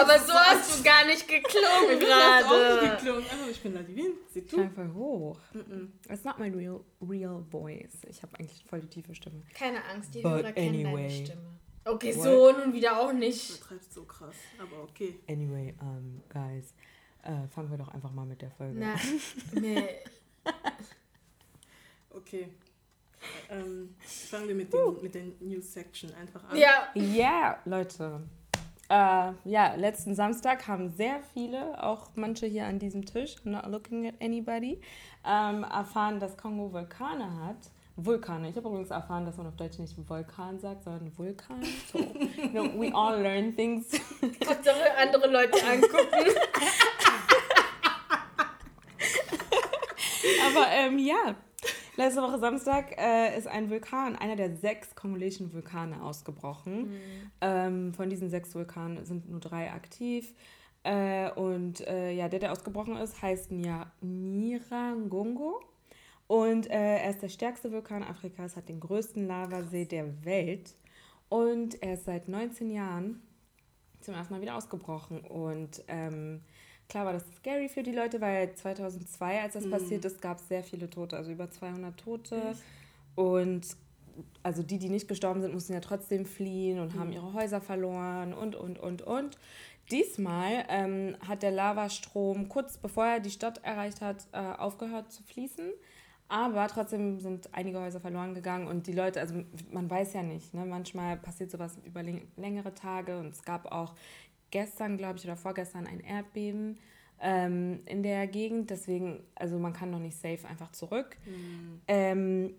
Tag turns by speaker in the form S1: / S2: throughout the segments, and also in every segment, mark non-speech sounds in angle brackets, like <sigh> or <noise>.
S1: Aber so hast du gar nicht geklungen gerade.
S2: nicht geklungen. Also ich bin Ladivin.
S3: Sie klang voll hoch. Mm -mm. It's not my real, real voice. Ich habe eigentlich voll die tiefe Stimme.
S1: Keine Angst, die
S3: But
S1: Hörer kennen
S3: anyway.
S1: deine Stimme. Okay,
S3: What?
S1: so nun wieder auch
S2: Du
S1: nicht.
S2: treibst so krass. Aber okay.
S3: Anyway, um, guys, äh, fangen wir doch einfach mal mit der Folge
S1: Na,
S3: an. <laughs>
S1: nee. <laughs>
S2: Okay. Ähm, fangen wir mit, den, mit der News Section einfach an.
S1: Ja.
S3: Ja, Leute. Äh, ja, letzten Samstag haben sehr viele, auch manche hier an diesem Tisch, not looking at anybody, ähm, erfahren, dass Kongo Vulkane hat. Vulkane. Ich habe übrigens erfahren, dass man auf Deutsch nicht Vulkan sagt, sondern Vulkan. So, you know, we all learn things.
S1: Hauptsache andere Leute angucken. <laughs>
S3: Aber ähm, ja, letzte Woche Samstag äh, ist ein Vulkan, einer der sechs kongolesischen Vulkane ausgebrochen. Ähm, von diesen sechs Vulkanen sind nur drei aktiv. Äh, und äh, ja, der, der ausgebrochen ist, heißt Nya- Nirangongo. Und äh, er ist der stärkste Vulkan Afrikas, hat den größten Lavasee der Welt. Und er ist seit 19 Jahren zum ersten Mal wieder ausgebrochen. Und ähm, klar war das scary für die Leute, weil 2002, als das passiert ist, gab es sehr viele Tote, also über 200 Tote. Und also die, die nicht gestorben sind, mussten ja trotzdem fliehen und haben ihre Häuser verloren und, und, und, und. Diesmal ähm, hat der Lavastrom kurz bevor er die Stadt erreicht hat, äh, aufgehört zu fließen. Aber trotzdem sind einige Häuser verloren gegangen und die Leute, also man weiß ja nicht, ne? manchmal passiert sowas über läng- längere Tage und es gab auch gestern, glaube ich, oder vorgestern ein Erdbeben ähm, in der Gegend. Deswegen, also man kann noch nicht safe einfach zurück. Ähm,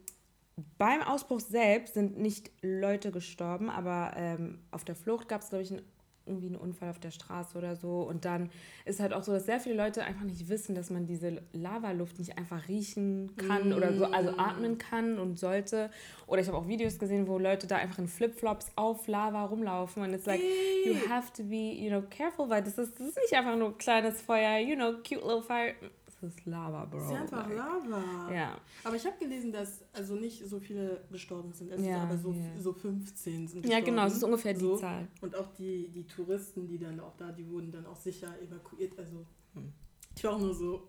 S3: beim Ausbruch selbst sind nicht Leute gestorben, aber ähm, auf der Flucht gab es, glaube ich, einen, irgendwie einen Unfall auf der Straße oder so. Und dann ist halt auch so, dass sehr viele Leute einfach nicht wissen, dass man diese Lavaluft nicht einfach riechen kann oder so, also atmen kann und sollte. Oder ich habe auch Videos gesehen, wo Leute da einfach in Flipflops auf Lava rumlaufen. Und it's like, you have to be, you know, careful, weil das ist, das ist nicht einfach nur ein kleines Feuer, you know, cute little fire. Das ist Lava, Bro.
S2: Das ist einfach
S3: Like,
S2: Lava.
S3: Ja.
S2: Aber ich habe gelesen, dass also nicht so viele gestorben sind. Es
S3: Ja,
S2: ist aber so,
S3: ja.
S2: so 15 sind
S3: Ja,
S2: gestorben.
S3: genau, es ist ungefähr die
S2: so.
S3: Zahl.
S2: Und auch die, die Touristen, die dann auch da, die wurden dann auch sicher evakuiert. Also
S3: Hm.
S2: ich war auch nur so,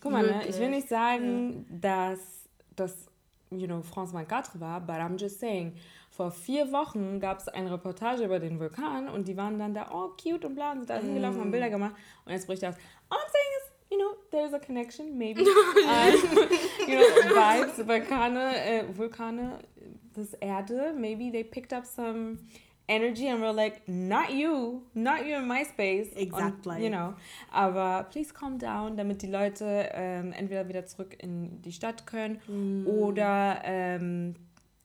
S3: Guck mal, ne? Ich will nicht sagen, dass das, you know, France 24 war, but I'm just saying, vor vier Wochen gab es eine Reportage über den Vulkan und die waren dann da, oh, cute und bla, und sind da hingelaufen, haben Bilder gemacht und jetzt bricht er aus. There's a connection, maybe. <laughs> um, you know, Vibes, Vulkane, äh, Vulkane, das Erde, maybe they picked up some energy and were like, not you, not you in my space.
S2: Exactly.
S3: Und, you know, aber please calm down, damit die Leute ähm, entweder wieder zurück in die Stadt können oder ähm,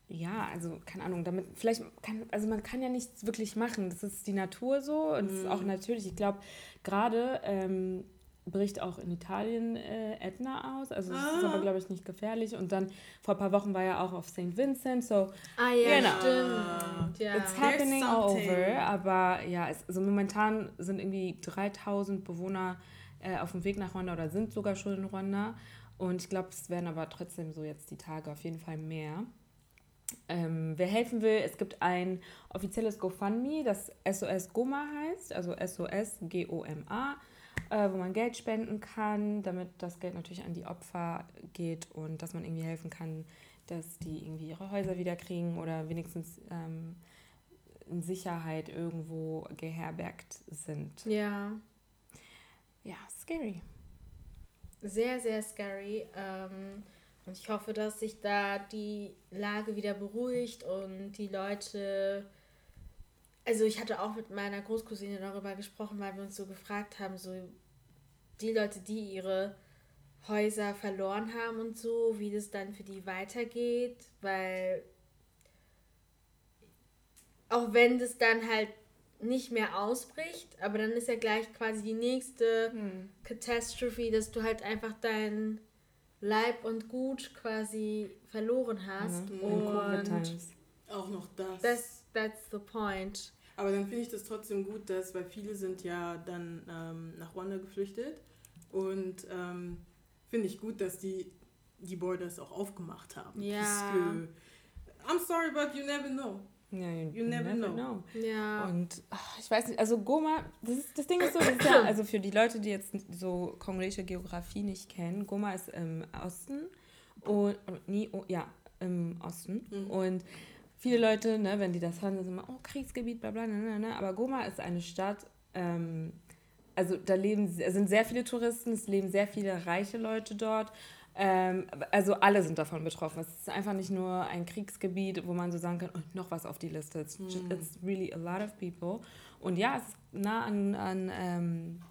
S3: ja, also keine Ahnung, damit vielleicht kann, also man kann ja nichts wirklich machen. Das ist die Natur so und es ist auch natürlich. Ich glaube, gerade ähm, bricht auch in Italien äh, Ätna aus. Also es ist aber, glaube ich, nicht gefährlich. Und dann vor ein paar Wochen war ja auch auf St. Vincent. So
S1: Ah ja,
S3: Genau.
S1: stimmt. Ja.
S3: It's happening all over, aber ja, es, also momentan sind irgendwie 3000 Bewohner äh, auf dem Weg nach Rwanda oder sind sogar schon in Rwanda. Und ich glaube, es werden aber trotzdem so jetzt die Tage auf jeden Fall mehr. Ähm, wer helfen will, es gibt ein offizielles GoFundMe, das SOS Goma heißt, also SOS G-O-M-A, äh, wo man Geld spenden kann, damit das Geld natürlich an die Opfer geht und dass man irgendwie helfen kann, dass die irgendwie ihre Häuser wieder kriegen oder wenigstens ähm, in Sicherheit irgendwo geherbergt sind.
S1: ja.
S3: Ja, scary.
S1: Sehr, sehr scary. Ähm, und ich hoffe, dass sich da die Lage wieder beruhigt und die Leute. Also ich hatte auch mit meiner Großcousine darüber gesprochen, weil wir uns so gefragt haben, so die Leute, die ihre Häuser verloren haben und so, wie das dann für die weitergeht, weil auch wenn das dann halt nicht mehr ausbricht, aber dann ist ja gleich quasi die nächste Catastrophe, dass du halt einfach dein Leib und Gut quasi verloren hast.
S3: Covid
S1: Und
S2: auch noch das.
S1: das, that's the point.
S2: Aber dann finde ich das trotzdem gut, dass, weil viele sind ja dann ähm, nach Rwanda geflüchtet Und ähm, finde ich gut, dass die die Borders auch aufgemacht haben.
S1: Ja.
S2: Puisque, I'm sorry, but you never know.
S3: Ja, you,
S2: You never know.
S1: Ja.
S3: Und ach, ich weiß nicht, also Goma, das, ist, das Ding ist so, das ist ja, <coughs> also für die Leute, die jetzt so kongolesische Geografie nicht kennen, Goma ist im Osten und nie, oh, ja, im Osten.
S2: Mhm.
S3: Und viele Leute, ne, wenn die das hören, sind immer, oh, Kriegsgebiet, bla bla, ne, ne, ne. Aber Goma ist eine Stadt, ähm, also da leben, sind sehr viele Touristen, es leben sehr viele reiche Leute dort. Ähm, also alle sind davon betroffen. Es ist einfach nicht nur ein Kriegsgebiet, wo man so sagen kann, oh, noch was auf die Liste. It's, ju- it's really a lot of people. Und ja, es ist nah an, an, ähm,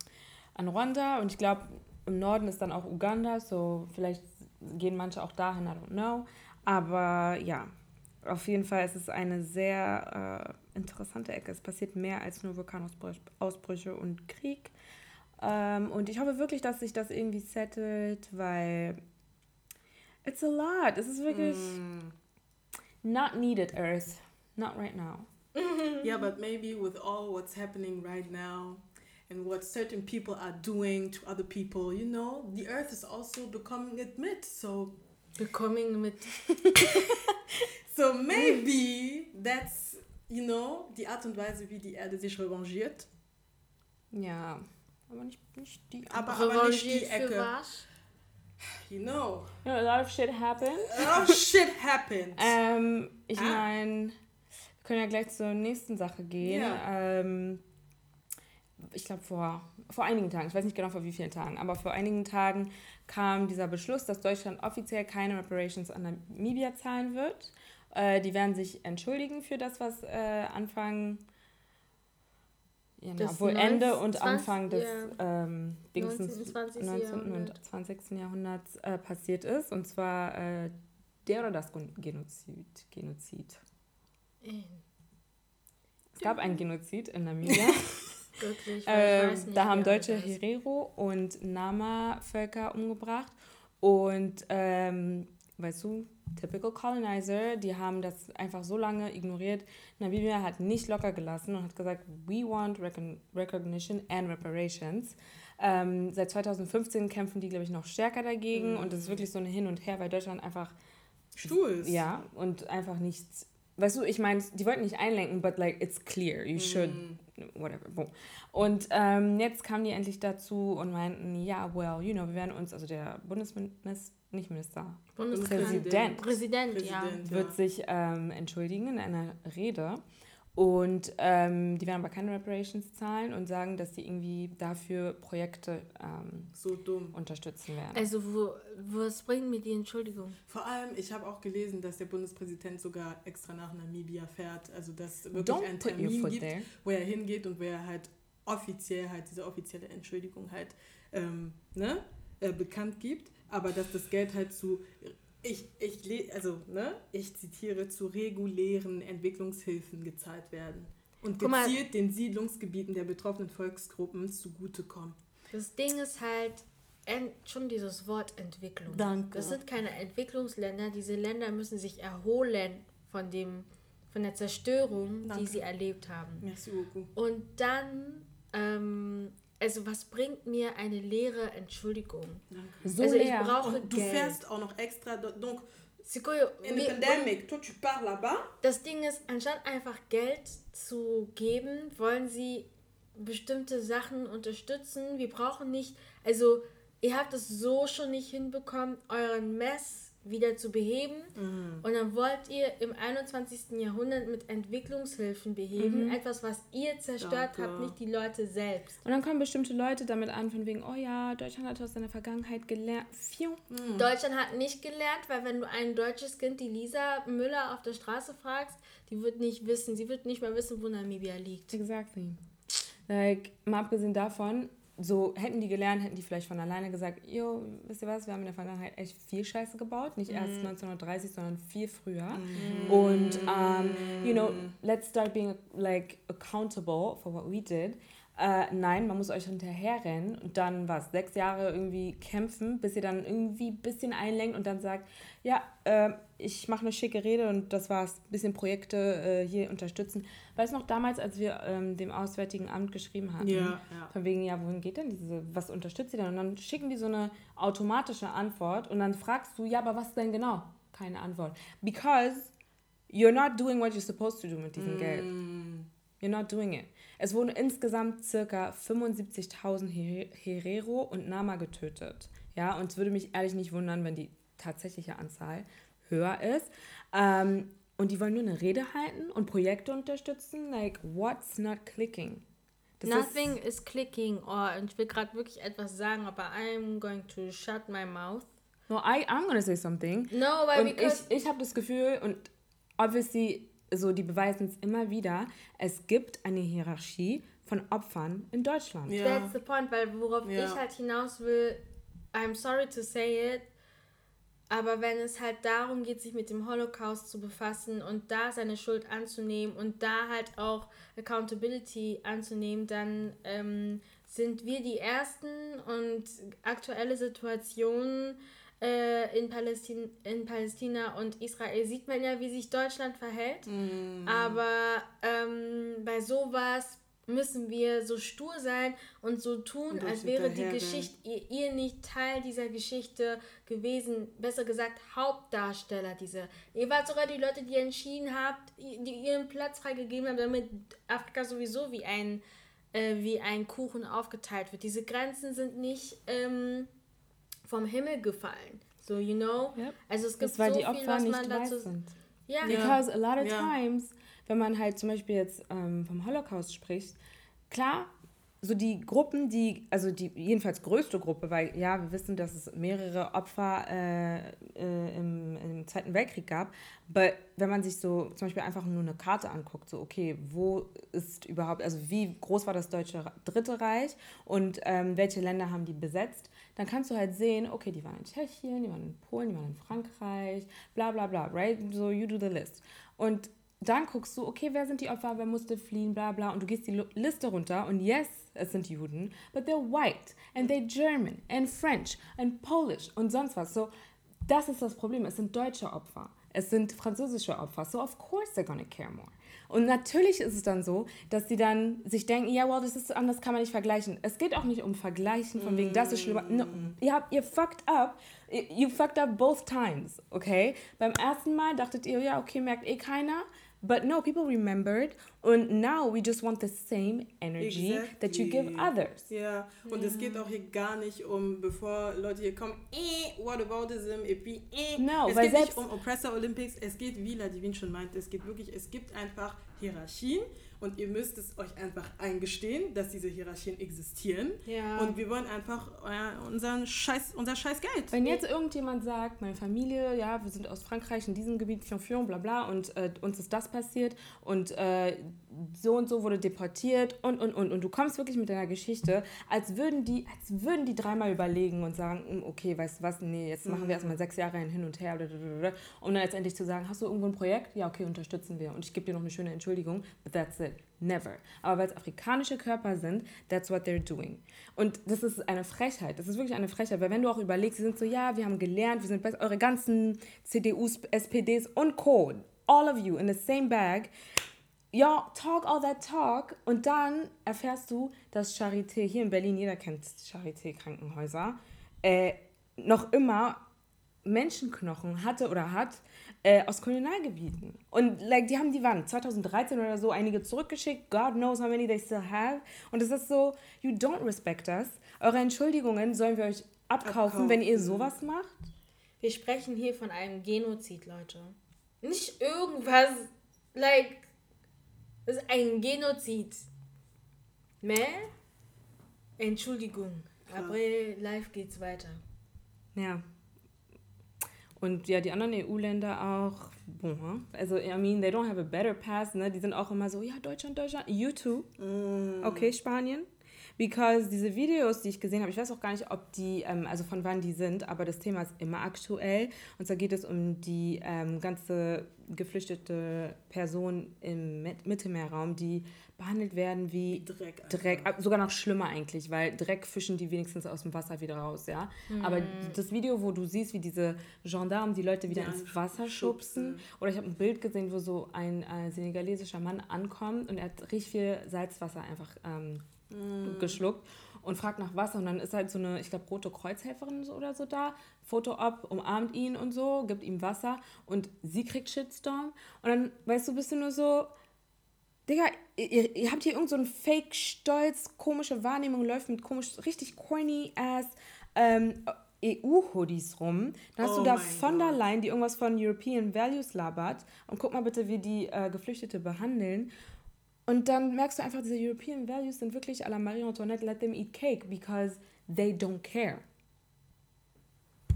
S3: an Rwanda und ich glaube, im Norden ist dann auch Uganda, so vielleicht gehen manche auch dahin, I don't know. Aber ja, auf jeden Fall ist es eine sehr äh, interessante Ecke. Es passiert mehr als nur Vulkanausbrüche und Krieg. Ähm, und ich hoffe wirklich, dass sich das irgendwie settelt, weil it's a lot. Es ist wirklich not needed, Earth. Not right now. <laughs>
S2: Yeah, but maybe with all what's happening right now and what certain people are doing to other people, you know, the earth is also becoming admit. So
S1: Becoming mit. <laughs>
S2: so maybe that's you know, die Art und Weise, wie die Erde sich revanchiert.
S3: Ja, aber nicht, nicht die.
S2: Aber, aber nicht die
S1: Revanchiert für
S2: Ecke.
S1: was?
S2: You know.
S3: You know, a lot of shit happened.
S2: A lot of shit happened.
S3: Ähm, ich
S2: Ah.
S3: meine, wir können ja gleich zur nächsten Sache gehen.
S2: Ja.
S3: Ähm, ich glaube vor, vor einigen Tagen, ich weiß nicht genau vor wie vielen Tagen, aber vor einigen Tagen kam dieser Beschluss, dass Deutschland offiziell keine Reparations an Namibia zahlen wird. Äh, die werden sich entschuldigen für das, was äh, Anfang, ja,
S1: Des
S3: obwohl Ende
S1: 19.
S3: und Anfang des
S1: ja.
S3: ähm, Dingsens
S1: 19. 20.
S3: 19.
S1: Jahrhundert.
S3: und 20. Jahrhunderts äh, passiert ist. Und zwar äh, der oder das Genozid. Genozid. Es gab einen Genozid in Namibia. <laughs>
S1: Wirklich, weiß nicht,
S3: da haben deutsche. Herero und Nama-Völker umgebracht. Und ähm, weißt du, typical colonizer, die haben das einfach so lange ignoriert. Namibia hat nicht locker gelassen und hat gesagt, we want recon recognition and reparations. Ähm, seit 2015 kämpfen die, glaube ich, noch stärker dagegen und es ist wirklich so eine Hin und Her, weil Deutschland einfach
S2: ist.
S3: ja, und einfach nichts. Weißt du, ich meine, die wollten nicht einlenken, but like it's clear, you should, whatever. Boom. Und ähm, jetzt kamen die endlich dazu und meinten, ja, well, you know, wir werden uns, also der Bundesminister, nicht Minister,
S1: Bundespräsident.
S3: Präsident.
S1: Präsident.
S2: Präsident, ja.
S3: wird sich ähm, entschuldigen in einer Rede. Und ähm, die werden aber keine Reparations zahlen und sagen, dass die irgendwie dafür Projekte ähm,
S2: So dumm.
S3: unterstützen werden.
S1: Also, wo, was bringt mir die Entschuldigung?
S2: Vor allem, ich habe auch gelesen, dass der Bundespräsident sogar extra nach Namibia fährt. Also, dass es wirklich
S3: Don't
S2: einen Termin gibt,
S3: there.
S2: wo er hingeht und wo er halt offiziell halt diese offizielle Entschuldigung halt ähm, ne, äh, bekannt gibt. Aber dass das Geld halt zu, ich, ich, also, ne, ich zitiere, zu regulären Entwicklungshilfen gezahlt werden. Und gezielt den Siedlungsgebieten der betroffenen Volksgruppen zugutekommen.
S1: Das Ding ist halt schon dieses Wort Entwicklung.
S2: Danke.
S1: Das sind keine Entwicklungsländer. Diese Länder müssen sich erholen von, dem, von der Zerstörung,
S2: Danke.
S1: die sie erlebt haben.
S2: Merci beaucoup.
S1: Und dann, ähm, also was bringt mir eine leere Entschuldigung?
S3: So
S1: also ich brauche
S2: Und du
S1: Geld.
S2: fährst auch noch extra, do- donc in the pandemic, toi tu pars là-bas,
S1: Das Ding ist, anstatt einfach Geld zu geben, wollen sie bestimmte Sachen unterstützen. Wir brauchen nicht, also ihr habt es so schon nicht hinbekommen, euren Mess wieder zu beheben. Und dann wollt ihr im 21. Jahrhundert mit Entwicklungshilfen beheben. Etwas, was ihr zerstört
S2: Danke.
S1: habt, nicht die Leute selbst.
S3: Und dann kommen bestimmte Leute damit an, von wegen, oh ja, Deutschland hat aus seiner Vergangenheit gelernt. Pfiuh.
S1: Deutschland hat nicht gelernt, weil wenn du ein deutsches Kind, die Lisa Müller auf der Straße fragst, die wird nicht wissen, sie wird nicht mal wissen, wo Namibia liegt.
S3: Exactly. Like, mal abgesehen davon, so hätten die gelernt, hätten die vielleicht von alleine gesagt, yo, wisst ihr was, wir haben in der Vergangenheit echt viel Scheiße gebaut. Nicht erst 1930, sondern viel früher. Und, um, you know, let's start being like accountable for what we did. Äh, nein, man muss euch hinterherrennen und dann was, sechs Jahre irgendwie kämpfen, bis ihr dann irgendwie ein bisschen einlenkt und dann sagt, ja, äh, ich mache eine schicke Rede und das war's, ein bisschen Projekte äh, hier unterstützen. Weißt du noch damals, als wir ähm, dem Auswärtigen Amt geschrieben hatten,
S2: Ja, ja.
S3: von wegen, ja, wohin geht denn diese, was unterstützt ihr denn? Und dann schicken die so eine automatische Antwort und dann fragst du, ja, aber was denn genau? Keine Antwort. Because you're not doing what you're supposed to do mit diesem Geld. You're not doing it. Es wurden insgesamt circa 75.000 He- Herero und Nama getötet. Ja, und es würde mich ehrlich nicht wundern, wenn die tatsächliche Anzahl höher ist. Ähm, und die wollen nur eine Rede halten und Projekte unterstützen. Like, what's not clicking? Das
S1: Nothing is clicking. Oh, und ich will gerade wirklich etwas sagen, aber I'm going to shut my mouth.
S3: Ist, no, I, I'm gonna say something.
S1: No, weil
S3: ich,
S1: because
S3: ich habe das Gefühl, und obviously, so, die beweisen es immer wieder, es gibt eine Hierarchie von Opfern in Deutschland.
S2: Ja.
S1: That's the point, weil worauf
S2: Ja.
S1: ich halt hinaus will, I'm sorry to say it, aber wenn es halt darum geht, sich mit dem Holocaust zu befassen und da seine Schuld anzunehmen und da halt auch Accountability anzunehmen, dann ähm, sind wir die Ersten und aktuelle Situationen äh, in, Palästin in Palästina und Israel sieht man ja, wie sich Deutschland verhält. Aber ähm, bei sowas müssen wir so stur sein und so tun,
S2: Und
S1: als wäre die. Geschichte, ihr, ihr nicht Teil dieser Geschichte gewesen, besser gesagt Hauptdarsteller dieser. Ihr wart sogar die Leute, die entschieden habt, die ihren Platz freigegeben haben, damit Afrika sowieso wie ein, äh, wie ein Kuchen aufgeteilt wird. Diese Grenzen sind nicht ähm, vom Himmel gefallen. So, you know?
S3: Yep.
S1: Also es gibt
S3: Das weil
S1: so
S3: die
S1: viel,
S3: Opfer
S1: was
S3: nicht
S1: man dazu...
S3: sind.
S1: Ja,
S3: Because a lot of
S2: Ja.
S3: times, wenn man halt zum Beispiel jetzt ähm, vom Holocaust spricht, klar, so die Gruppen, die, also die jedenfalls größte Gruppe, weil ja, wir wissen, dass es mehrere Opfer äh, äh, im, im Zweiten Weltkrieg gab, aber wenn man sich so zum Beispiel einfach nur eine Karte anguckt, so okay, wo ist überhaupt, also wie groß war das Deutsche Dritte Reich und ähm, welche Länder haben die besetzt, dann kannst du halt sehen, okay, die waren in Tschechien, die waren in Polen, die waren in Frankreich, bla bla bla, right? So, you do the list. Und dann guckst du, okay, wer sind die Opfer, wer musste fliehen, bla bla, und du gehst die Liste runter und yes, es sind Juden, but they're white and they're German and French and Polish und sonst was. So, das ist das Problem. Es sind deutsche Opfer. Es sind französische Opfer. So, of course they're gonna care more. Und natürlich ist es dann so, dass sie dann sich denken, ja, well, das ist anders, kann man nicht vergleichen. Es geht auch nicht um Vergleichen, von wegen, das ist schlimmer. No, ihr, habt, ihr fucked up. You fucked up both times, okay? Beim ersten Mal dachtet ihr, ja, okay, merkt eh keiner. But no, people remembered. Und now we just want the same energy that you give others.
S2: Ja, und es geht auch hier gar nicht um, bevor Leute hier kommen, eh, whataboutism, et puis, eh.
S3: No,
S2: es
S3: weil
S2: geht nicht
S3: selbst-
S2: um Oppressor Olympics, es geht, wie Ladivin schon meinte, es geht wirklich, es gibt einfach Hierarchien und ihr müsst es euch einfach eingestehen, dass diese Hierarchien existieren.
S1: Ja.
S2: Und wir wollen einfach äh, unseren Scheiß, unser Scheiß Geld.
S3: Wenn jetzt irgendjemand sagt, meine Familie, ja, wir sind aus Frankreich in diesem Gebiet, Fion, Fion, bla bla, und äh, uns ist das passiert und äh, so und so wurde deportiert und und und und du kommst wirklich mit deiner Geschichte, als würden die, als würden die dreimal überlegen und sagen, "Hm, okay, weißt du was, nee, jetzt machen wir erstmal sechs Jahre hin und her, um dann letztendlich zu sagen, hast du irgendwo ein Projekt? Ja, okay, unterstützen wir und ich gebe dir noch eine schöne Entschuldigung, but that's it. Never. Aber weil es afrikanische Körper sind, that's what they're doing. Und das ist eine Frechheit. Das ist wirklich eine Frechheit. Weil wenn du auch überlegst, sie sind so, ja, wir haben gelernt, wir sind best, eure ganzen CDUs, SPDs und Co. All of you in the same bag. Ja, talk all that talk. Und dann erfährst du, dass Charité, hier in Berlin, jeder kennt Charité-Krankenhäuser, äh, noch immer Menschenknochen hatte oder hat äh, aus Kolonialgebieten. Und like, die haben die wann? 2013 oder so einige zurückgeschickt. God knows how many they still have. Und es ist so, you don't respect us. Eure Entschuldigungen sollen wir euch abkaufen,
S2: Abkaufen.
S3: wenn ihr sowas macht?
S1: Wir sprechen hier von einem Genozid, Leute. Nicht irgendwas, like, das ist ein Genozid. Mehr? Entschuldigung. Aber live geht's weiter.
S3: Ja. Und ja, die anderen EU-Länder auch. Bon, also, I mean, they don't have a better pass, ne? Die sind auch immer so, ja, Deutschland, Deutschland. You too. Okay, Spanien. Because diese Videos, die ich gesehen habe, ich weiß auch gar nicht, ob die, ähm, also von wann die sind, aber das Thema ist immer aktuell. Und zwar geht es um die ähm, ganze geflüchtete Person im Mittelmeerraum, die behandelt werden wie Dreck. Dreck. Sogar noch schlimmer eigentlich, weil Dreck fischen die wenigstens aus dem Wasser wieder raus, ja. Mhm. Aber das Video, wo du siehst, wie diese Gendarmen die Leute wieder ja, ins Wasser schubsen, oder ich habe ein Bild gesehen, wo so ein äh, senegalesischer Mann ankommt und er hat richtig viel Salzwasser einfach ähm, mhm. geschluckt und fragt nach Wasser und dann ist halt so eine, ich glaube, rote Kreuzhelferin oder so da, Foto ab, umarmt ihn und so, gibt ihm Wasser und sie kriegt Shitstorm und dann, weißt du, bist du nur so, Digga, ihr, ihr habt hier irgendeinen so Fake-Stolz, komische Wahrnehmung, läuft mit komisch, richtig corny-ass ähm, EU-Hoodies rum. Dann hast oh du da von der Leyen, die irgendwas von European Values labert. Und guck mal bitte, wie die äh, Geflüchtete behandeln. Und dann merkst du einfach, diese European Values sind wirklich à la Marie Antoinette, let them eat cake, because they don't care.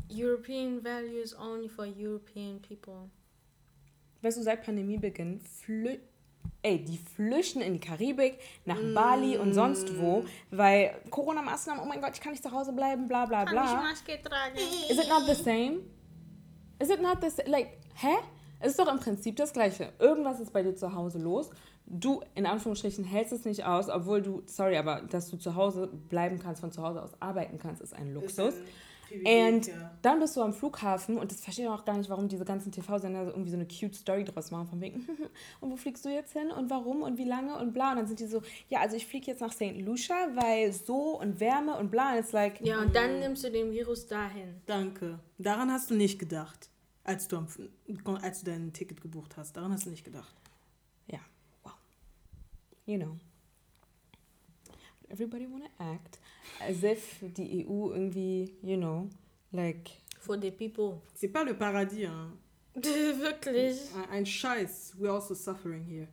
S1: European values only for European people.
S3: Weißt du, seit Pandemiebeginn flü ey, die flüchten in die Karibik, nach mm. Bali und sonst wo, weil Corona-Maßnahmen, oh mein Gott, ich kann nicht zu Hause bleiben, bla bla bla. Kann ich Maske tragen? Is it not the same? Is it not the same? Like, hä? Es ist doch im Prinzip das Gleiche. Irgendwas ist bei dir zu Hause los. Du, in Anführungsstrichen, hältst es nicht aus, obwohl du, sorry, aber dass du zu Hause bleiben kannst, von zu Hause aus arbeiten kannst, ist ein Luxus. Und dann bist du am Flughafen und das verstehe ich auch gar nicht, warum diese ganzen TV-Sender irgendwie so eine cute Story draus machen, von wegen, <laughs> und wo fliegst du jetzt hin und warum und wie lange und bla. Und dann sind die so, ja, also ich fliege jetzt nach St. Lucia, weil so und Wärme und bla. Und it's like,
S1: ja, und dann mm. nimmst du den Virus dahin.
S2: Danke. Daran hast du nicht gedacht, als du, als du dein Ticket gebucht hast. Daran hast du nicht gedacht.
S3: Ja, wow. You know. Everybody wanna act as if die EU irgendwie, you know, like.
S1: For the people.
S2: C'est pas le paradis, hein. <laughs>
S1: wirklich.
S2: Ein, Scheiß. We're also suffering here.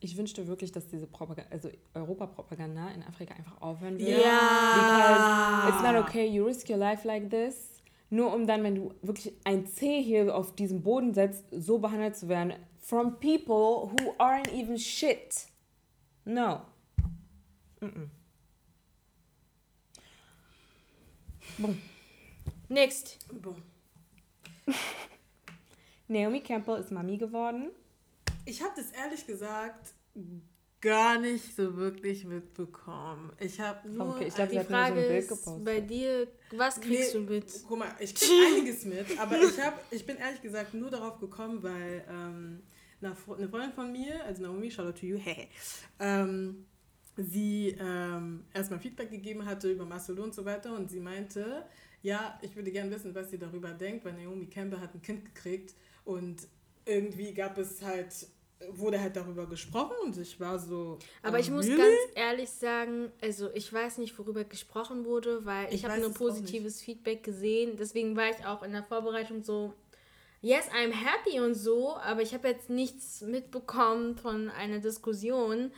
S3: Ich wünschte wirklich, dass diese Propaganda, also Europapropaganda in Afrika einfach aufhören würde. Ja. Because it's not okay, you risk your life like this. Nur um dann, wenn du wirklich ein C hier auf diesem Boden setzt, so behandelt zu werden. From people who aren't even shit. No. Mm -mm.
S1: Boom. Next.
S2: Boom. <laughs>
S3: Naomi Campbell ist Mami geworden.
S2: Ich habe das ehrlich gesagt gar nicht so wirklich mitbekommen. Ich habe nur okay, ich glaub,
S1: die Frage so Bild ist bei dir, was kriegst nee, du mit?
S2: Guck mal, ich krieg einiges mit, aber ich habe, ich bin ehrlich gesagt nur darauf gekommen, weil ähm, eine Freundin von mir, also Naomi, shout out to you, <laughs> hey, ähm, sie ähm, erstmal Feedback gegeben hatte über Marcelo und so weiter und sie meinte, ja, ich würde gerne wissen, was sie darüber denkt, weil Naomi Campbell hat ein Kind gekriegt und irgendwie gab es halt, wurde halt darüber gesprochen und ich war so.
S1: Aber ich muss really? ganz ehrlich sagen, also ich weiß nicht, worüber gesprochen wurde, weil ich, ich habe nur positives Feedback gesehen. Deswegen war ich auch in der Vorbereitung so, yes, I'm happy und so, aber ich habe jetzt nichts mitbekommen von einer Diskussion.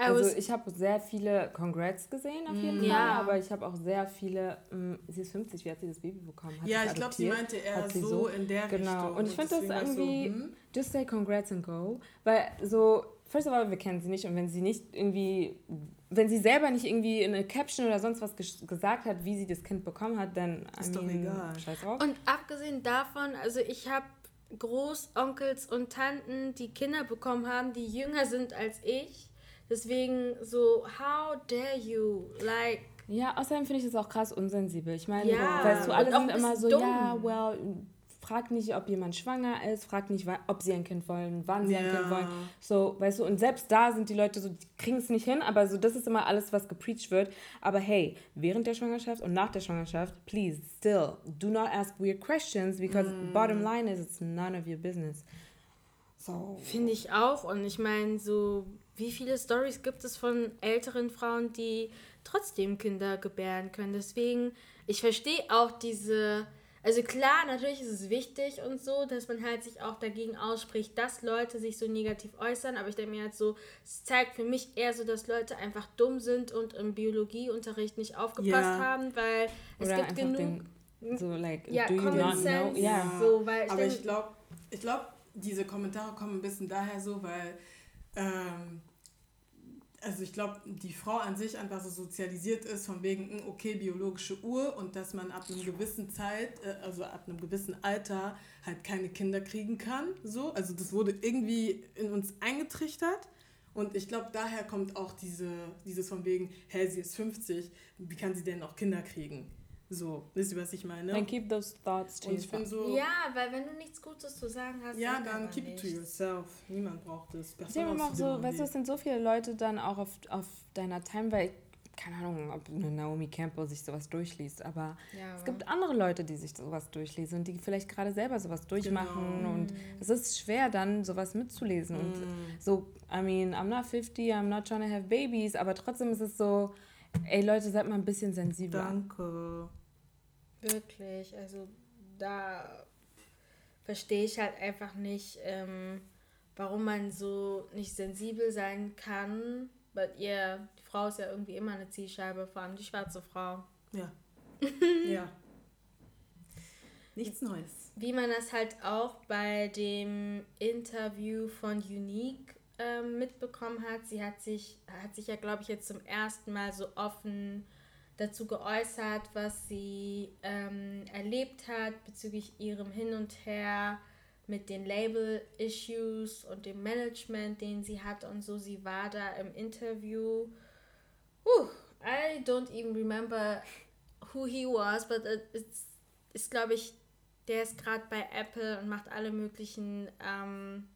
S3: Also ich habe sehr viele Congrats gesehen auf jeden mm, Fall, ja. aber ich habe auch sehr viele, mh, mm, sie ist 50, wie hat sie das Baby bekommen? Hat
S2: ja, ich glaube, sie meinte eher so, so, in der
S3: genau.
S2: Richtung.
S3: Und ich finde das irgendwie, so, hm? just say congrats and go, weil so, first of all, wir kennen sie nicht und wenn sie nicht irgendwie, wenn sie selber nicht irgendwie in eine Caption oder sonst was gesagt hat, wie sie das Kind bekommen hat, dann
S2: ist doch egal.
S3: Scheiß drauf.
S1: Und abgesehen davon, also ich habe Großonkels und Tanten, die Kinder bekommen haben, die jünger sind als ich Deswegen so, how dare you? Like.
S3: Ja, außerdem finde ich das auch krass unsensibel. Ich meine, ja. weißt du, alle sind immer so, dumm. ja, well, frag nicht, ob jemand schwanger ist, frag nicht, ob sie ein Kind wollen, wann sie ja. ein Kind wollen. So, weißt du, und selbst da sind die Leute so, die kriegen es nicht hin, aber so, das ist immer alles, was gepreacht wird. Aber hey, während der Schwangerschaft und nach der Schwangerschaft, please, still, do not ask weird questions, because mm. bottom line is, it's none of your business.
S1: So. Finde ich auch. Und ich meine, so wie viele Stories gibt es von älteren Frauen, die trotzdem Kinder gebären können? Deswegen, ich verstehe auch diese. Also klar, natürlich ist es wichtig und so, dass man halt sich auch dagegen ausspricht, dass Leute sich so negativ äußern. Aber ich denke mir halt so, es zeigt für mich eher so, dass Leute einfach dumm sind und im Biologieunterricht nicht aufgepasst ja. haben, weil es Oder gibt genug.
S3: Den, so like,
S1: ja, Common Sense. Ja. So, weil
S2: ich Aber ich glaube, ich glaube, diese Kommentare kommen ein bisschen daher so, weil ähm, also ich glaube, die Frau an sich einfach so sozialisiert ist, von wegen, hm, okay, biologische Uhr und dass man ab einem gewissen Zeit, äh, also ab einem gewissen Alter halt keine Kinder kriegen kann. So. Also das wurde irgendwie in uns eingetrichtert. Und ich glaube, daher kommt auch diese, dieses von wegen, hä, sie ist 50, wie kann sie denn noch Kinder kriegen? So, wisst ihr, was ich meine?
S3: Then keep those thoughts to
S1: yourself. ich bin so, Ja, weil wenn du nichts Gutes zu sagen hast,
S2: ja, dann keep it to yourself. Niemand braucht es.
S3: Ich auch so, weißt du, es sind so viele Leute dann auch auf, auf deiner Time, weil keine Ahnung, ob eine Naomi Campbell sich sowas durchliest, aber ja, es gibt andere Leute, die sich sowas durchlesen und die vielleicht gerade selber sowas durchmachen genau. und es ist schwer dann sowas mitzulesen mm. und so, I mean, I'm not 50, I'm not trying to have babies, aber trotzdem ist es so, ey Leute, seid mal ein bisschen sensibler.
S2: Danke.
S1: Wirklich, also da verstehe ich halt einfach nicht, ähm, warum man so nicht sensibel sein kann. Weil ihr, die Frau ist ja irgendwie immer eine Zielscheibe, vor allem die schwarze Frau.
S2: Ja. <laughs> ja. Nichts Neues.
S1: Wie man das halt auch bei dem Interview von Unique ähm, mitbekommen hat. Sie hat sich, hat sich ja, glaube ich, jetzt zum ersten Mal so offen dazu geäußert, was sie ähm, erlebt hat bezüglich ihrem Hin und Her mit den Label-Issues und dem Management, den sie hat und so. Sie war da im Interview. Uh, I don't even remember who he was, but it's, ist, glaube ich, der ist gerade bei Apple und macht alle möglichen ähm,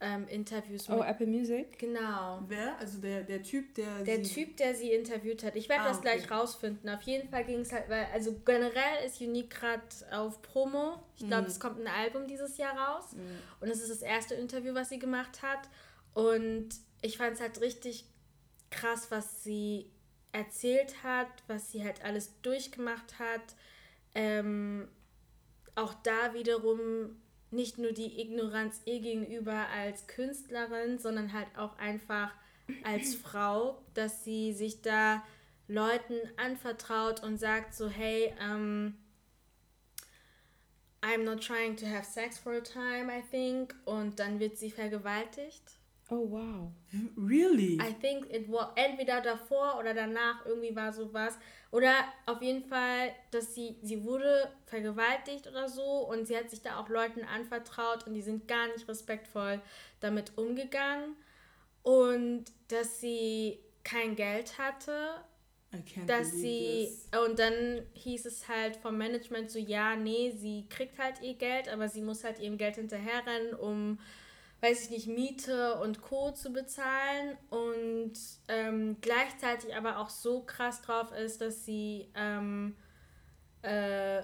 S1: ähm, Interviews.
S3: Oh, Apple Music?
S1: Genau.
S2: Wer? Also der, der Typ, der.
S1: Der Typ, der sie interviewt hat. Ich werde ah, das gleich okay. rausfinden. Auf jeden Fall ging es halt, weil, also generell ist Unique gerade auf Promo. Ich glaube, mhm. es kommt ein Album dieses Jahr raus. Mhm. Und es ist das erste Interview, was sie gemacht hat. Und ich fand es halt richtig krass, was sie erzählt hat, was sie halt alles durchgemacht hat. Ähm, auch da wiederum nicht nur die Ignoranz ihr gegenüber als Künstlerin, sondern halt auch einfach als <clears throat> Frau, dass sie sich da Leuten anvertraut und sagt so, hey, um, ähm, I'm not trying to have sex for a time, I think. Und dann wird sie vergewaltigt.
S3: Oh wow.
S2: Really?
S1: I think it was entweder davor oder danach irgendwie war sowas. Oder auf jeden Fall, dass sie, sie wurde vergewaltigt oder so und sie hat sich da auch Leuten anvertraut und die sind gar nicht respektvoll damit umgegangen. Und dass sie kein Geld hatte. dass sie. This. Und dann hieß es halt vom Management so, ja, nee, sie kriegt halt ihr Geld, aber sie muss halt ihrem Geld hinterherrennen, um weiß ich nicht, Miete und Co. zu bezahlen und ähm, gleichzeitig aber auch so krass drauf ist, dass sie ähm, äh,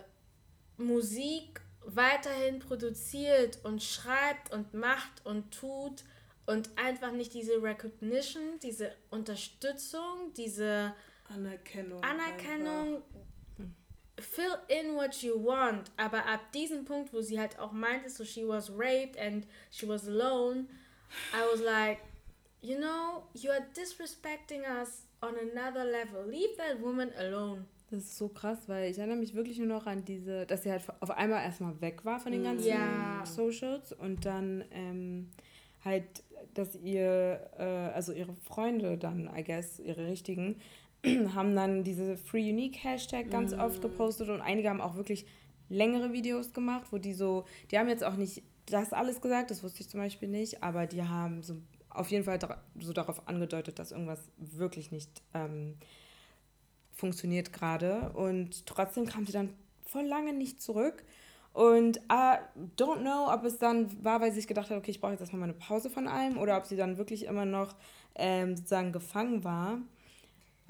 S1: Musik weiterhin produziert und schreibt und macht und tut und einfach nicht diese Recognition, diese Unterstützung, diese
S2: Anerkennung,
S1: Anerkennung fill in what you want. Aber ab diesem Punkt, wo sie halt auch meinte, so she was raped and she was alone, I was like, you know, you are disrespecting us on another level. Leave that woman alone.
S3: Das ist so krass, weil ich erinnere mich wirklich nur noch an diese, dass sie halt auf einmal erstmal weg war von den ganzen ja. Socials und dann ähm, halt, dass ihr, äh, also ihre Freunde dann, I guess, ihre richtigen, <clears throat> haben dann diese Free Unique Hashtag ganz mm. oft gepostet und einige haben auch wirklich längere Videos gemacht, wo die so, die haben jetzt auch nicht das alles gesagt, das wusste ich zum Beispiel nicht, aber die haben so auf jeden Fall so darauf angedeutet, dass irgendwas wirklich nicht ähm, funktioniert gerade und trotzdem kam sie dann voll lange nicht zurück und I don't know, ob es dann war, weil sie sich gedacht hat, okay, ich brauche jetzt erstmal mal eine Pause von allem oder ob sie dann wirklich immer noch ähm, sozusagen gefangen war.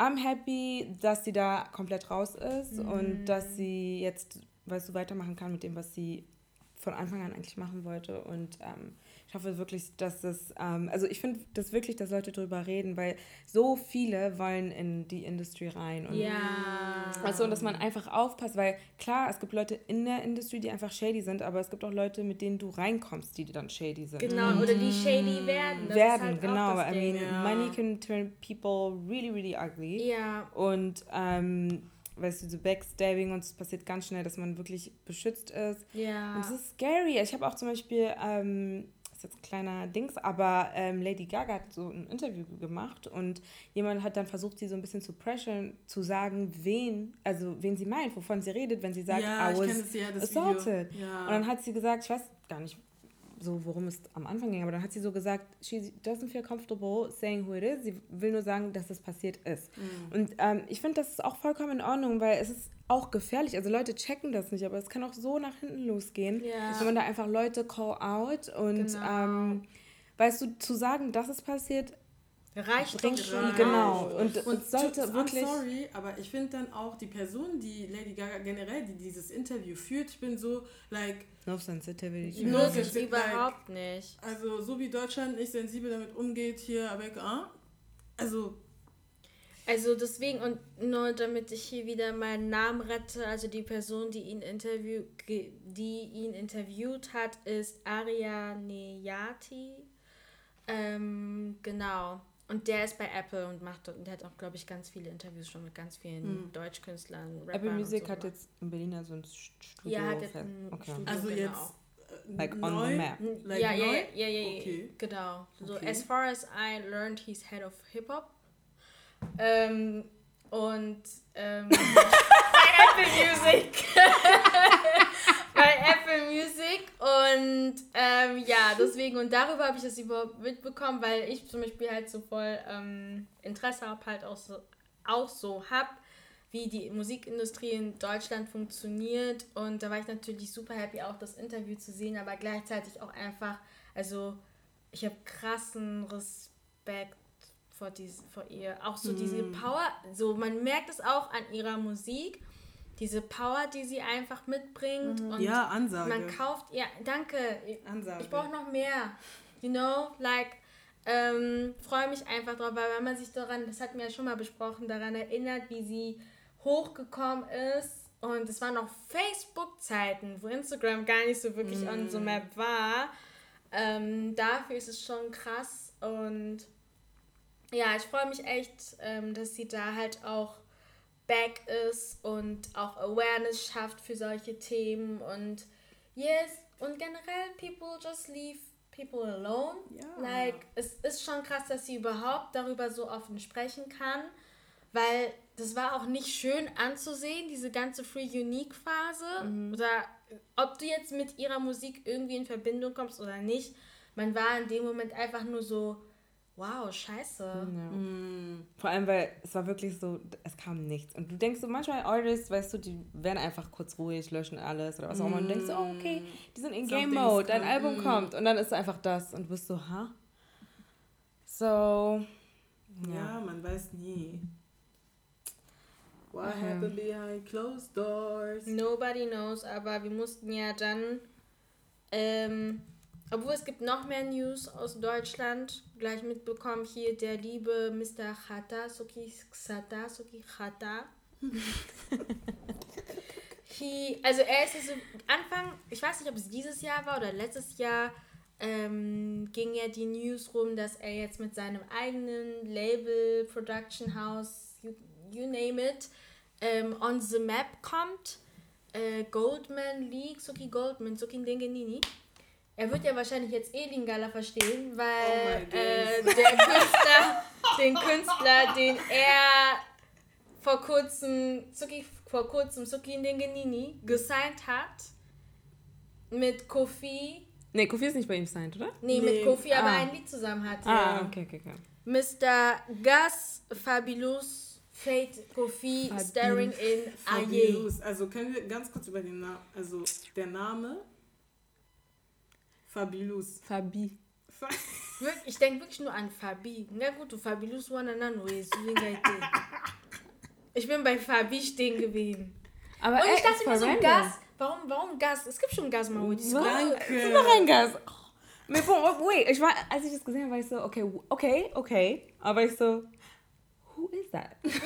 S3: I'm happy, dass sie da komplett raus ist mhm. und dass sie jetzt, weißt du, weitermachen kann mit dem, was sie von Anfang an eigentlich machen wollte. Und ähm, ich hoffe wirklich, dass es, ähm, also ich finde das wirklich, dass Leute darüber reden, weil so viele wollen in die Industrie rein. Und
S1: ja.
S3: Also, und dass man einfach aufpasst, weil klar, es gibt Leute in der Industrie, die einfach shady sind, aber es gibt auch Leute, mit denen du reinkommst, die dann shady sind.
S1: Genau, oder die shady werden. Das
S3: werden, halt genau. I mean, ja. money can turn people really, really ugly.
S1: Ja.
S3: Und, ähm, weißt du, so Backstabbing und es passiert ganz schnell, dass man wirklich beschützt ist.
S1: Ja.
S3: Und es ist scary. Ich habe auch zum Beispiel, ähm, ist jetzt ein kleiner Dings, aber ähm, Lady Gaga hat so ein Interview gemacht und jemand hat dann versucht, sie so ein bisschen zu pressure, zu sagen, wen, also wen sie meint, wovon sie redet, wenn sie sagt,
S2: Ja,
S3: I
S2: ich
S3: was
S2: das, ja, das
S3: assaulted.
S2: Ja.
S3: Und dann hat sie gesagt, ich weiß gar nicht so, worum es am Anfang ging, aber dann hat sie so gesagt, she doesn't feel comfortable saying who it is. Sie will nur sagen, dass das passiert ist.
S2: Mhm.
S3: Und ähm, ich finde, das ist auch vollkommen in Ordnung, weil es ist auch gefährlich. Also Leute checken das nicht, aber es kann auch so nach hinten losgehen,
S1: Ja.
S3: wenn man da einfach Leute call out und
S1: Genau.
S3: ähm, weißt du, zu sagen, dass es passiert,
S1: Reicht
S3: bringt
S1: doch
S3: schon, genau. Und, und sollte
S2: I'm
S3: wirklich.
S2: sorry, aber ich finde dann auch die Person, die Lady Gaga generell, die dieses Interview führt, ich bin so, like,
S3: No sensitivity.
S1: Ich
S2: sensitive,
S1: überhaupt nicht.
S2: also so wie Deutschland nicht sensibel damit umgeht, hier, avec, ah, also,
S1: Also deswegen, und nur damit ich hier wieder meinen Namen rette, also die Person, die ihn, interview, ge- die ihn interviewt hat, ist Aria Neyati. Ähm, genau. Und der ist bei Apple und macht und der hat auch, glaube ich, ganz viele Interviews schon mit ganz vielen Deutschkünstlern, Rappern
S3: Apple Music
S1: und so
S3: hat jetzt in Berliner so ein Studio.
S1: Ja, hat jetzt ein
S3: okay.
S1: Studio.
S2: also
S1: genau.
S2: jetzt äh,
S3: Like on
S2: neu,
S3: the map.
S2: like
S1: ja, ja, ja, ja, ja, ja,
S2: Okay.
S1: genau. So,
S2: Okay.
S1: as far as I learned, he's head of Hip-Hop. Ähm, und ähm, bei <laughs> Apple Music. <laughs> bei Apple Music. Und ähm, ja, deswegen, und darüber habe ich das überhaupt mitbekommen, weil ich zum Beispiel halt so voll ähm, Interesse habe, halt auch so, auch so habe, wie die Musikindustrie in Deutschland funktioniert. Und da war ich natürlich super happy, auch das Interview zu sehen, aber gleichzeitig auch einfach, also ich habe krassen Respekt vor, dies, vor ihr. Auch so diese Power, so man merkt es auch an ihrer Musik, diese Power, die sie einfach mitbringt. Und
S2: Ja, Ansage.
S1: man kauft, ja, danke.
S2: Ansage.
S1: Ich brauche noch mehr. You know, like, ähm, freue mich einfach drauf, weil wenn man sich daran, das hatten wir ja schon mal besprochen, daran erinnert, wie sie hochgekommen ist. Und es waren noch Facebook-Zeiten, wo Instagram gar nicht so wirklich on the map war. Ähm, dafür ist es schon krass. Und ja, ich freue mich echt, ähm, dass sie da halt auch back ist und auch Awareness schafft für solche Themen. Und yes, und generell, people just leave people alone.
S2: Ja.
S1: Like, es ist schon krass, dass sie überhaupt darüber so offen sprechen kann, weil das war auch nicht schön anzusehen, diese ganze Free Unique Phase. Oder ob du jetzt mit ihrer Musik irgendwie in Verbindung kommst oder nicht, man war in dem Moment einfach nur so, wow, scheiße.
S3: Ja.
S2: Mm,
S3: Vor allem, weil es war wirklich so, es kam nichts. Und du denkst so, manchmal Artists, weißt du, die werden einfach kurz ruhig, löschen alles oder was auch immer. Und du denkst so, oh, okay, die sind in Game Mode, dein. Album
S2: Mm.
S3: kommt. Und dann ist einfach das. Und du bist so, ha? So,
S2: ja. man weiß nie. What
S3: Okay.
S2: happened behind closed doors?
S1: Nobody knows, aber wir mussten ja dann, ähm, obwohl es gibt noch mehr News aus Deutschland, gleich mitbekommen hier der liebe Mr. Chata, Suki Xata, Suki Chata. <laughs> He, also er ist also Anfang, ich weiß nicht, ob es dieses Jahr war oder letztes Jahr, ähm, ging ja die News rum, dass er jetzt mit seinem eigenen Label, Production House, you, you name it, ähm, on the map kommt. Äh, Goldman League, Suki Goldman, Suki Ndengenini. Er wird ja wahrscheinlich jetzt eh Lingala verstehen, weil
S2: Oh
S1: äh, der Künstler, den Künstler, den er vor kurzem, Suki, vor kurzem Suki Ndengenini gesigned hat, mit Kofi,
S3: nee, Kofi ist nicht bei ihm signed, oder?
S1: nee,
S2: Nee.
S1: mit Kofi aber
S3: Ah.
S1: ein Lied zusammen hatte.
S3: Ah, okay, okay, okay.
S1: Mr. Gus Fabulous Fate Kofi starring in Aye.
S2: Fabulous. Also können wir ganz kurz über den Namen, also der Name Fabulous.
S3: Fabi.
S2: Fa- <laughs>
S1: Ich denke wirklich nur an Fabi. Na gut, du Fabulous Wananano Ich bin bei Fabi stehen geblieben.
S3: Aber
S1: Und
S3: ey,
S1: ich dachte mir so, Gas. Warum, warum Gas? Es gibt schon Gas.
S3: Was?
S2: Danke.
S3: Ist noch ein Gas. Mais bon, wait, ich war, als ich das gesehen habe, war ich so, okay, okay, okay. Aber ich so, who is that? <laughs>
S2: Ich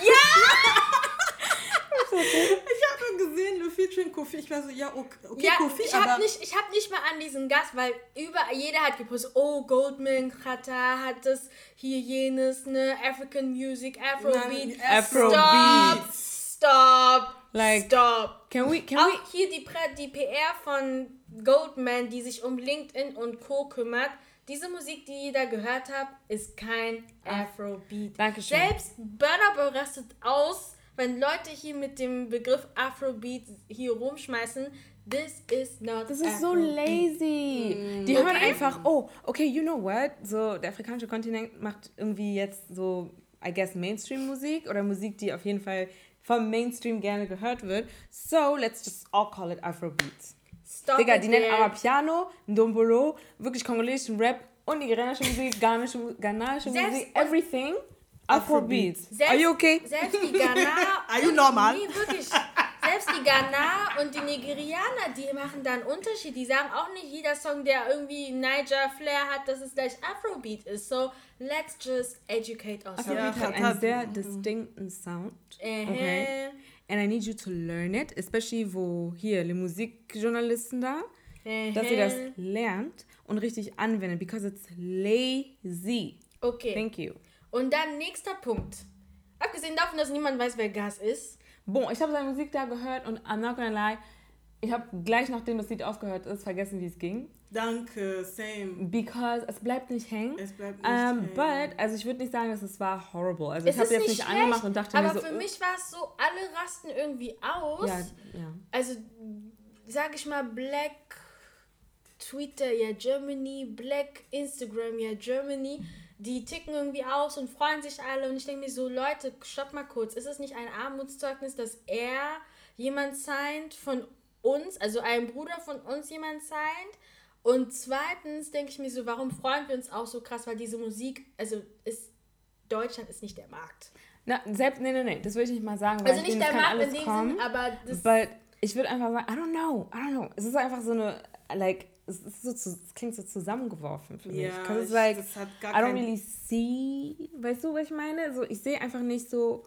S2: habe nur gesehen, nur featuring Kofi. Ich war so, ja, okay, okay
S1: Ja,
S2: Kofi,
S1: ich
S2: aber
S1: habe nicht, ich hab nicht mal an diesen Gast, weil überall, jeder hat gepostet, oh, Goldman, Khata hat das, hier jenes, ne, African Music, Afrobeat,
S2: Nein,
S3: Afrobeat.
S1: Stop, stop,
S3: Like-
S1: stop.
S3: Can we, can we,
S1: Auch hier die, die PR von Goldman, die sich um LinkedIn und Co. kümmert, diese Musik, die ihr da gehört habt, ist kein Afrobeat.
S3: Dankeschön.
S1: Selbst Burner Boy rastet aus, wenn Leute hier mit dem Begriff Afrobeat hier rumschmeißen. This is not
S3: Das ist so lazy. Die hören
S1: Okay.
S3: einfach, oh, okay, you know what? So, der afrikanische Kontinent macht irgendwie jetzt so, I guess, Mainstream-Musik oder Musik, die auf jeden Fall vom Mainstream gerne gehört wird. So, let's just all call it Afrobeat.
S1: Stop
S3: Digga, die nennen
S1: there.
S3: Amapiano, Ndombolo, wirklich kongolesischen Rap und Musik, ghanaische, Mu- ghanaische
S1: Selbst-
S3: Musik, everything. Afrobeat.
S1: Selbst,
S3: Are you okay?
S1: Selbst die <laughs> Ghana.
S2: Are you normal?
S1: Nee, wirklich. Selbst die Ghana und die Nigerianer, die machen da einen Unterschied. Die sagen auch nicht, jeder Song, der irgendwie Niger Flair hat, dass es gleich Afrobeat ist. So, let's just educate ourselves.
S3: Afrobeat
S2: Ja,
S3: hat einen sehr distinkten Sound. Okay. And I need you to learn it, especially wo hier die Musikjournalisten da, dass ihr das lernt und richtig anwendet, because it's lazy.
S1: Okay.
S3: Thank you.
S1: Und dann nächster Punkt. Abgesehen davon, dass niemand weiß, wer Gas ist.
S3: Boah, ich habe seine Musik da gehört und I'm not gonna lie, ich habe gleich nachdem das Lied aufgehört ist, vergessen, wie es ging.
S2: Danke, same.
S3: Because es bleibt nicht hängen.
S2: Es bleibt nicht
S3: Ähm,
S2: hängen.
S3: but, also ich würde nicht sagen, dass es war horrible. Also
S1: Es
S3: ich habe jetzt
S1: nicht schlecht,
S3: angemacht und dachte
S1: aber
S3: mir so,
S1: für
S3: äh,
S1: mich war es so, alle rasten irgendwie aus.
S3: ja, ja.
S1: also sag ich mal, Black Twitter, ja Germany, Black Instagram, ja Germany, die ticken irgendwie aus und freuen sich alle und ich denke mir so, Leute, stopp mal kurz, ist es nicht ein Armutszeugnis, dass er jemand signed von uns, also ein Bruder von uns jemand signed? Und zweitens denke ich mir so, warum freuen wir uns auch so krass, weil diese Musik, also ist, Deutschland ist nicht der Markt.
S3: Na, selbst, nee, nee, nee, das würde ich nicht mal sagen,
S1: Also
S3: ich
S1: nicht der Markt in dem. Sinn, aber das
S3: But ich würde einfach sagen, I don't know, I don't know. Es ist einfach so eine, like, es, ist so zu, es klingt so zusammengeworfen für mich.
S2: Ja, ich-
S3: like,
S2: das hat gar
S3: I don't really see, weißt du, was ich meine? So, ich sehe einfach nicht so,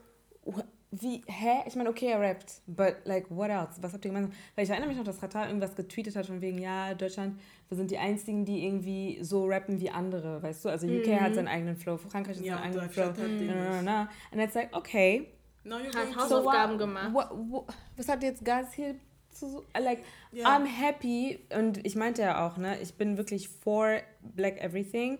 S3: wie, hä? Ich meine, okay, er rappt, but like, what else? Was habt ihr gemacht? Weil ich erinnere mich noch, dass Ratar irgendwas getweetet hat von wegen, ja, Deutschland, wir sind die Einzigen, die irgendwie so rappen wie andere, weißt du? Also UK hat seinen eigenen Flow, Frankreich hat
S2: Ja,
S3: seinen eigenen Flow.
S2: Deutschland hat den
S3: Na, na,
S2: nicht.
S3: na. And it's like, okay,
S2: No,
S1: Hat
S3: So
S1: Hausaufgaben
S3: what-
S1: gemacht.
S3: what- what- was hat jetzt Gas hier zu like
S2: Ja.
S3: I'm happy und ich meinte ja auch, ne, ich bin wirklich for Black Everything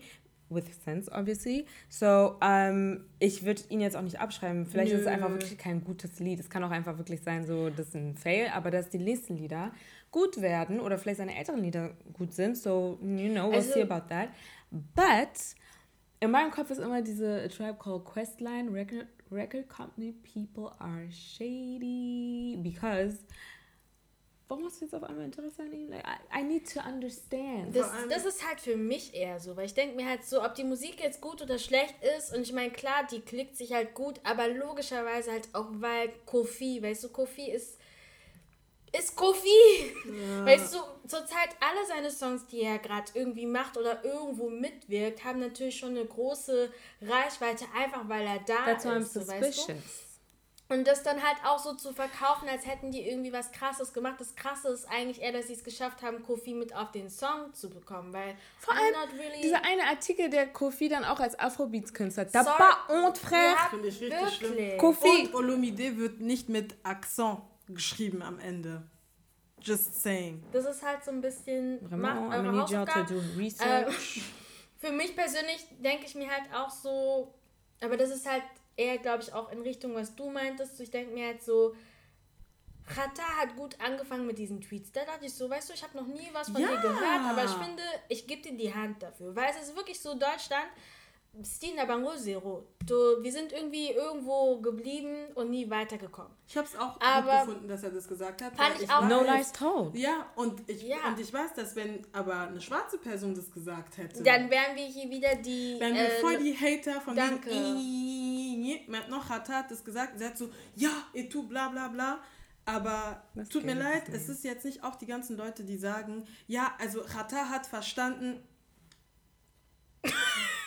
S3: with sense obviously. So ähm, ich würde ihn jetzt auch nicht abschreiben. Vielleicht ist es
S2: Nö.
S3: einfach wirklich kein gutes Lied. Es kann auch einfach wirklich sein, so das ist ein Fail, aber dass die nächsten Lieder gut werden oder vielleicht seine älteren Lieder gut sind. So you know, we'll
S1: Also-
S3: see about that. But in meinem Kopf ist immer diese A Tribe Called Questline Record, record Company People are shady because warum hast du jetzt auf einmal Interesse an ihm? Like, I, I need to understand.
S1: Das, das ist halt für mich eher so, weil ich denke mir halt so, ob die Musik jetzt gut oder schlecht ist und ich meine, klar, die klickt sich halt gut, aber logischerweise halt auch, weil Kofi, weißt du, Kofi ist ist Kofi. Weißt du, zurzeit alle seine Songs, die er gerade irgendwie macht oder irgendwo mitwirkt, haben natürlich schon eine große Reichweite, einfach weil er da
S3: That's why I'm
S1: ist. So, weißt du? Und das dann halt auch so zu verkaufen, als hätten die irgendwie was Krasses gemacht. Das Krasse ist eigentlich eher, dass sie es geschafft haben, Kofi mit auf den Song zu bekommen, weil
S3: Vor allem
S1: not really
S3: dieser eine Artikel, der Kofi dann auch als Afrobeats-Künstler. Da
S1: Sorry.
S3: pas honte, frère.
S1: Ja,
S2: Finde ich richtig
S1: wirklich.
S2: schlimm.
S3: Kofi.
S2: Und Olomide wird nicht mit Akzent geschrieben am Ende. Just saying.
S1: Das ist halt so ein bisschen.
S3: Vraiment,
S1: Macht
S3: I'm
S1: eure
S3: gonna need y'all to
S1: Hausaufgaben.
S3: do research. <laughs>
S1: Für mich persönlich denke ich mir halt auch so, aber das ist halt eher, glaube ich, auch in Richtung, was du meintest. Ich denke mir halt so, Chata hat gut angefangen mit diesen Tweets. Da dachte ich so, weißt du, ich habe noch nie was von
S2: Ja.
S1: dir gehört, aber ich finde, ich gebe dir die Hand dafür. Weil es ist wirklich so, Deutschland, Stina Bango Zero. Du, wir sind irgendwie irgendwo geblieben und nie weitergekommen.
S2: Ich habe es auch
S1: Aber-
S2: gut gefunden, dass er das gesagt hat.
S1: Fand
S2: weil
S1: ich auch.
S3: no
S2: weiß-
S3: lies told.
S2: Ja, und ich,
S1: Ja.
S2: und ich weiß, dass wenn aber eine schwarze Person das gesagt hätte,
S1: Dann wären wir hier wieder die.
S2: wären wir
S1: äh,
S2: voll die Hater von
S1: danke.
S2: Maintenant hat hat das gesagt, sie hat so, ja, et tout, bla bla bla. Aber
S3: Das
S2: tut mir
S3: ich
S2: leid, es ist jetzt nicht auch die ganzen Leute, die sagen, ja, also Chata hat verstanden, <laughs>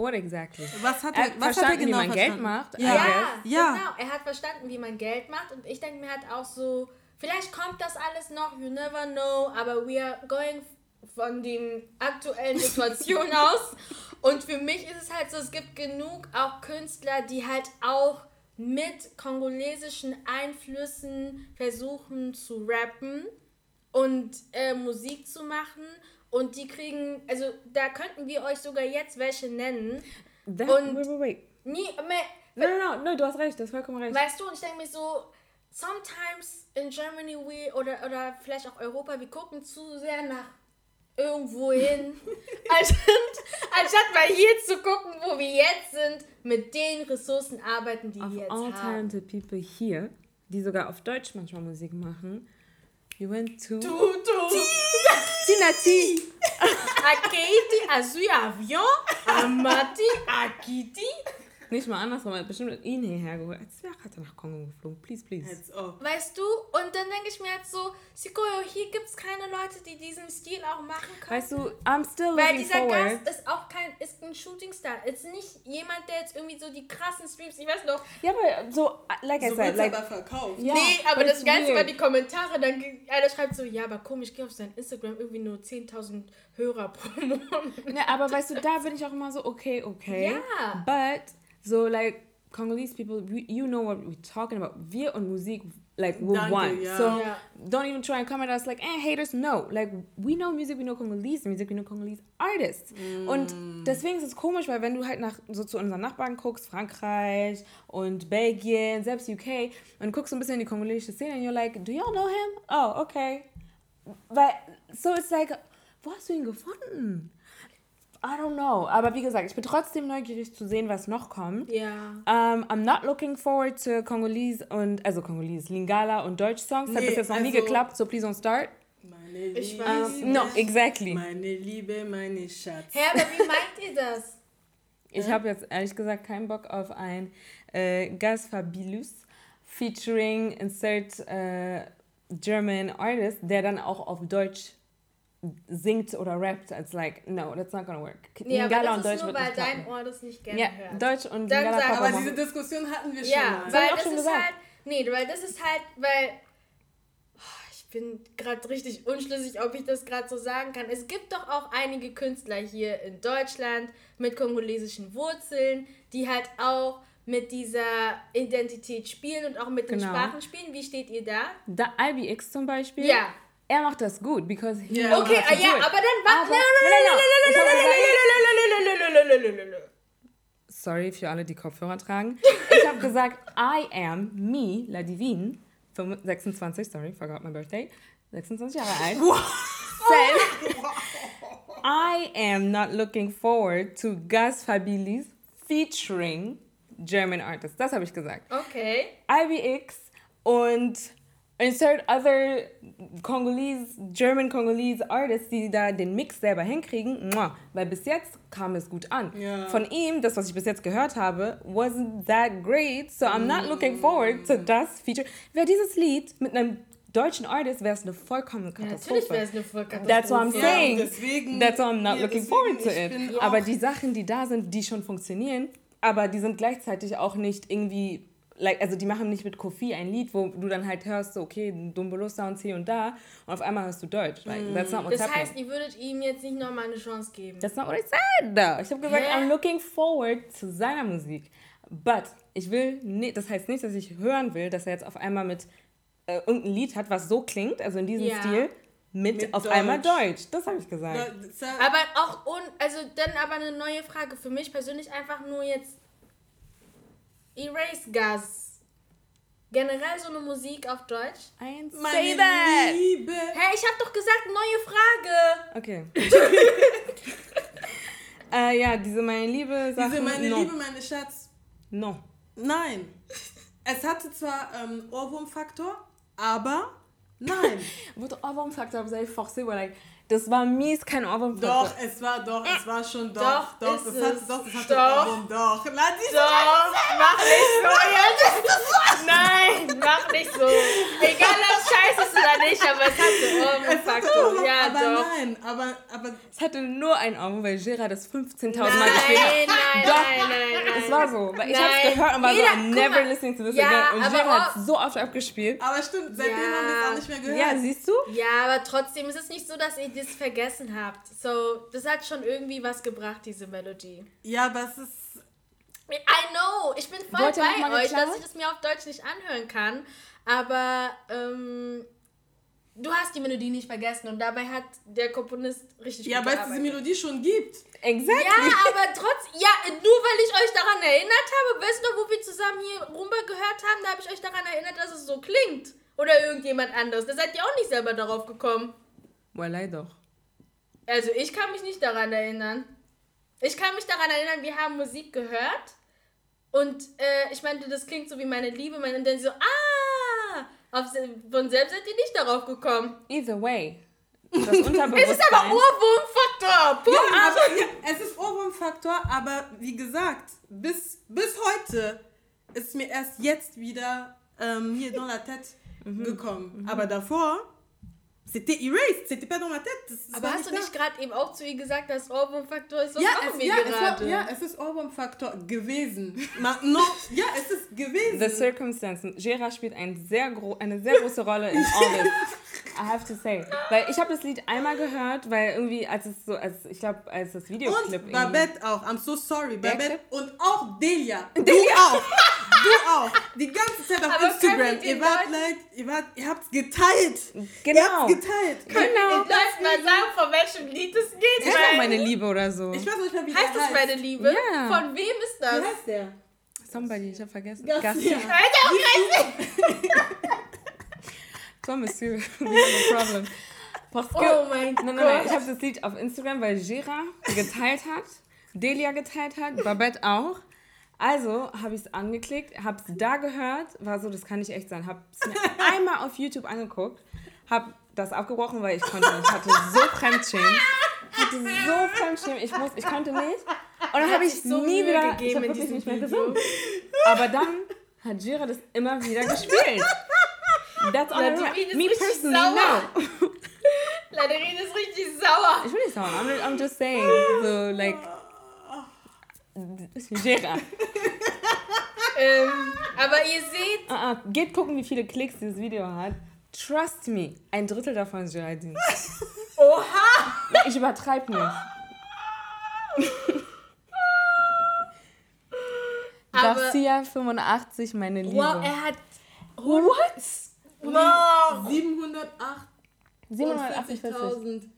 S3: What exactly?
S2: was hat
S3: Er
S2: er,
S3: hat
S2: was hat er
S3: verstanden, wie
S2: genau
S3: man Geld
S2: verstanden?
S3: macht. I
S2: Ja.
S1: Ja.
S2: Ja.
S1: genau. Er hat verstanden, wie man Geld macht. Und ich denke mir halt auch so, vielleicht kommt das alles noch, you never know, aber we are going von den aktuellen <laughs> Situationen aus. Und für mich ist es halt so, es gibt genug auch Künstler, die halt auch mit kongolesischen Einflüssen versuchen zu rappen. und äh, Musik zu machen. Und die kriegen, also da könnten wir euch sogar jetzt welche nennen.
S3: That,
S1: Und-
S3: wait, wait, wait.
S1: Nie, me,
S3: No, no, no, no, du hast recht, du hast vollkommen recht.
S1: Weißt du, und ich denke mir so, sometimes in Germany we, oder, oder vielleicht auch Europa, wir gucken zu sehr nach irgendwo hin, <laughs> anstatt, anstatt mal hier zu gucken, wo wir jetzt sind, mit den Ressourcen arbeiten, die
S3: Of
S1: wir jetzt
S3: all
S1: haben.
S3: talented people here, die sogar auf Deutsch manchmal Musik machen, you went to
S1: Du, Tinati.
S3: A Katie
S1: a zui avion a Mati a Kitty
S3: Nicht mal andersrum, er hat bestimmt ihn hierher geholt. Als wäre er nach Kongo geflogen. Please, please.
S1: Weißt du, und dann denke ich mir halt so, Sikoyo, hier gibt es keine Leute, die diesen Stil auch machen können.
S3: Weißt du, I'm still
S1: Weil
S3: looking
S1: dieser
S3: forward.
S1: Gast ist auch kein, ist ein Shootingstar. Ist nicht jemand, der jetzt irgendwie so die krassen Streams, ich weiß noch.
S3: Ja, aber so, like I
S2: So
S3: said,
S2: wird's
S3: like,
S2: aber verkauft.
S3: ja,
S1: nee, aber das
S3: weird.
S1: war die Kommentare. Dann einer schreibt so, ja, aber komisch, ich gehe auf sein Instagram irgendwie nur 10.000 Hörer pro Monat.
S3: Ne, aber weißt du, da bin ich auch immer so, okay, okay.
S1: Ja.
S3: But, so, like, Congolese people, we, you know what we're talking about. Wir und Musik, like, we're
S2: Danke,
S3: one.
S2: ja.
S3: So,
S1: Ja.
S3: don't even try and come at us like, eh, haters, no. Like, we know music, we know Congolese music, we know Congolese artists. Und deswegen ist es komisch, weil wenn du halt nach, so zu unseren Nachbarn guckst, Frankreich und Belgien, selbst UK, und guckst so ein bisschen in die kongolesische Szene und you're like, do y'all know him? Oh, okay. Weil, so it's like, wo hast du ihn gefunden? I don't know. Aber wie gesagt, ich bin trotzdem neugierig zu sehen, was noch kommt.
S1: Ja.
S3: Um, I'm not looking forward to Congolese und, also Congolese, Lingala und Deutsch-Songs. Hat
S2: Nee,
S3: bis jetzt noch nie
S2: also-
S3: geklappt, so please don't start.
S2: Meine
S1: Ich
S2: Liebe.
S1: weiß
S3: Um, no, exactly.
S2: Meine Liebe, meine Schatz.
S1: Hä, aber wie meint ihr das? <laughs>
S3: Ich habe jetzt ehrlich gesagt keinen Bock auf ein äh, Gas Fabulous featuring insert äh, German artist, der dann auch auf Deutsch singt oder rappt. It's like, no, that's not gonna work.
S1: Nee, aber
S3: Lingala
S1: das ist nur,
S3: wird
S1: weil dein. Ohr das nicht gerne
S3: Ja,
S1: hört.
S3: Deutsch und
S1: Dann
S3: Lingala
S1: sag-
S3: Papa
S2: Aber diese Diskussion hatten wir schon
S1: Ja,
S2: mal.
S1: weil das
S3: schon
S1: ist
S3: gesagt.
S1: halt. Nee, weil das ist halt, weil. Oh, Ich bin gerade richtig unschlüssig, ob ich das gerade so sagen kann. Es gibt doch auch einige Künstler hier in Deutschland mit kongolesischen Wurzeln, die halt auch mit dieser Identität spielen und auch mit den
S3: Genau.
S1: Sprachen spielen. Wie steht ihr da?
S3: Da IBX zum Beispiel,
S1: Ja.
S3: Er macht das gut, because he knows
S1: Okay, ah, ja,
S3: it.
S1: aber dann
S3: Nein, nein, nein. Sorry für alle, die Kopfhörer tragen. Ich habe gesagt, I am me, La Divine, 25 26, sorry, forgot my birthday, 26 Jahre alt. Said, I am not looking forward to Gas Fabilis featuring German artists. Das habe ich gesagt.
S1: Okay.
S3: IBX und insert other Congolese, German Congolese artists, die da den Mix selber hinkriegen, weil bis jetzt kam es gut an.
S2: Ja.
S3: Von ihm, das, was ich bis jetzt gehört habe, wasn't that great, so I'm not looking forward to das Feature. Wäre dieses Lied mit einem deutschen Artist, wäre es eine vollkommene
S1: Ja,
S3: Katastrophe.
S1: natürlich wäre es eine Vollkatastrophe.
S3: That's what I'm
S2: Ja,
S3: saying.
S2: deswegen-
S3: That's why I'm not
S2: Ja,
S3: looking
S2: deswegen,
S3: forward to it. Aber die Sachen, die da sind, die schon funktionieren, aber die sind gleichzeitig auch nicht irgendwie, like, also die machen nicht mit Kofi ein Lied, wo du dann halt hörst, so, okay, Dumbolo Sounds hier und da und auf einmal hörst du Deutsch. Like, that's not what's
S1: Das
S3: happening.
S1: heißt, ihr würdet ihm jetzt nicht nochmal eine Chance geben.
S3: That's not what I said, though. Ich habe gesagt,
S1: Hä?
S3: I'm looking forward zu seiner Musik. But ich will nicht, das heißt nicht, dass ich hören will, dass er jetzt auf einmal mit äh, irgendein Lied hat, was so klingt, also in diesem
S1: Ja.
S3: Stil, mit,
S2: Mit
S3: auf
S2: Deutsch.
S3: einmal Deutsch. Das habe ich gesagt.
S1: Aber auch, un also dann aber eine neue Frage für mich persönlich einfach nur jetzt Erase Gas. Generell so eine Musik auf Deutsch.
S3: I ain't say
S2: Meine
S3: that.
S2: Liebe.
S1: Hä, ich hab doch gesagt, neue Frage.
S3: Okay. <laughs> äh, ja, diese meine Liebe Sachen.
S2: Diese meine
S3: no.
S2: Liebe, meine Schatz.
S3: No.
S2: Nein. Es hatte zwar ähm, Ohrwurmfaktor, aber nein. <laughs>
S3: Votre Ohrwurmfaktor, vous avez forcé, voilà. Das war mies kein Ohrwurmfaktor.
S2: Doch, es war doch, es war schon doch.
S1: Doch,
S2: Doch,
S1: ist
S2: das
S1: es.
S2: hat, doch, das hatte
S1: Doch.
S2: Ohrwurm, doch. Lass die
S1: Doch, mach nicht so <laughs> jetzt. Nein, mach nicht so. Egal, ob es scheiße ist oder nicht, aber es hat
S2: hatte
S1: Ohrwurmfaktor.
S2: Ohrwurm,
S1: Ja,
S2: aber
S1: doch.
S2: nein, aber, aber
S3: Es hatte nur ein Ohrwurm, weil Gerard das 15.000 Mal gespielt hat.
S1: nein, nein,
S3: Doch.
S1: nein, nein.
S3: Es war so, weil ich
S1: Nein.
S3: hab's gehört und war
S1: Jeder-
S3: so, I'm never listening to this
S1: Ja,
S3: again. Und Gerard hat
S1: auch-
S3: so oft abgespielt.
S2: aber stimmt, seitdem
S1: Ja.
S2: haben wir es auch nicht mehr gehört.
S3: Ja, siehst du?
S1: Ja, aber trotzdem ist es nicht so, dass ihr das vergessen habt. So, das hat schon irgendwie was gebracht, diese Melodie.
S2: Ja, aber es ist
S1: I know, ich bin voll
S3: Wollt ihr
S1: bei euch, dass ich das mir auf Deutsch nicht anhören kann. Aber, ähm, du hast die Melodie nicht vergessen und dabei hat der Komponist richtig
S2: Ja, weil es diese. Melodie schon gibt.
S3: Exactly.
S1: Ja, aber trotz, ja, nur weil ich euch daran erinnert habe, weißt du wo wir zusammen hier Rumba gehört haben, da habe ich euch daran erinnert, dass es so klingt. Oder irgendjemand anderes. Da seid ihr auch nicht selber darauf gekommen.
S3: Well, doch.
S1: Also ich kann mich nicht daran erinnern. Ich kann mich daran erinnern, wir haben Musik gehört und äh, ich meinte, das klingt so wie meine Liebe. Meine, und dann so, ah, auf, von selbst seid ihr nicht darauf gekommen.
S3: Either way. <laughs> Das Unterbewusstsein.
S1: Es ist aber Ohrwurmfaktor.
S2: Ja, aber ja, <laughs> es ist Ohrwurmfaktor, aber wie gesagt, bis, bis heute ist mir erst jetzt wieder ähm, hier dans la tête
S1: Mhm.
S2: gekommen. Aber davor, c'était erased, c'était pas dans ma tête.
S1: Aber hast du nicht gerade eben auch zu ihr gesagt, dass Ohrwurmfaktor ist? Was
S2: ja, es, ja, es war, ja, es ist Ohrwurmfaktor gewesen. Ma, no, ja, es ist gewesen.
S3: The Circumstances. Gera spielt ein sehr eine sehr große Rolle in <laughs> all this. I have to say. Weil ich habe das Lied einmal gehört, weil irgendwie, als es so, als ich glaube, als das Videoclip
S2: und Babette auch. I'm so sorry. Babette und auch Delia. Du auch. Du auch. Die ganze Zeit auf
S1: Aber
S2: Instagram. Ihr wart like, ihr wart, ihr habt's geteilt. Ihr
S3: Genau.
S2: habt's geteilt.
S1: Können
S3: Genau.
S1: wir den Leuten mal sagen, von welchem Lied es geht?
S3: Ich war meine Liebe oder so.
S2: Ich weiß nicht mehr, wie
S1: heißt
S2: der
S1: das
S2: heißt.
S1: meine Liebe?
S3: Ja.
S1: Von wem ist
S2: Wie
S1: das?
S2: heißt der?
S3: Somebody, ich habe vergessen.
S2: Garcia.
S3: Toi, Monsieur, <laughs> no problem. Parce que,
S1: Oh mein
S3: nein, nein, nein, ich habe das Lied auf Instagram, weil Gera geteilt hat, Delia geteilt hat, Babette auch. Also habe ich es angeklickt, habe es da gehört, war so, das kann nicht echt sein. Habe es mir <laughs> einmal auf YouTube angeguckt, habe das abgebrochen, weil ich konnte nicht. Ich hatte so Fremdschämen. hatte so Fremdschämen, ich, muss, ich konnte nicht. Und dann habe ich
S1: so
S3: nie wieder, ich
S1: gegeben
S3: habe
S1: in
S3: wirklich nicht mehr gesungen. Aber dann hat Gira das immer wieder gespielt. That's all I remember.
S1: ist
S3: Me personally,
S1: sauer.
S3: no. <laughs>
S1: Laderin ist richtig sauer.
S3: Ich will nicht sagen, I'm, I'm just saying, so like, Gira. <laughs>
S1: Ähm, aber ihr seht,
S3: Uh -uh. Geht gucken, wie viele Klicks dieses Video hat. Trust me, ein Drittel davon ist Geraldine. <laughs>
S1: oha!
S3: Ich übertreibe nicht. Garcia 85, meine Liebe.
S1: Wow, er hat
S3: What?
S1: Wow,
S2: 708
S3: 748.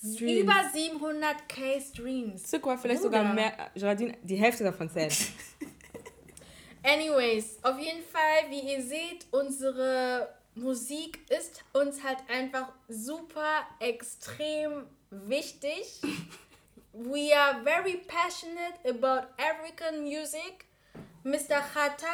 S2: Streams.
S1: über 700k Streams.
S3: Zucker vielleicht sogar
S1: Bruder.
S3: mehr. Geraldine, die Hälfte davon zählt. <laughs>
S1: Anyways, auf jeden Fall, wie ihr seht, unsere Musik ist uns halt einfach super extrem wichtig. <laughs> We are very passionate about African music. Mr. Khata,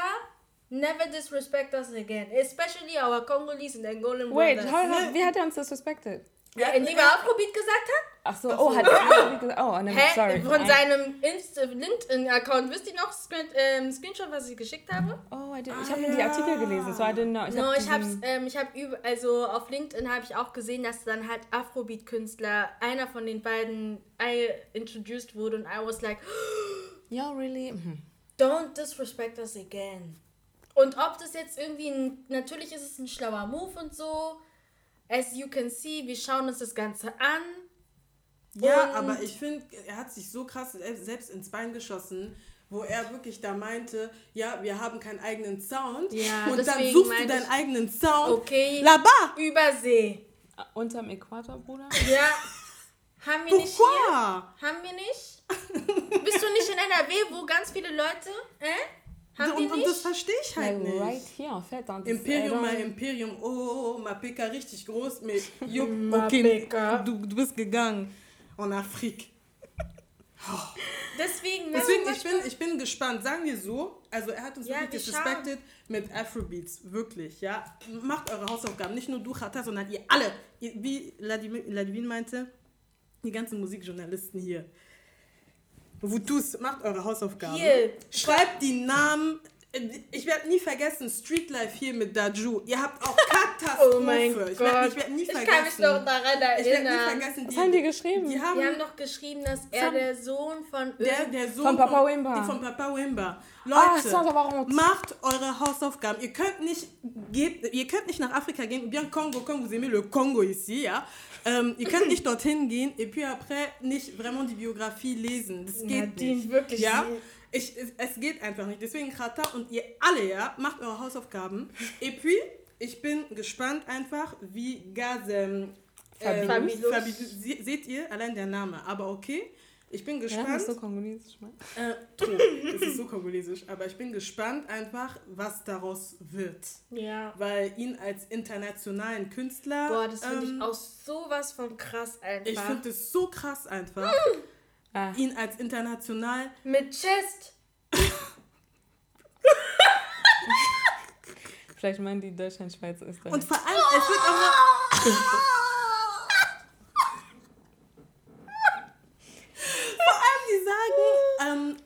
S1: never disrespect us again, especially our Congolese and Angolan
S3: Wait,
S1: brothers.
S3: how, how, wie hat er uns das suspected?
S1: Ja, indem er Afrobeat gesagt hat?
S3: Ach so, oh, hat er gesagt. Oh, nein, sorry.
S1: Von seinem LinkedIn-Account. Wisst ihr noch Screen, ähm, Screenshot, was ich geschickt habe?
S3: Oh, I didn't, ich habe nur die Artikel gelesen, so I didn't know. Ich
S1: No,
S3: hab
S1: ich
S3: diesen-
S1: ähm, ich hab über, also auf LinkedIn habe ich auch gesehen, dass dann halt Afrobeat-Künstler, einer von den beiden I introduced wurde und I was like, <gasps>
S3: Ja, really? Mhm.
S1: don't disrespect us again. Und ob das jetzt irgendwie ein, natürlich ist es ein schlauer Move und so, as you can see, wir schauen uns das Ganze an.
S2: Ja, aber ich finde, er hat sich so krass selbst ins Bein geschossen, wo er wirklich da meinte, ja, wir haben keinen eigenen Sound.
S1: Ja,
S2: und dann
S1: deswegen
S2: suchst du deinen
S1: ich-
S2: eigenen Sound.
S1: Okay,
S2: Là-bas!
S1: Übersee.
S3: Unterm Äquator, Bruder?
S1: Ja, haben wir nicht hier? Haben wir nicht? Bist du nicht in NRW, wo ganz viele Leute, äh? Haben
S2: und, und das verstehe ich halt
S3: Like,
S2: nicht.
S3: right here, das-
S2: Imperium, mein Imperium, oh, ma PK richtig groß mit <laughs>
S1: Ma
S2: okay, du, du bist gegangen en Afrique.
S1: Deswegen,
S2: Deswegen,
S1: wenn
S2: ich bin, ich bin gespannt. Sagen wir so, also er hat uns
S1: Ja,
S2: wirklich
S1: wir
S2: disrespected mit Afrobeats, wirklich, ja. Macht eure Hausaufgaben, nicht nur du, Chata, sondern ihr alle. Ihr, wie Ladivin meinte, die ganzen Musikjournalisten hier. Vous tous, macht eure Hausaufgaben.
S1: Hier.
S2: Schreibt die Namen. Ich werde nie vergessen, Street Life hier mit Daju. Ihr habt auch <laughs> Katastrophe.
S1: Oh mein
S2: ich
S1: Gott.
S2: werd- ich werde nie
S1: ich
S2: vergessen.
S1: kann mich noch daran
S2: ich werde nie
S1: erinnern.
S2: vergessen.
S3: Was haben die geschrieben?
S2: Die haben,
S1: Die haben doch geschrieben, dass er der Sohn von
S2: der, der Sohn
S3: Von Papa Wimba.
S2: Von Papa Wimba.
S3: Ah,
S2: Leute,
S3: honte.
S2: macht eure Hausaufgaben. Ihr könnt nicht, geht, ihr könnt nicht nach Afrika gehen, bien Congo, comme vous aimez le Congo ici, ja. Ähm, ihr könnt nicht <laughs> dorthin gehen et puis après nicht vraiment die Biografie lesen. Das geht
S1: Nadine,
S2: nicht.
S1: wirklich
S2: Ja. Ich, es, es geht einfach nicht. Deswegen, Krata und ihr alle, ja, macht eure Hausaufgaben. Et puis, ich bin gespannt einfach, wie Gazem. Äh.
S1: Fabulous-
S2: Sie- seht ihr, allein der Name, aber okay. Ich bin
S3: Ja,
S2: gespannt.
S3: das ist so kongolesisch. Mann.
S2: Äh, true, das ist so kongolesisch, aber ich bin gespannt einfach, was daraus wird.
S1: Ja.
S2: Weil ihn als internationalen Künstler.
S1: Boah, das finde
S2: ähm,
S1: ich auch sowas von krass einfach.
S2: Ich finde es so krass einfach,
S3: Ah.
S2: ihn als international.
S1: Mit Chest.
S3: Vielleicht meinen die Deutschland, Schweiz, Österreich.
S2: Und vor allem, es wird auch noch. <laughs> vor allem, die sagen, ähm,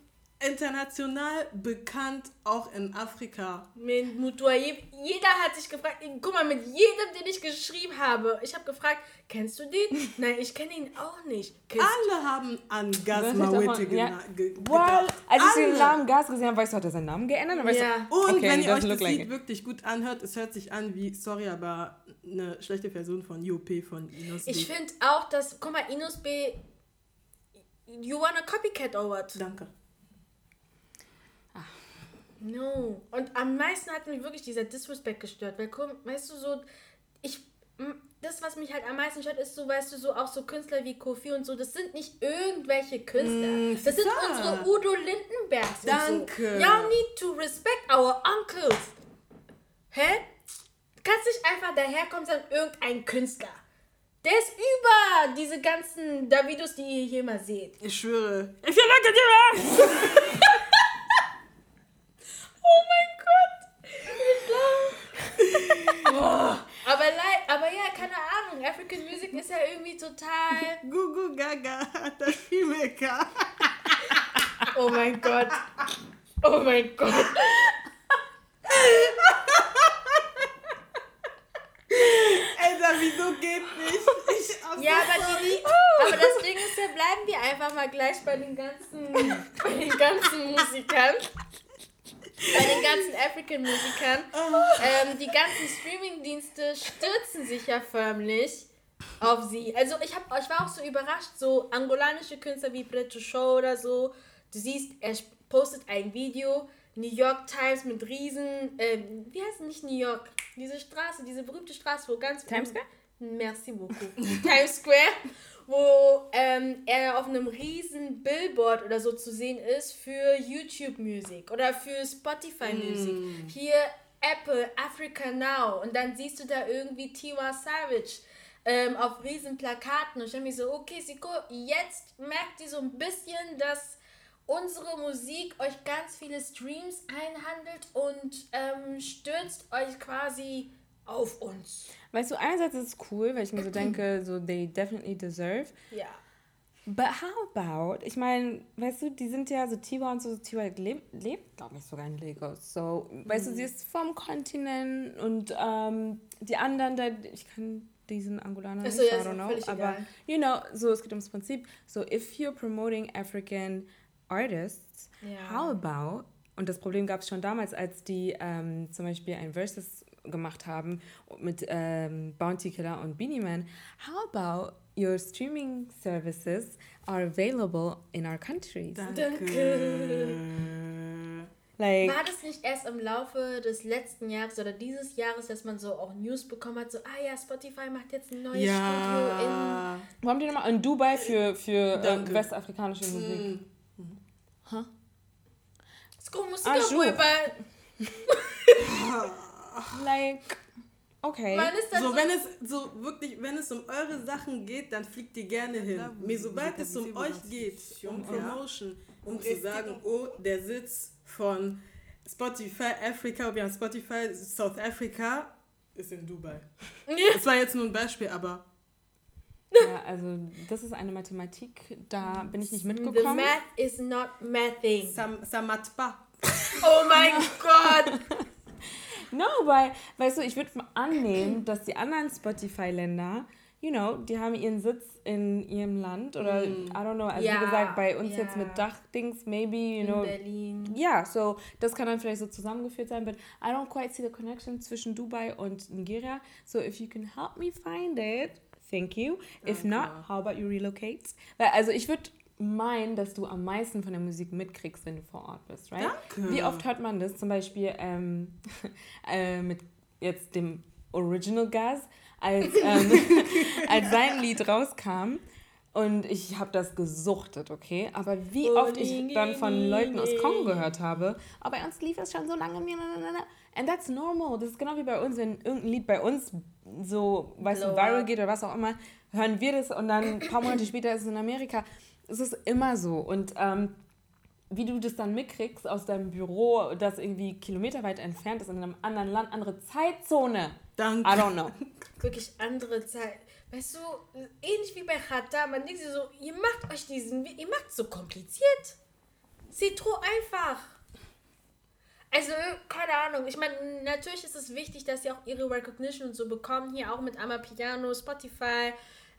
S2: international bekannt auch in Afrika.
S1: Mit Mutuaye. Jeder hat sich gefragt, guck mal, mit jedem, den ich geschrieben habe, ich habe gefragt, kennst du den? <laughs> Nein, ich kenne ihn auch nicht. Kennst
S2: Alle haben an Gas Mawete
S3: ja. Well,
S2: gedacht.
S3: als ich den. Namen Gas gesehen habe, weißt du, hat er seinen Namen geändert? Und
S1: Ja.
S3: du,
S2: Und
S3: okay,
S2: wenn ihr euch das
S3: like
S2: Lied
S3: it.
S2: wirklich gut anhört, es hört sich an wie, sorry, aber eine schlechte Version von UP von Inos B.
S1: Ich finde auch, dass, guck mal, Inus B. You wanna copycat or what?
S2: Danke.
S1: No. Und am meisten hat mich wirklich dieser Disrespect gestört. Weil, guck, weißt du, so, ich, das, was mich halt am meisten stört, ist so, weißt du, so auch so Künstler wie Kofi und so, das sind nicht irgendwelche Künstler.
S2: Mm,
S1: das sind unsere Udo Lindenbergs.
S2: Danke.
S1: Und so. Y'all need to respect our uncles. Hä? Du kannst nicht einfach daherkommen und sagen, irgendein Künstler. Der ist über diese ganzen Davidos, die ihr hier mal seht.
S2: Ich schwöre.
S3: If you look at your
S1: Oh mein Gott! <laughs> aber, aber ja, keine Ahnung. African Music ist ja irgendwie total.
S2: Gugu Gaga, das Filmmaker.
S1: Oh mein Gott. Oh mein Gott.
S2: Alter, wieso geht nicht? Ich
S1: Ja, aber, die, aber das Ding ist ja, bleiben wir einfach mal gleich bei den ganzen, bei den ganzen Musikern. Bei den ganzen African-Musikern. Ähm, die ganzen Streaming-Dienste stürzen sich ja förmlich auf sie. Also ich, hab, ich war auch so überrascht, so angolanische Künstler wie Preto Show oder so. Du siehst, er postet ein Video, New York Times mit riesen, ähm, wie heißt nicht New York? Diese Straße, diese berühmte Straße, wo ganz
S3: Times Square?
S1: Merci beaucoup. <laughs> Times Square, wo ähm, er auf einem riesen Billboard oder so zu sehen ist für YouTube-Musik oder für Spotify-Musik. Hier Apple, Africa Now. Und dann siehst du da irgendwie Tiwa Savage ähm, auf riesen Plakaten. Und ich dachte mir so, okay, Siko, jetzt merkt ihr so ein bisschen, dass unsere Musik euch ganz viele Streams einhandelt und ähm, stürzt euch quasi auf uns.
S3: Weißt du, einerseits ist es cool, weil ich mir so <clears throat> denke, so they definitely deserve.
S1: Ja.
S3: But how about, ich meine, weißt du, die sind ja so Tiwa und so, Tiwa lebt, lebt glaube ich, sogar in Lagos. So, weißt du, sie ist vom Kontinent und ähm, die anderen, da, ich kann diesen Angolaner
S1: Ach
S3: nicht,
S1: ja,
S3: I don't know, aber,
S1: egal.
S3: you know, so, es geht ums Prinzip. So, if you're promoting African artists,
S1: Ja.
S3: how about, und das Problem gab es schon damals, als die ähm, zum Beispiel ein Versus gemacht haben mit ähm, Bounty Killer und Beanie Man, how about your streaming services are available in our countries? <laughs> Like,
S1: War das nicht erst im Laufe des letzten Jahres oder dieses Jahres, dass man so auch News bekommen hat, so, ah ja, Spotify macht jetzt ein neues
S2: Ja.
S3: wo haben die nochmal? In Dubai für, für äh,
S2: Danke.
S3: westafrikanische Musik.
S1: Studio in... Sko
S3: Ah,
S1: Musik
S3: Ju.
S1: bei...
S3: Like, okay.
S2: So,
S1: so...
S2: wenn es so wirklich, wenn es um eure Sachen geht, dann fliegt ihr gerne hin. Mir sobald es um euch geht, um. Promotion,
S4: um
S2: zu sagen, oh, der Sitz von Spotify Africa, wir haben Spotify South Africa, ist in Dubai. Das war jetzt nur ein Beispiel, aber
S3: Ja, also das ist eine Mathematik, da bin ich nicht
S1: The
S3: mitgekommen.
S1: math is not mathing.
S2: Sam, Samatpa.
S1: Oh mein Gott! <laughs>
S3: No, weil, weißt du, ich würde annehmen, dass die anderen Spotify-Länder, you know, die haben ihren Sitz in ihrem Land oder, I don't know, also
S1: Ja,
S3: wie gesagt, bei uns
S1: ja.
S3: jetzt mit Dachdings, maybe, you
S1: In
S3: know,
S1: Berlin.
S3: ja, so, das kann dann vielleicht so zusammengeführt sein, but I don't quite see the connection zwischen Dubai und Nigeria. So, if you can help me find it, thank you. If not, how about you relocate? Weil, also, ich würde meinen, dass du am meisten von der Musik mitkriegst, wenn du vor Ort bist, right?
S2: Danke.
S3: Wie oft hört man das zum Beispiel ähm, <laughs> äh, mit jetzt dem Original Gas, als, ähm, <laughs> als sein Lied rauskam. Und ich habe das gesuchtet, okay? Aber wie oft ich dann von Leuten aus Kongo gehört habe, aber bei uns lief es schon so lange. And that's normal. Das ist genau wie bei uns, wenn irgendein Lied bei uns so, weißt du, viral geht oder was auch immer, hören wir das und dann ein paar Monate <clears throat> später ist es in Amerika. Es ist immer so. Und ähm, wie du das dann mitkriegst aus deinem Büro, das irgendwie kilometerweit entfernt ist, in einem anderen Land, andere Zeitzone. Danke. I don't know. <laughs>
S1: Wirklich andere Zeit. Weißt du, ähnlich wie bei Chata, man denkt sich so, ihr macht euch diesen, ihr macht es so kompliziert. C'est trop einfach. Also, keine Ahnung. Ich meine, natürlich ist es wichtig, dass sie auch ihre Recognition und so bekommen. Hier auch mit Amapiano, Spotify,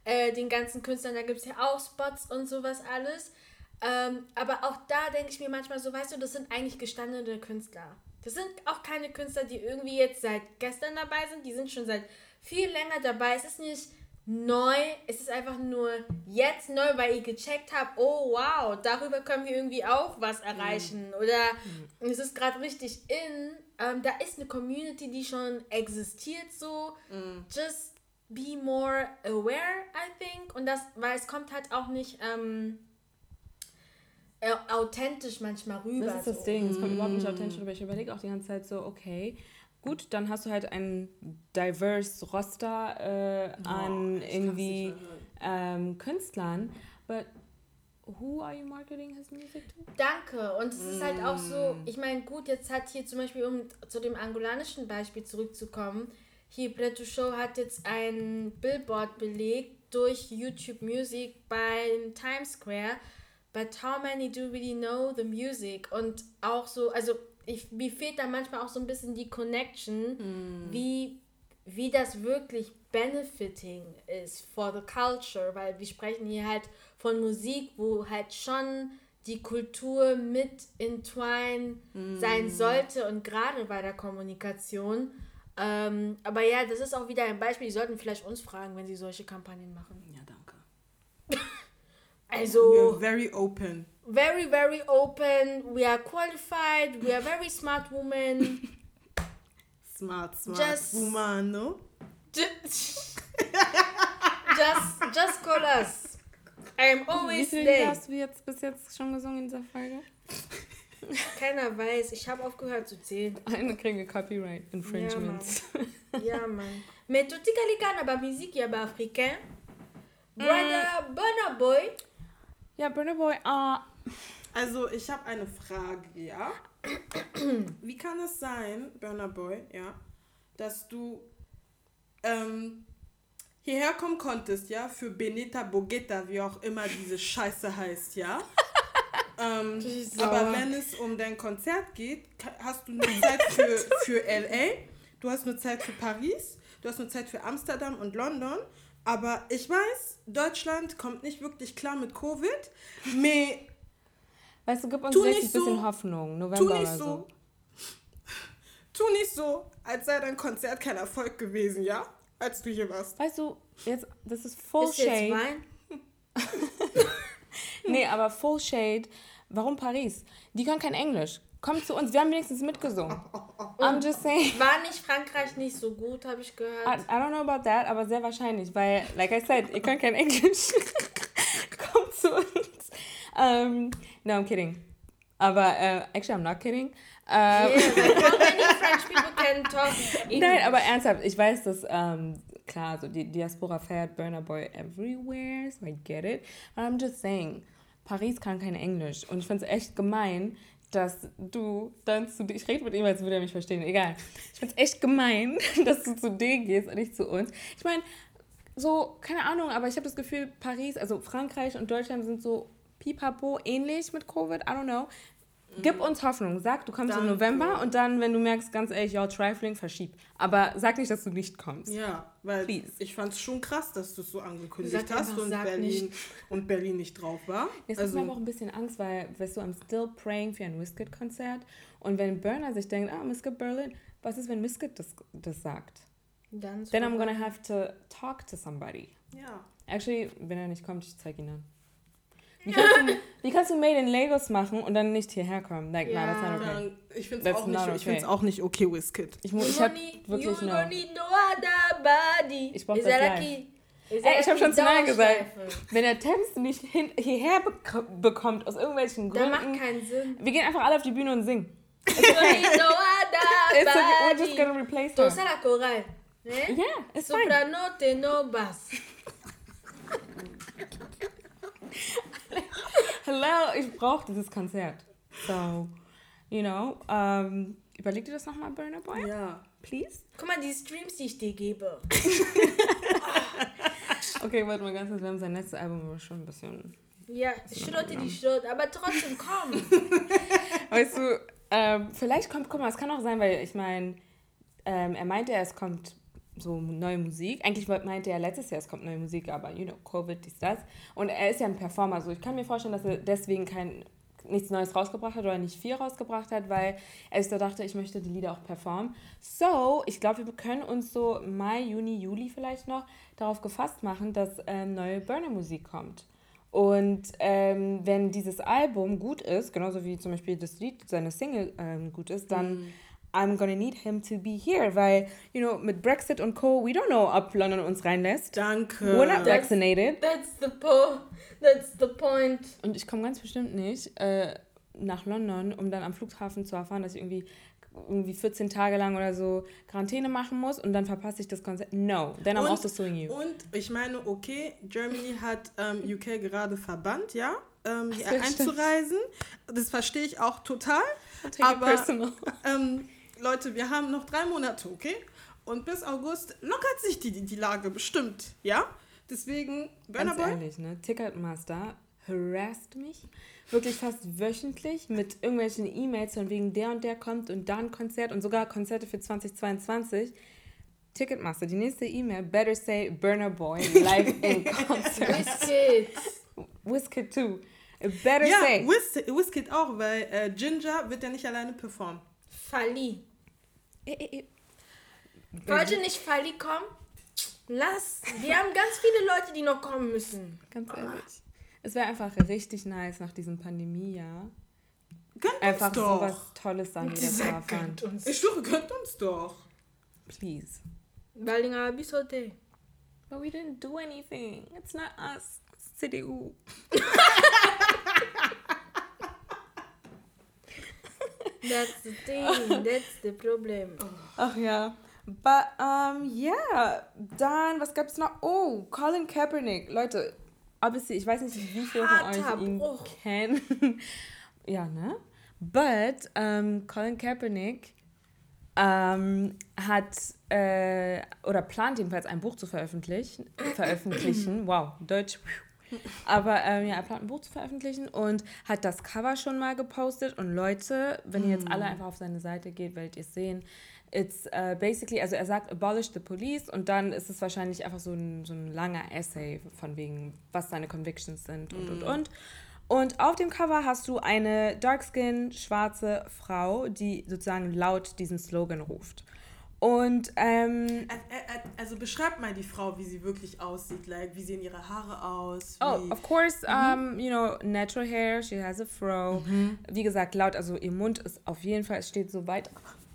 S1: äh, den ganzen Künstlern. Da gibt es ja auch Spots und sowas alles. Ähm, aber auch da denke ich mir manchmal so, weißt du, das sind eigentlich gestandene Künstler. Das sind auch keine Künstler, die irgendwie jetzt seit gestern dabei sind. Die sind schon seit viel länger dabei. Es ist nicht neu. Es ist einfach nur jetzt neu, weil ich gecheckt habe, oh wow, darüber können wir irgendwie auch was erreichen. Mhm. Oder mhm. es ist gerade richtig in. Ähm, da ist eine Community, die schon existiert so. Mhm. Just be more aware, I think. Und das, weil es kommt halt auch nicht ähm, äh, authentisch manchmal rüber.
S3: Das ist das so. Ding, es kommt überhaupt nicht authentisch rüber. Ich überlege auch die ganze Zeit so, okay, gut, dann hast du halt ein diverse Roster äh, oh, an irgendwie ähm, Künstlern, but who are you marketing his music to?
S1: Danke. Und es ist halt auch so, mm. ich meine, gut, jetzt hat hier zum Beispiel, um zu dem angolanischen Beispiel zurückzukommen, hier Preto Show hat jetzt ein Billboard belegt durch YouTube Music beim Times Square. But how many do really know the music? Und auch so, also ich, mir fehlt da manchmal auch so ein bisschen die Connection, mm. wie, wie das wirklich benefiting ist for the culture, weil wir sprechen hier halt von Musik, wo halt schon die Kultur mit entwine mm. sein sollte und gerade bei der Kommunikation. Ähm, aber ja, das ist auch wieder ein Beispiel, die sollten vielleicht uns fragen, wenn sie solche Kampagnen machen.
S2: Ja, danke. <laughs>
S1: also.
S2: We're very open
S1: very very open we are qualified we are very smart women <laughs>
S2: smart smart just, woman no <laughs>
S1: just just call us I'm always
S3: Wie viel hast du jetzt bis jetzt schon gesungen in dieser Folge?
S1: Keiner weiß. Ich habe aufgehört zu zählen.
S3: Eine kriegen Copyright Infringements.
S1: Ja, Mann. Ja, Mann. Mais tu sais que les musique ya ba africain. Brother, mm. Burna Boy.
S3: Ja, Burna Boy. Uh,
S2: also, ich habe eine Frage, ja. Wie kann es sein, Burner Boy, ja, dass du ähm, hierher kommen konntest, ja, für Benita Bogetta, wie auch immer diese Scheiße heißt, ja? Ähm, aber wenn es um dein Konzert geht, hast du nur Zeit für, <laughs> für LA, du hast nur Zeit für Paris, du hast nur Zeit für Amsterdam und London. Aber ich weiß, Deutschland kommt nicht wirklich klar mit Covid. Mais
S3: Weißt du, gib uns vielleicht ein bisschen so, Hoffnung. November tu nicht oder so. so. <laughs>
S2: Tu nicht so, als sei dein Konzert kein Erfolg gewesen, ja? Als du hier warst.
S3: Weißt du, jetzt, das ist Full ist Shade. Jetzt Wein? <laughs> <laughs> nee, aber Full Shade. Warum Paris? Die können kein Englisch. Kommt zu uns, wir haben wenigstens mitgesungen. <laughs> I'm just saying.
S1: War nicht Frankreich nicht so gut, habe ich gehört. I,
S3: I, don't know about that, aber sehr wahrscheinlich, weil, like I said, ihr könnt kein Englisch. <laughs> Kommt zu uns. Um, no, I'm kidding. Aber, uh, actually, I'm not kidding. Um, yeah, how many French people can talk English? Nein, aber ernsthaft, ich weiß, dass, um, klar, so die Diaspora feiert Burner Boy everywhere, so I get it. But I'm just saying, Paris kann kein Englisch. Und ich finde es echt gemein, dass du dann zu dir, ich rede mit ihm, als würde er mich verstehen, egal. Ich finde es echt gemein, <laughs> dass du zu denen gehst und nicht zu uns. Ich meine, so, keine Ahnung, aber ich habe das Gefühl, Paris, also Frankreich und Deutschland sind so pipapo ähnlich mit Covid, I don't know. Gib uns Hoffnung. Sag, du kommst Danke. im November und dann, wenn du merkst, ganz ehrlich, ja, Trifling, verschieb. Aber sag nicht, dass du nicht kommst.
S2: Ja, weil Please. ich fand es schon krass, dass du es so angekündigt sag hast und Berlin, und Berlin nicht drauf war.
S3: Jetzt also, habe auch ein bisschen Angst, weil, weißt du, I'm still praying für ein Wizkid-Konzert. Und wenn Burner sich denkt, ah, Wizkid Berlin, was ist, wenn Wizkid das, das sagt? Dann Then I'm gonna have to talk to somebody.
S2: Ja.
S3: Actually, wenn er nicht kommt, ich zeige ihn an. Wie kannst, du, <laughs> wie kannst du Made in Lagos machen und dann nicht hierher kommen? Like,
S1: Ja.
S3: nah, that's not okay.
S2: Ich finde es auch, nicht-
S3: not
S2: ich find's
S3: okay.
S2: auch nicht okay, Wizkid.
S3: Ich, mu-
S1: You
S3: ich hab
S1: need-
S3: wirklich
S1: you
S3: no. Ich brauch
S1: Is
S3: das live. Ey, ich habe schon zu lange gesagt, wenn der Temps nicht hin, hierher bek bekommt, aus irgendwelchen
S1: Das macht
S3: Gründen,
S1: keinen Sinn.
S3: wir gehen einfach alle auf die Bühne und singen.
S1: Need <laughs> no
S3: It's okay, we're just gonna replace her.
S1: ça la chorale. Eh?
S3: Yeah, it's fine.
S1: Soprano, tenor, bass. <laughs>
S3: Hello, ich brauche dieses Konzert. So, you know, ähm, überleg dir das nochmal, Burner Boy,
S2: Ja.
S3: please.
S1: Guck mal, die Streams, die ich dir gebe. <laughs>
S3: Okay, warte mal ganz kurz, wir haben sein letztes Album schon ein bisschen...
S1: Ja, Schrotte die Schrott, aber trotzdem komm. <laughs>
S3: Weißt du, ähm, vielleicht kommt, guck mal, es kann auch sein, weil ich meine, ähm, er meinte, es kommt so neue Musik. Eigentlich meinte er letztes Jahr, es kommt neue Musik, aber, you know, Covid, dies, das. Und er ist ja ein Performer, so ich kann mir vorstellen, dass er deswegen kein, nichts Neues rausgebracht hat oder nicht viel rausgebracht hat, weil er da dachte, ich möchte die Lieder auch performen. So, ich glaube, wir können uns so Mai, Juni, Juli vielleicht noch darauf gefasst machen, dass ähm, neue Burner-Musik kommt. Und ähm, wenn dieses Album gut ist, genauso wie zum Beispiel das Lied, seine Single ähm, gut ist, dann I'm gonna need him to be here, weil, you know, mit Brexit und Co., we don't know, ob London uns reinlässt.
S2: Danke.
S3: We're not vaccinated.
S1: That's the po that's the point.
S3: Und ich komme ganz bestimmt nicht äh, nach London, um dann am Flughafen zu erfahren, dass ich irgendwie, irgendwie 14 Tage lang oder so Quarantäne machen muss und dann verpasse ich das Konzert. No, then I'm
S2: Und-
S3: also suing you.
S2: Und ich meine, okay, Germany hat ähm, UK gerade verbannt, ja, ähm, hier
S3: stimmt.
S2: einzureisen. Das verstehe ich auch total.
S3: Take it
S2: aber-
S3: personal.
S2: Ähm, Leute, wir haben noch drei Monate, okay? Und bis August lockert sich die, die Lage bestimmt, ja? Deswegen, Burner
S3: Ganz
S2: Boy,
S3: ehrlich, ne? Ticketmaster harasst mich wirklich fast wöchentlich mit irgendwelchen E-Mails von wegen der und der kommt und da ein Konzert und sogar Konzerte für 2022. Ticketmaster, die nächste E-Mail, better say Burner Boy live in <laughs> concert.
S1: Wizkid.
S3: Wizkid too. Better
S2: ja,
S3: say.
S2: Wizkid auch, weil äh, Ginger wird ja nicht alleine performen.
S1: Fali. Wollte nicht Fali kommen? Lass. Wir haben ganz viele Leute, die noch kommen müssen.
S3: Ganz ehrlich. Es wäre einfach richtig nice nach diesem Pandemiejahr.
S2: Gönnt
S3: Einfach
S2: uns doch.
S3: sowas Tolles dann wieder zu erfahren.
S2: Ich schwöre, gönnt uns doch.
S3: Please.
S1: Balinga Bisote.
S3: But we didn't do anything. It's not us. It's CDU. <laughs> <laughs>
S1: That's the thing. That's <laughs> the problem.
S3: Ach ja. But, um, yeah. Dann, was gab's noch? Oh, Colin Kaepernick. Leute, obviously, ich weiß nicht, wie viele von euch ihn
S1: Bruch.
S3: kennen. <laughs> ja, ne? But, um, Colin Kaepernick ähm, hat äh, oder plant jedenfalls ein Buch zu veröffentlichen. veröffentlichen. <clears throat> Wow, Deutsch. Aber ähm, ja, er plant ein Buch zu veröffentlichen und hat das Cover schon mal gepostet. Und Leute, wenn ihr jetzt alle einfach auf seine Seite geht, werdet ihr es sehen. It's uh, basically, also er sagt, abolish the police und dann ist es wahrscheinlich einfach so ein, so ein langer Essay von wegen, was seine Convictions sind und und und. Und auf dem Cover hast du eine dark-skin, schwarze Frau, die sozusagen laut diesen Slogan ruft. Und ähm,
S2: Ä- ä- ä- Also beschreib mal die Frau, wie sie wirklich aussieht. Like, wie sehen ihre Haare aus?
S3: Oh, of course, um, you know, natural hair, she has a fro. Wie gesagt, laut, also ihr Mund ist auf jeden Fall, es steht so weit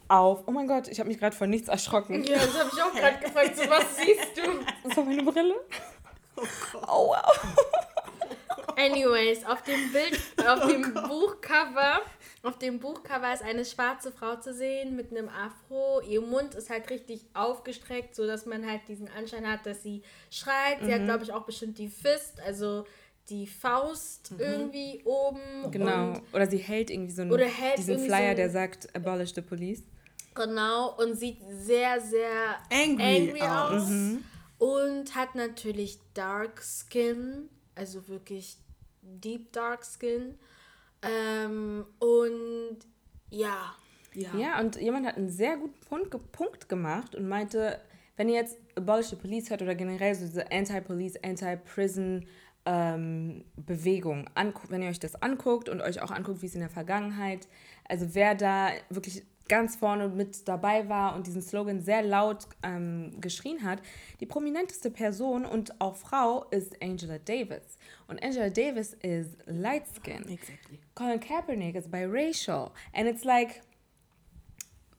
S3: auf. Oh mein Gott, ich habe mich gerade vor nichts erschrocken.
S1: Ja, das habe ich auch gerade gefragt. So, was siehst du? <laughs>
S3: Das war meine Brille.
S2: oh Gott.
S3: Oh wow.
S1: Anyways, auf dem Bild, auf dem Buchcover, auf dem Buchcover ist eine schwarze Frau zu sehen mit einem Afro. Ihr Mund ist halt richtig aufgestreckt, so dass man halt diesen Anschein hat, dass sie schreit. Sie hat,
S3: Mhm.
S1: glaube ich, auch bestimmt die Fist, also die Faust irgendwie oben.
S3: Genau. Oder sie hält irgendwie so einen,
S1: Oder hält
S3: diesen Flyer,
S1: so-
S3: der sagt, abolish the police.
S1: genau. Und sieht sehr, sehr
S2: Angry,
S1: angry
S2: aus.
S1: aus. Und hat natürlich Dark Skin, also wirklich Deep Dark Skin. Ähm, und ja,
S2: Ja.
S3: Ja, und jemand hat einen sehr guten Punkt, Punkt gemacht und meinte, wenn ihr jetzt Abolish the Police hört oder generell so diese Anti-Police, Anti-Prison ähm, Bewegung, wenn ihr euch das anguckt und euch auch anguckt, wie es in der Vergangenheit, also wer da wirklich ganz vorne mit dabei war und diesen Slogan sehr laut ähm, geschrien hat. Die prominenteste Person und auch Frau ist Angela Davis. Und Angela Davis is light skin.
S2: Exactly.
S3: Colin Kaepernick is biracial. And it's like,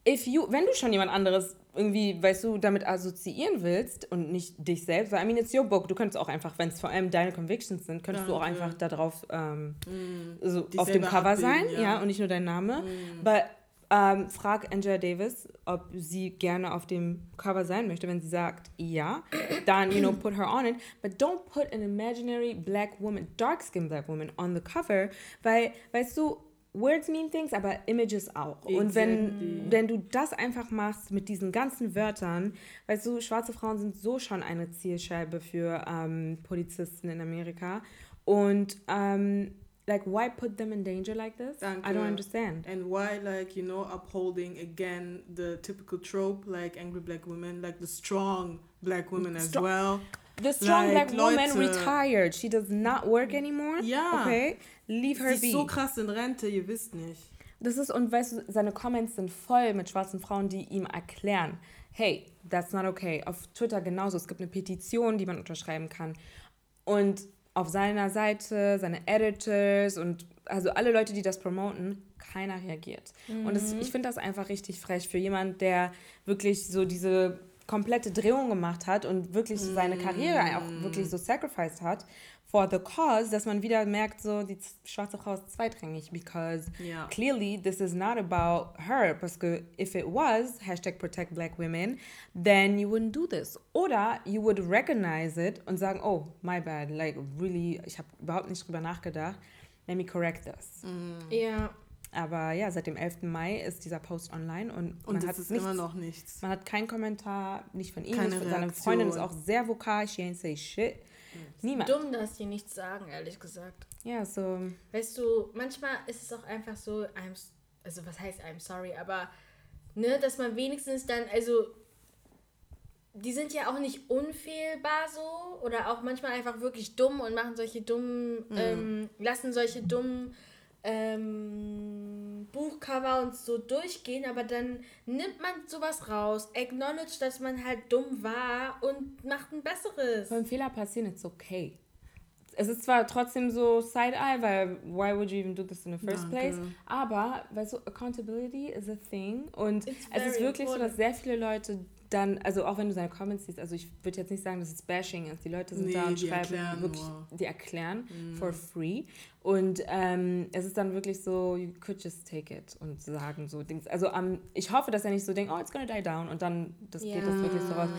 S3: if you, wenn du schon jemand anderes irgendwie, weißt du, damit assoziieren willst und nicht dich selbst, weil, I mean, it's your book, du könntest auch einfach, wenn es vor allem deine Convictions sind, könntest du auch einfach da drauf ähm,
S2: Mm.
S3: so auf dem Cover
S2: abbilden,
S3: sein, ja.
S2: ja.
S3: und nicht nur dein Name.
S2: Mm.
S3: But ähm, frag Angela Davis, ob sie gerne auf dem Cover sein möchte. Wenn sie sagt ja, dann, you know, put her on it. But don't put an imaginary black woman, dark-skinned black woman on the cover, weil, weißt du, Words mean things, aber Images auch. Und wenn,
S2: Exactly.
S3: wenn du das einfach machst mit diesen ganzen Wörtern, weißt du, schwarze Frauen sind so schon eine Zielscheibe für ähm, Polizisten in Amerika. Und, ähm, like, why put them in danger like this? I
S2: Danke.
S3: don't understand.
S2: And why, like, you know, upholding again the typical trope, like angry black women, like the strong black women as
S3: Strong-
S2: well.
S3: The strong
S2: Like,
S3: black woman
S2: Leute.
S3: retired. She does not work anymore.
S2: Ja.
S3: Okay. Leave her
S2: Sie
S3: be.
S2: ist so krass in Rente, ihr wisst nicht.
S3: Das ist, und weißt du, seine Comments sind voll mit schwarzen Frauen, die ihm erklären, hey, that's not okay. Auf Twitter genauso. Es gibt eine Petition, die man unterschreiben kann. Und auf seiner Seite, seine Editors und also alle Leute, die das promoten, keiner reagiert. Und das, ich finde das einfach richtig frech für jemand, der wirklich so diese komplette Drehung gemacht hat und wirklich seine Karriere auch wirklich so sacrificed hat for the cause, dass man wieder merkt, so die schwarze Frau ist zweitrangig, because
S2: Ja.
S3: clearly this is not about her, parce que if it was, hashtag protect black women, then you wouldn't do this. Oder you would recognize it und sagen, oh, my bad, like really, ich habe überhaupt nicht drüber nachgedacht, let me correct this.
S1: Ja.
S3: Aber ja, seit dem 11. Mai ist dieser Post online und,
S2: Und
S3: man hat
S2: ist
S3: nichts,
S2: immer noch nichts.
S3: man hat keinen Kommentar, nicht von ihm,
S2: Keine
S3: nicht von seiner. Freundin ist auch sehr vokal, she ain't say shit. Niemand.
S1: Dumm, dass die nichts sagen, ehrlich gesagt.
S3: Ja, so,
S1: Weißt du, manchmal ist es auch einfach so, I'm, also was heißt I'm sorry, aber ne, dass man wenigstens dann, also die sind ja auch nicht unfehlbar so oder auch manchmal einfach wirklich dumm und machen solche dummen, ähm, lassen solche dummen ähm, Buchcover und so durchgehen, aber dann nimmt man sowas raus, acknowledge, dass man halt dumm war und macht ein besseres.
S3: Wenn Fehler passieren, it's okay. Es ist zwar trotzdem so Side-Eye, weil why would you even do this in the first
S2: Danke.
S3: place? Aber, weißt du, Accountability is a thing. Und
S1: It's
S3: es ist wirklich so,
S1: important.
S3: dass sehr viele Leute dann, also auch wenn du seine Comments siehst, also ich würde jetzt nicht sagen, dass es Bashing ist. Die Leute sind da
S2: Nee,
S3: und
S2: die
S3: schreiben
S2: erklären
S3: wirklich,
S2: nur.
S3: die erklären for free. Und ähm, es ist dann wirklich so, you could just take it und sagen so Dings. Also ähm, ich hoffe, dass er nicht so denkt, oh, it's gonna die down und dann das geht das wirklich so raus.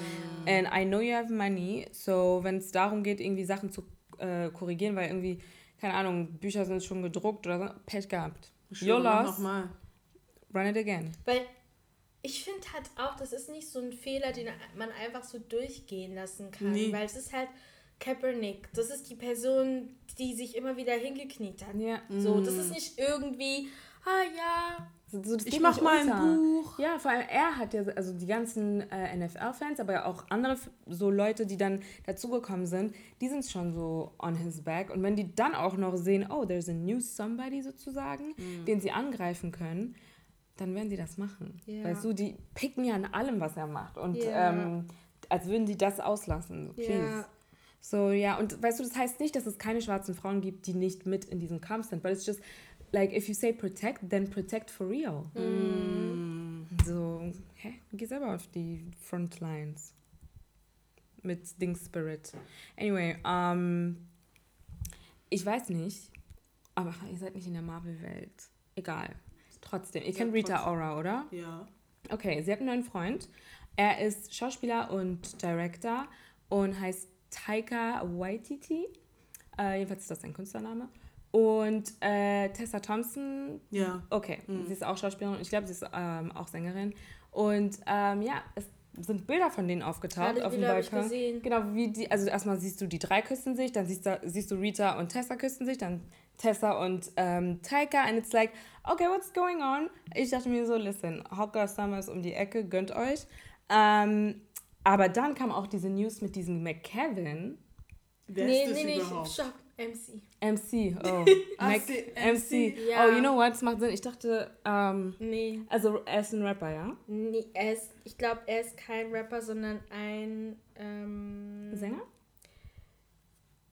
S3: And I know you have money, so wenn es darum geht, irgendwie Sachen zu äh, korrigieren, weil irgendwie, keine Ahnung, Bücher sind schon gedruckt oder so, Pech gehabt. Your loss,
S2: Nochmal.
S3: run it again.
S1: Weil ich finde halt auch, das ist nicht so ein Fehler, den man einfach so durchgehen lassen kann.
S2: Nee.
S1: Weil es ist halt Kaepernick. Das ist die Person, die sich immer wieder hingekniet hat.
S3: Ja.
S1: So, das ist nicht irgendwie, ah ja,
S3: So,
S2: Ich mach mal ein
S3: unter.
S2: Buch.
S3: Ja, vor allem er hat ja, also die ganzen äh, NFL-Fans, aber ja auch andere so Leute, die dann dazugekommen sind, die sind schon so on his back. Und wenn die dann auch noch sehen, oh, there's a new somebody sozusagen, den sie angreifen können, dann werden sie das machen.
S1: Ja.
S3: Weißt du, die picken ja an allem, was er macht. Und
S1: Ja.
S3: ähm, als würden die das auslassen. Please.
S1: Ja.
S3: So, ja, und weißt du, das heißt nicht, dass es keine schwarzen Frauen gibt, die nicht mit in diesem Kampf sind, but it's just, like, if you say protect, then protect for real. So, hä? Geh selber auf die Frontlines. Mit Ding Spirit. Anyway, ähm, ich weiß nicht, aber ihr seid nicht in der Marvel-Welt. Egal. Trotzdem, ihr kennt Rita
S2: trotzdem.
S3: Ora, oder?
S2: Ja.
S3: Okay, sie hat einen neuen Freund. Er ist Schauspieler und Director und heißt Taika Waititi. Äh, jedenfalls ist das sein Künstlername. Und äh, Tessa Thompson,
S2: Ja.
S3: okay, sie ist auch Schauspielerin und ich glaube, sie ist ähm, auch Sängerin. Und ähm, ja, es sind Bilder von denen aufgetaucht
S1: Alle
S3: auf dem
S1: ich
S3: Balkon.
S1: gesehen.
S3: Genau, wie die, also erstmal siehst du die drei küssen sich, dann siehst du, siehst du Rita und Tessa küssen sich, dann Tessa und ähm, Taika and it's like, okay, what's going on? Ich dachte mir so, listen, Hawker Summer ist um die Ecke, gönnt euch. Ähm, aber dann kam auch diese News mit diesem McKevin.
S2: Wer
S1: nee,
S2: ist das
S1: nee, nee,
S2: überhaupt?
S1: stopp. MC.
S3: MC, oh. <laughs>
S2: Ah,
S3: Mac, MC.
S1: Ja.
S3: Oh, you know what? Das macht Sinn. Ich dachte, ähm,
S1: Nee.
S3: also er ist ein Rapper, ja?
S1: nee er ist, ich glaube, er ist kein Rapper, sondern ein ähm,
S3: Sänger?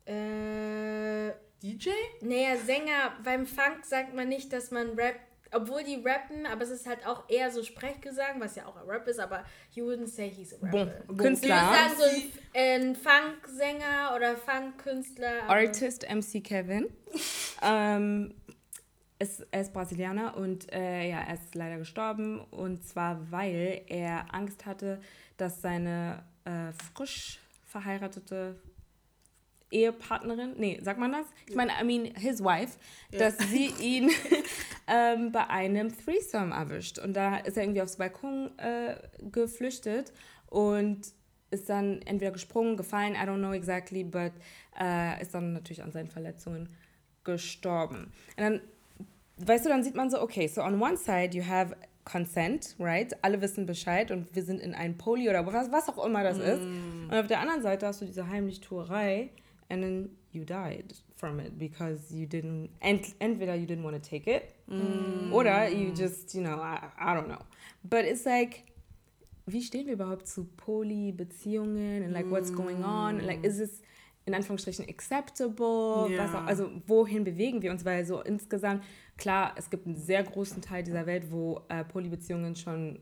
S1: Äh,
S2: DJ?
S1: naja, Sänger, beim Funk sagt man nicht, dass man rappt, obwohl die rappen, aber es ist halt auch eher so Sprechgesang, was ja auch ein Rap ist, aber you wouldn't say he's a
S3: Bon,
S1: rapper. Ich
S3: Künstler.
S1: würde sagen, so ein, ein Funk-Sänger oder Funk-Künstler.
S3: Artist MC Kevin. <laughs> ähm, ist, er ist Brasilianer und äh, ja, er ist leider gestorben. Und zwar, weil er Angst hatte, dass seine äh, frisch verheiratete Ehepartnerin, nee, sagt man das? Ich meine, I mean, his wife, dass sie <laughs> ihn ähm, bei einem Threesome erwischt. Und da ist er irgendwie aufs Balkon äh, geflüchtet und ist dann entweder gesprungen, gefallen, I don't know exactly, but äh, ist dann natürlich an seinen Verletzungen gestorben. Und dann, weißt du, dann sieht man so, okay, so on one side you have consent, right? Alle wissen Bescheid und wir sind in einem Poli oder was, was auch immer das ist. Und auf der anderen Seite hast du diese Heimlichtuerei and then you died from it because you didn't, ent, entweder you didn't want to take it oder you just, you know, I, I don't know. But it's like, wie stehen wir überhaupt zu Poly-Beziehungen and like what's going on? Like, is es in Anführungsstrichen acceptable?
S2: Ja.
S3: Was auch, also wohin bewegen wir uns? Weil so insgesamt, klar, es gibt einen sehr großen Teil dieser Welt, wo äh, Polybeziehungen schon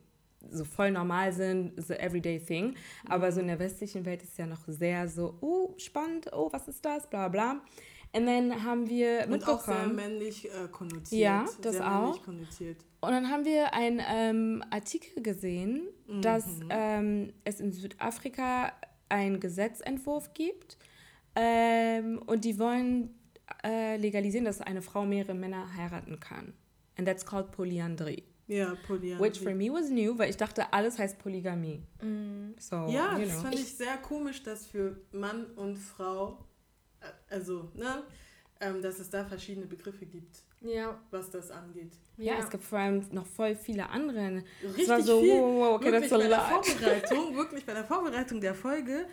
S3: so voll normal sind, so everyday thing. Aber so in der westlichen Welt ist es ja noch sehr so, oh, spannend, oh, was ist das, bla bla. Und dann haben wir
S2: Und auch sehr männlich äh, konnotiert.
S3: Ja, das auch. Und dann haben wir einen ähm, Artikel gesehen, dass
S2: Mhm.
S3: ähm, es in Südafrika einen Gesetzentwurf gibt ähm, und die wollen äh, legalisieren, dass eine Frau mehrere Männer heiraten kann. And that's called Polyandry.
S2: Ja, Polyandrie.
S3: Which for me was new, weil ich dachte, alles heißt Polygamie. So,
S2: Ja,
S3: you
S2: das
S3: know.
S2: fand ich sehr komisch, dass für Mann und Frau, äh, also, ne, ähm, dass es da verschiedene Begriffe gibt,
S1: Ja.
S2: was das angeht.
S3: ja, es gibt vor allem noch voll viele andere.
S2: Richtig
S3: war so,
S2: viel.
S3: wow, okay,
S2: wirklich
S3: that's a
S2: bei der. Vorbereitung, wirklich bei der Vorbereitung der Folge,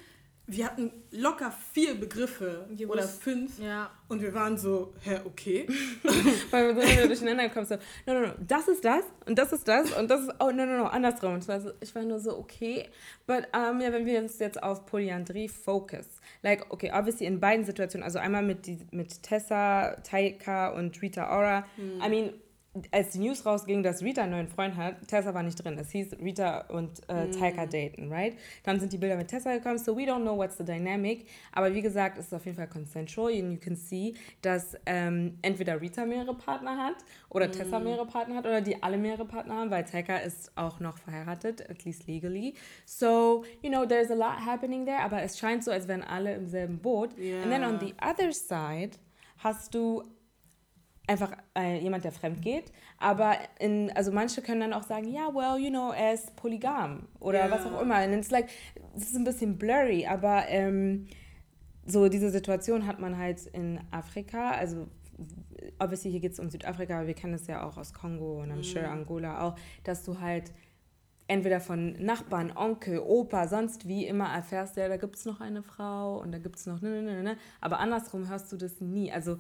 S2: wir hatten locker vier Begriffe
S1: Die
S2: oder fünf
S1: Ja.
S2: und wir waren so, hä, okay. <laughs>
S3: Weil wir so wieder durcheinander kommen, so, no, no, no, das ist das und das ist das und das ist, oh, no, no, no, andersrum. Ich war, so, ich war nur so, okay. But, um, ja, wenn wir uns jetzt auf Polyandrie focus, like, okay, obviously in beiden Situationen, also einmal mit, die, mit Tessa, Taika und Rita Ora, I mean, als die News rausging, dass Rita einen neuen Freund hat, Tessa war nicht drin. Es hieß Rita und äh, Taika daten, right? Dann sind die Bilder mit Tessa gekommen, so we don't know what's the dynamic. Aber wie gesagt, es ist auf jeden Fall consensual and you can see, dass ähm, entweder Rita mehrere Partner hat oder Tessa mehrere Partner hat oder die alle mehrere Partner haben, weil Taika ist auch noch verheiratet, at least legally. So, you know, there's a lot happening there, aber es scheint so, als wären alle im selben Boot. And then on the other side hast du einfach äh, jemand, der fremd geht. Aber in, also manche können dann auch sagen, ja, well, you know, er ist polygam oder
S2: Ja.
S3: was auch immer. Und it's like, es ist ein bisschen blurry, aber ähm, so diese Situation hat man halt in Afrika, also obviously hier geht es um Südafrika, aber wir kennen es ja auch aus Kongo und I'm sure Angola auch, dass du halt entweder von Nachbarn, Onkel, Opa, sonst wie immer erfährst, ja, da gibt es noch eine Frau und da gibt es noch, ne, ne, ne, ne. Aber andersrum hörst du das nie. Also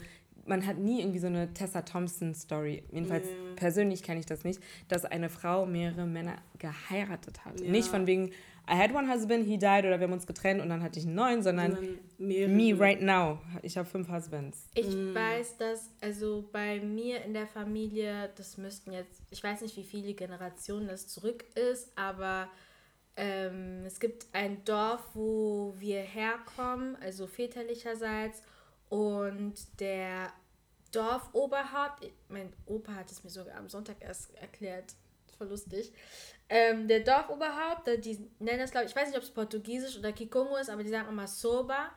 S3: man hat nie irgendwie so eine Tessa Thompson-Story. Jedenfalls
S2: Ja.
S3: persönlich kenne ich das nicht, dass eine Frau mehrere Männer geheiratet hat.
S2: Ja.
S3: Nicht von wegen, I had one husband, he died oder wir haben uns getrennt und dann hatte ich einen neuen, sondern me right now. Ich habe fünf Husbands.
S1: Ich weiß, dass, also bei mir in der Familie, das müssten jetzt, ich weiß nicht, wie viele Generationen das zurück ist, aber ähm, es gibt ein Dorf, wo wir herkommen, also väterlicherseits, und der Dorfoberhaupt, mein Opa hat es mir sogar am Sonntag erst erklärt, voll lustig. Ähm, der Dorfoberhaupt, die nennen das, glaube ich, ich weiß nicht, ob es Portugiesisch oder Kikongo ist, aber die sagen immer Soba.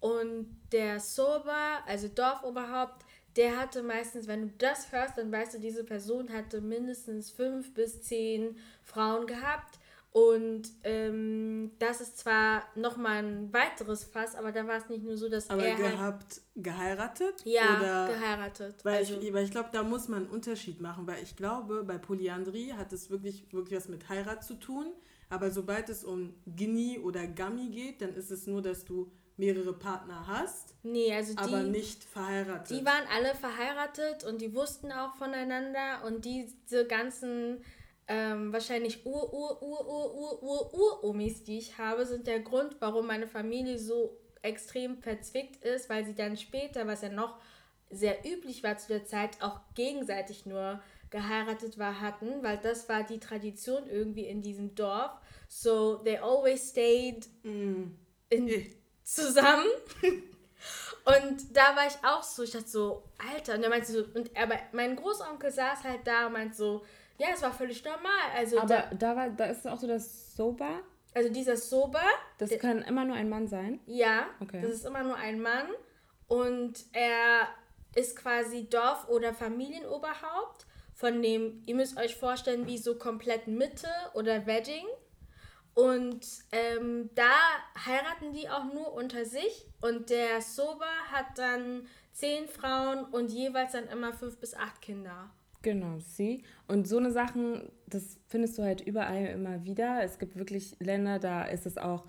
S1: Und der Soba, also Dorfoberhaupt, der hatte meistens, wenn du das hörst, dann weißt du, diese Person hatte mindestens fünf bis zehn Frauen gehabt. Und ähm, das ist zwar nochmal ein weiteres Fass, aber da war es nicht nur so, dass
S2: Aber
S1: er halt,
S2: gehabt, geheiratet?
S1: ja,
S2: Oder
S1: geheiratet.
S2: Weil
S1: also,
S2: ich, weil ich glaube, da muss man einen Unterschied machen, weil ich glaube, bei Polyandrie hat es wirklich, wirklich was mit Heirat zu tun. Aber sobald es um Gini oder Gami geht, dann ist es nur, dass du mehrere Partner hast,
S1: nee, also
S2: aber nicht verheiratet.
S1: Die waren alle verheiratet und die wussten auch voneinander und diese ganzen ähm, wahrscheinlich Ur-Ur-Ur-Ur-Ur-Ur-Ur-Omis, die ich habe, sind der Grund, warum meine Familie so extrem verzwickt ist, weil sie dann später, was ja noch sehr üblich war zu der Zeit, auch gegenseitig nur geheiratet war, hatten, weil das war die Tradition irgendwie in diesem Dorf. So they always stayed mm. in, zusammen. <laughs> und da war ich auch so, ich dachte so, Alter, und er meinte so, und aber mein Großonkel saß halt da und meinte so, ja, es war völlig normal. Also
S3: aber da, da war, da ist auch so das Soba.
S1: Also dieser Soba.
S3: Das der, kann immer nur ein Mann sein?
S1: Ja, okay. das ist immer nur ein Mann. Und er ist quasi Dorf- oder Familienoberhaupt von dem, ihr müsst euch vorstellen, wie so komplett Mitte oder Wedding. Und ähm, da heiraten die auch nur unter sich. Und der Soba hat dann zehn Frauen und jeweils dann immer fünf bis acht Kinder.
S3: Genau, sie. Und so eine Sachen, das findest du halt überall immer wieder. Es gibt wirklich Länder, da ist es auch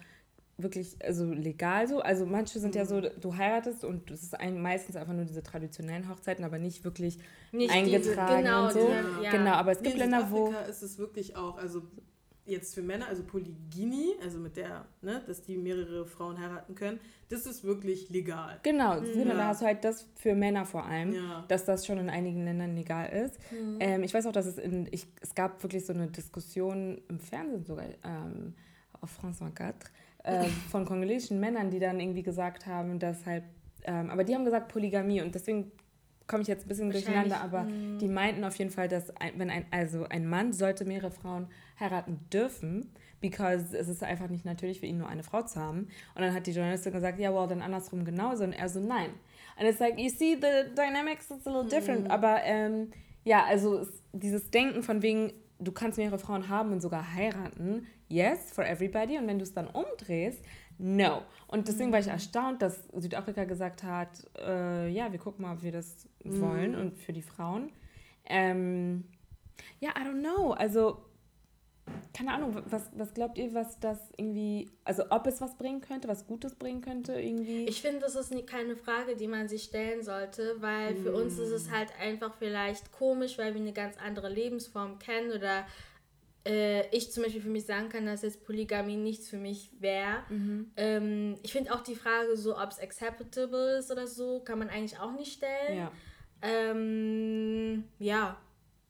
S3: wirklich also legal so. Also manche sind mhm. ja so, du heiratest und es ist ein, meistens einfach nur diese traditionellen Hochzeiten, aber nicht wirklich nicht eingetragen diese, genau, und so.
S2: Die, ja. Genau, aber es gibt Länder, wo... ist es wirklich auch, also jetzt für Männer, also Polygynie, also mit der, ne, dass die mehrere Frauen heiraten können, das ist wirklich legal.
S3: Genau, mhm. da hast du halt das für Männer vor allem, ja. dass das schon in einigen Ländern legal ist. Mhm. Ähm, ich weiß auch, dass es in, ich, es gab wirklich so eine Diskussion im Fernsehen sogar, ähm, auf France 24, äh, <laughs> von kongolesischen Männern, die dann irgendwie gesagt haben, dass halt, ähm, aber die haben gesagt Polygamie und deswegen komme ich jetzt ein bisschen durcheinander, aber mh. die meinten auf jeden Fall, dass ein, wenn ein, also ein Mann sollte mehrere Frauen heiraten dürfen, because es ist einfach nicht natürlich für ihn nur eine Frau zu haben. Und dann hat die Journalistin gesagt, ja, well, dann andersrum genauso. Und er so, nein. And it's like, you see, the dynamics is a little different. Mhm. Aber ähm, ja, also dieses Denken von wegen, du kannst mehrere Frauen haben und sogar heiraten, yes, for everybody. Und wenn du es dann umdrehst, no. Und deswegen war ich mhm. erstaunt, dass Südafrika gesagt hat, äh, ja, wir gucken mal, ob wir das mhm. wollen und für die Frauen. Ähm, ja, I don't know. Also, keine Ahnung, was, was glaubt ihr, was das irgendwie, also ob es was bringen könnte, was Gutes bringen könnte irgendwie?
S1: Ich finde, das ist keine Frage, die man sich stellen sollte, weil mm. für uns ist es halt einfach vielleicht komisch, weil wir eine ganz andere Lebensform kennen oder äh, ich zum Beispiel für mich sagen kann, dass jetzt Polygamie nichts für mich wäre. Mhm. Ähm, ich finde auch die Frage so, ob es acceptable ist oder so, kann man eigentlich auch nicht stellen. Ja. Ähm, ja.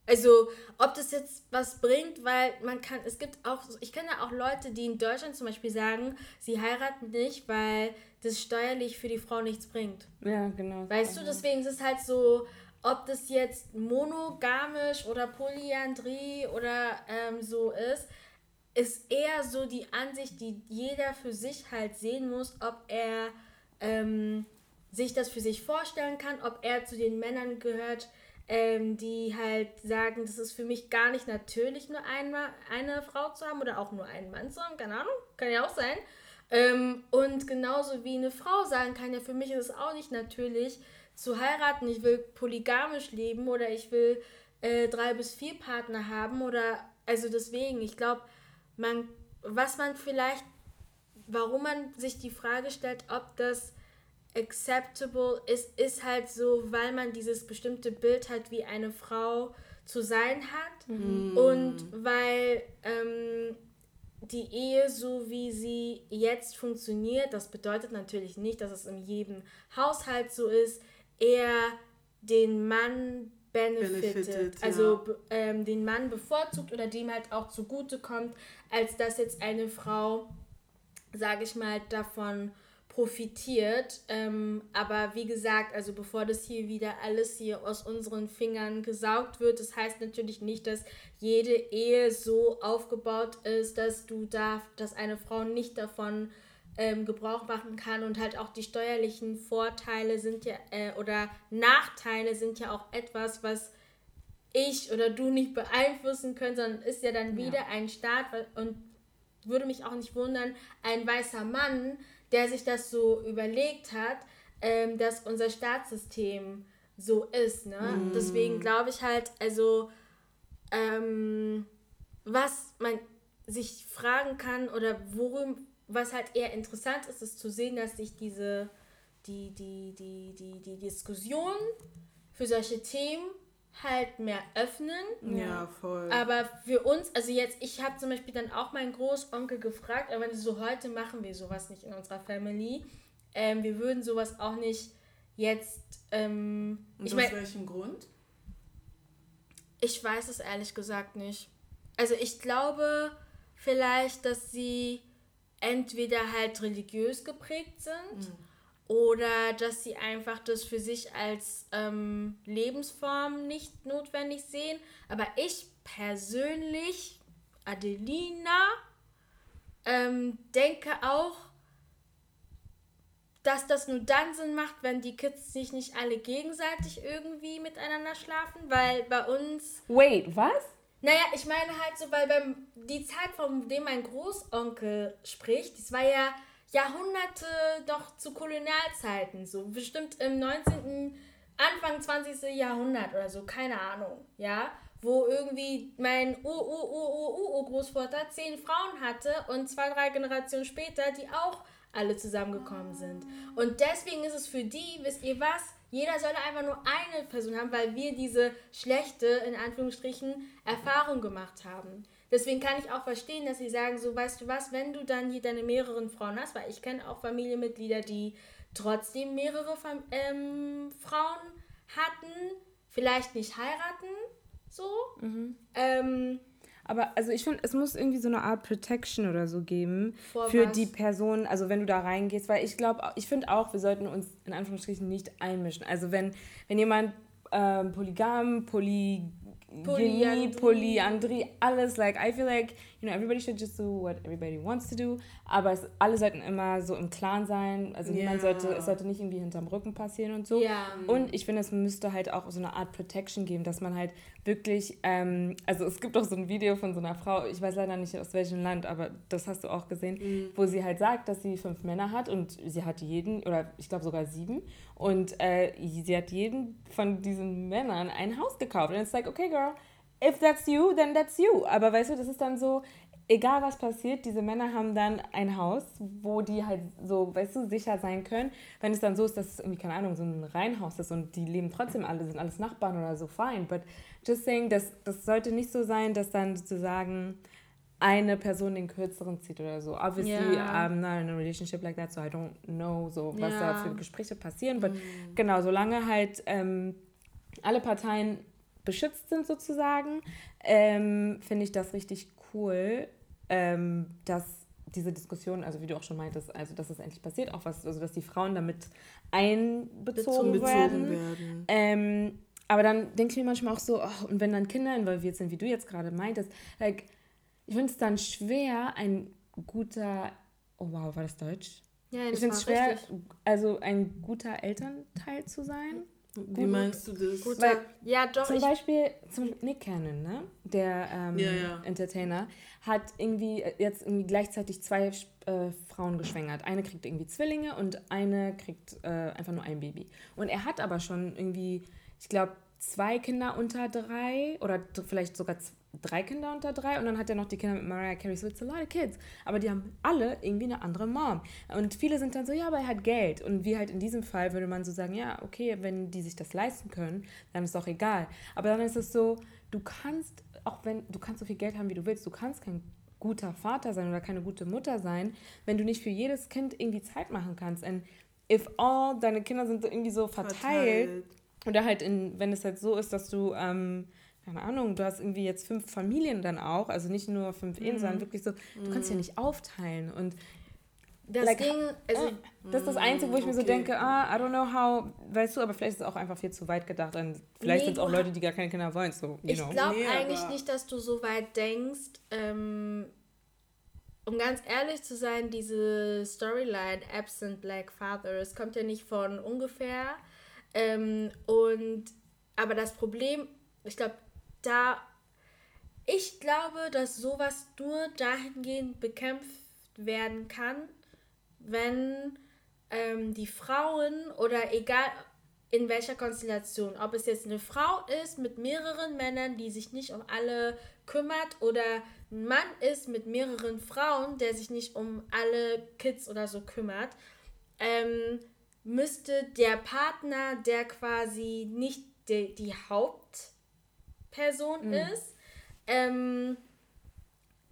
S1: Also, ob das jetzt was bringt, weil man kann, es gibt auch, ich kenne ja auch Leute, die in Deutschland zum Beispiel sagen, sie heiraten nicht, weil das steuerlich für die Frau nichts bringt.
S3: Ja, genau.
S1: Weißt du, deswegen ist es halt so, ob das jetzt monogamisch oder Polyandrie oder ähm, so ist, ist eher so die Ansicht, die jeder für sich halt sehen muss, ob er ähm, sich das für sich vorstellen kann, ob er zu den Männern gehört, ähm, die halt sagen, das ist für mich gar nicht natürlich, nur einmal eine Frau zu haben oder auch nur einen Mann zu haben, keine Ahnung, kann ja auch sein. Ähm, und genauso wie eine Frau sagen kann, ja, für mich ist es auch nicht natürlich, zu heiraten, ich will polygamisch leben oder ich will äh, drei bis vier Partner haben oder also deswegen, ich glaube, man, was man vielleicht, warum man sich die Frage stellt, ob das acceptable ist, ist halt so, weil man dieses bestimmte Bild hat, wie eine Frau zu sein hat mhm. und weil ähm, die Ehe, so wie sie jetzt funktioniert, das bedeutet natürlich nicht, dass es in jedem Haushalt so ist, eher den Mann benefitet, also ja. ähm, den Mann bevorzugt oder dem halt auch zugutekommt, als dass jetzt eine Frau, sage ich mal, davon profitiert. Ähm, aber wie gesagt, also bevor das hier wieder alles hier aus unseren Fingern gesaugt wird, das heißt natürlich nicht, dass jede Ehe so aufgebaut ist, dass du darf, dass eine Frau nicht davon ähm, Gebrauch machen kann und halt auch die steuerlichen Vorteile sind ja äh, oder Nachteile sind ja auch etwas, was ich oder du nicht beeinflussen können, sondern ist ja dann wieder ja. ein Staat und würde mich auch nicht wundern, ein weißer Mann, der sich das so überlegt hat, ähm, dass unser Staatssystem so ist. Ne? Mm. Deswegen glaube ich halt, also ähm, was man sich fragen kann oder worum, was halt eher interessant ist, ist zu sehen, dass sich diese, die, die, die, die, die Diskussion für solche Themen halt mehr öffnen.
S2: Ja, voll.
S1: Aber für uns, also jetzt, ich habe zum Beispiel dann auch meinen Großonkel gefragt, aber so heute machen wir sowas nicht in unserer Family. Ähm, wir würden sowas auch nicht jetzt. Ähm,
S2: Und
S1: ich
S2: aus
S1: mein,
S2: welchem Grund?
S1: ich weiß es ehrlich gesagt nicht. Also ich glaube vielleicht, dass sie entweder halt religiös geprägt sind oder dass sie einfach das für sich als ähm, Lebensform nicht notwendig sehen. Aber ich persönlich, Adelina, ähm, denke auch, dass das nur dann Sinn macht, wenn die Kids sich nicht alle gegenseitig irgendwie miteinander schlafen, weil bei uns
S3: Wait, was?
S1: Naja, ich meine halt so, weil beim, die Zeit, von dem mein Großonkel spricht, das war ja Jahrhunderte doch zu Kolonialzeiten, so bestimmt im 19., Anfang 20. Jahrhundert oder so, keine Ahnung, ja, wo irgendwie mein Ur-Ur-Ur-Ur-Großvater zehn Frauen hatte und zwei, drei Generationen später, die auch alle zusammengekommen sind. Und deswegen ist es für die, wisst ihr was, jeder soll einfach nur eine Person haben, weil wir diese schlechte, in Anführungsstrichen, Erfahrung gemacht haben. Deswegen kann ich auch verstehen, dass sie sagen, so weißt du was, wenn du dann hier deine mehreren Frauen hast, weil ich kenne auch Familienmitglieder, die trotzdem mehrere Fam ähm, Frauen hatten, vielleicht nicht heiraten, so. Ähm,
S3: Aber also ich finde, es muss irgendwie so eine Art Protection oder so geben
S1: Vor
S3: für
S1: was?
S3: die Person, also wenn du da reingehst, weil ich glaube, ich finde auch, wir sollten uns in Anführungsstrichen nicht einmischen. Also wenn, wenn jemand ähm, polygam, poly Polyandrie.
S1: Polyandrie.
S3: Polyandrie, alles, like, I feel like, you know, everybody should just do what everybody wants to do, aber es, alle sollten immer so im Clan sein, also niemand
S2: Ja.
S3: sollte, es sollte nicht irgendwie hinterm Rücken passieren und so.
S1: Ja.
S3: Und ich finde, es müsste halt auch so eine Art Protection geben, dass man halt wirklich, ähm, also es gibt auch so ein Video von so einer Frau, ich weiß leider nicht aus welchem Land, aber das hast du auch gesehen, wo sie halt sagt, dass sie fünf Männer hat und sie hat jeden, oder ich glaube sogar sieben, und äh, sie hat jeden von diesen Männern ein Haus gekauft. Und it's like, okay, girl, if that's you, then that's you. Aber weißt du, das ist dann so, egal was passiert, diese Männer haben dann ein Haus, wo die halt so, weißt du, sicher sein können. Wenn es dann so ist, dass es irgendwie, keine Ahnung, so ein Reihenhaus ist und die leben trotzdem alle, sind alles Nachbarn oder so, fine. But just saying, das, das sollte nicht so sein, dass dann sozusagen eine Person den kürzeren zieht oder so. Obviously,
S1: Ja.
S3: I'm not in a relationship like that, so I don't know, so, was da
S1: Ja.
S3: für Gespräche passieren. But genau, solange halt ähm, alle Parteien beschützt sind sozusagen, ähm, finde ich das richtig cool, ähm, dass diese Diskussion, also wie du auch schon meintest, also dass es endlich passiert, auch was, also dass die Frauen damit einbezogen
S1: Bezogen
S3: werden.
S2: Werden.
S3: Ähm, aber dann denke ich mir manchmal auch so, oh, und wenn dann Kinder involviert sind, wie du jetzt gerade meintest, like, ich finde es dann schwer, ein guter, oh wow, war das Deutsch?
S1: ja,
S3: Ich finde es schwer,
S1: richtig.
S3: also ein guter Elternteil zu sein.
S2: Wie meinst du das?
S1: Gut,
S3: Weil-
S1: ja, doch,
S3: Zum
S1: ich,
S3: Beispiel, zum Nick Cannon, ne? der ähm,
S2: Ja, ja.
S3: Entertainer, hat irgendwie jetzt irgendwie gleichzeitig zwei äh, Frauen geschwängert. Eine kriegt irgendwie Zwillinge und eine kriegt äh, einfach nur ein Baby. Und er hat aber schon irgendwie, ich glaube, zwei Kinder unter drei oder vielleicht sogar z- drei Kinder unter drei und dann hat er noch die Kinder mit Mariah Carey. So, it's a lot of kids. Aber die haben alle irgendwie eine andere Mom. Und viele sind dann so, ja, aber er hat Geld. Und wie halt in diesem Fall würde man so sagen, ja, okay, wenn die sich das leisten können, dann ist auch egal. Aber dann ist es so, du kannst, auch wenn, du kannst so viel Geld haben, wie du willst, du kannst kein guter Vater sein oder keine gute Mutter sein, wenn du nicht für jedes Kind irgendwie Zeit machen kannst. And if all deine Kinder sind irgendwie so verteilt, oder halt, in, wenn es halt so ist, dass du, ähm, keine Ahnung, du hast irgendwie jetzt fünf Familien dann auch, also nicht nur fünf Ehen, sondern wirklich so, du kannst ja nicht aufteilen. Und
S1: das
S3: like,
S1: Ding, also,
S3: äh, das ist das Einzige, wo ich mir so
S2: okay.
S3: denke, ah, I don't know how, weißt du, aber vielleicht ist es auch einfach viel zu weit gedacht. Und vielleicht
S1: Nee,
S3: sind es auch Leute, die gar keine Kinder wollen, so, you
S1: ich glaube
S2: Nee,
S1: eigentlich nicht, dass du so weit denkst. Ähm, um ganz ehrlich zu sein, diese Storyline Absent Black Father, es kommt ja nicht von ungefähr. Ähm, und aber das Problem, ich glaube, da ich glaube, dass sowas nur dahingehend bekämpft werden kann, wenn ähm, die Frauen oder egal in welcher Konstellation, ob es jetzt eine Frau ist mit mehreren Männern, die sich nicht um alle kümmert oder ein Mann ist mit mehreren Frauen, der sich nicht um alle Kids oder so kümmert, ähm, müsste der Partner, der quasi nicht die, die Hauptperson
S2: Mhm.
S1: ist, ähm,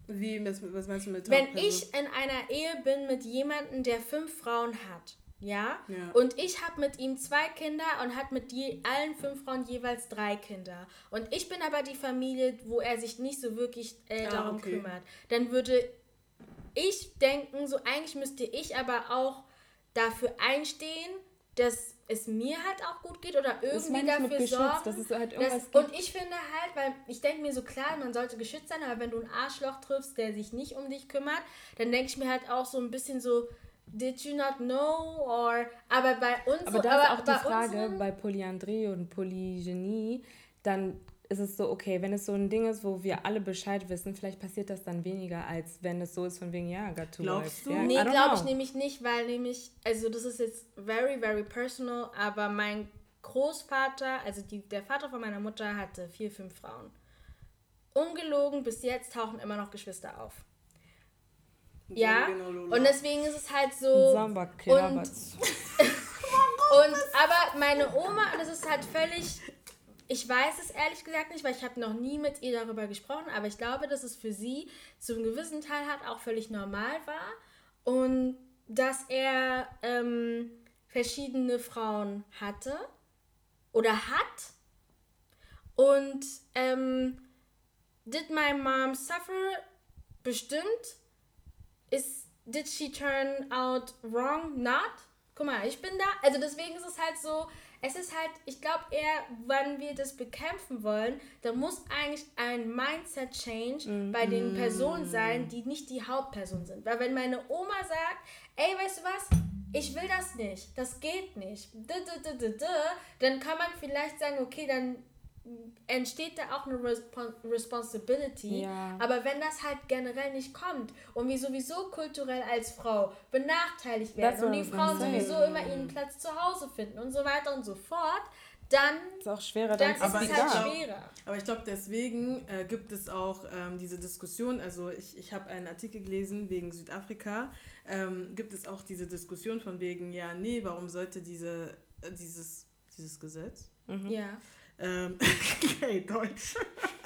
S2: Wie, was, was meinst du mit
S1: wenn ich in einer Ehe bin mit jemandem, der fünf Frauen hat, ja,
S2: Ja.
S1: und ich habe mit ihm zwei Kinder und hat mit je, allen fünf Frauen jeweils drei Kinder. Und ich bin aber die Familie, wo er sich nicht so wirklich äh,
S2: Ah,
S1: darum
S2: okay.
S1: kümmert. Dann würde ich denken, so eigentlich müsste ich aber auch dafür einstehen, dass es mir halt auch gut geht oder
S3: Das
S1: irgendwie dafür sorgen.
S3: dass es halt irgendwas
S1: und ich finde halt, weil ich denke mir so klar, man sollte geschützt sein, aber wenn du einen Arschloch triffst, der sich nicht um dich kümmert, dann denke ich mir halt auch so ein bisschen so, did you not know? Or, aber bei uns
S3: Aber da ist auch
S1: bei
S3: die Frage, bei Polyandrie und Polygenie, dann ist es so, okay, wenn es so ein Ding ist, wo wir alle Bescheid wissen, vielleicht passiert das dann weniger, als wenn es so ist von wegen, ja, got to
S2: Glaubst du?
S3: Ja,
S1: Nee,
S3: I don't
S1: glaube ich
S3: know.
S1: nämlich nicht, weil nämlich, also das ist jetzt very, very personal, aber mein Großvater, also die, der Vater von meiner Mutter hatte vier, fünf Frauen. Ungelogen, bis jetzt tauchen immer noch Geschwister auf. Ja,
S2: Genau,
S1: und deswegen ist es halt so.
S3: Samba Kirabatz. <laughs>
S1: Und aber meine Oma, das ist halt völlig. Ich weiß es ehrlich gesagt nicht, weil ich habe noch nie mit ihr darüber gesprochen, aber ich glaube, dass es für sie zu einem gewissen Teil halt auch völlig normal war und dass er ähm, verschiedene Frauen hatte oder hat und ähm, did my mom suffer? Bestimmt. Ist did she turn out wrong? Not. Guck mal, ich bin da. Also deswegen ist es halt so, es ist halt, ich glaube eher, wenn wir das bekämpfen wollen, da muss eigentlich ein Mindset Change bei den Personen sein, die nicht die Hauptperson sind. Weil wenn meine Oma sagt, ey, weißt du was? Ich will das nicht, das geht nicht, dann kann man vielleicht sagen, okay, dann entsteht da auch eine Respon Responsibility.
S3: Ja.
S1: Aber wenn das halt generell nicht kommt und wir sowieso kulturell als Frau benachteiligt werden und die Frauen sowieso immer ihren Platz zu Hause finden und so weiter und so fort, dann,
S3: ist auch schwerer,
S1: dann
S3: dann
S1: ist es
S2: Aber
S1: halt
S2: glaub-
S1: schwerer.
S2: Aber ich glaube, deswegen äh, gibt es auch ähm, diese Diskussion, also ich, ich habe einen Artikel gelesen wegen Südafrika, ähm, gibt es auch diese Diskussion von wegen, ja, nee, warum sollte diese, äh, dieses, dieses Gesetz,
S1: Ja.
S2: Ähm, <laughs> okay, Deutsch,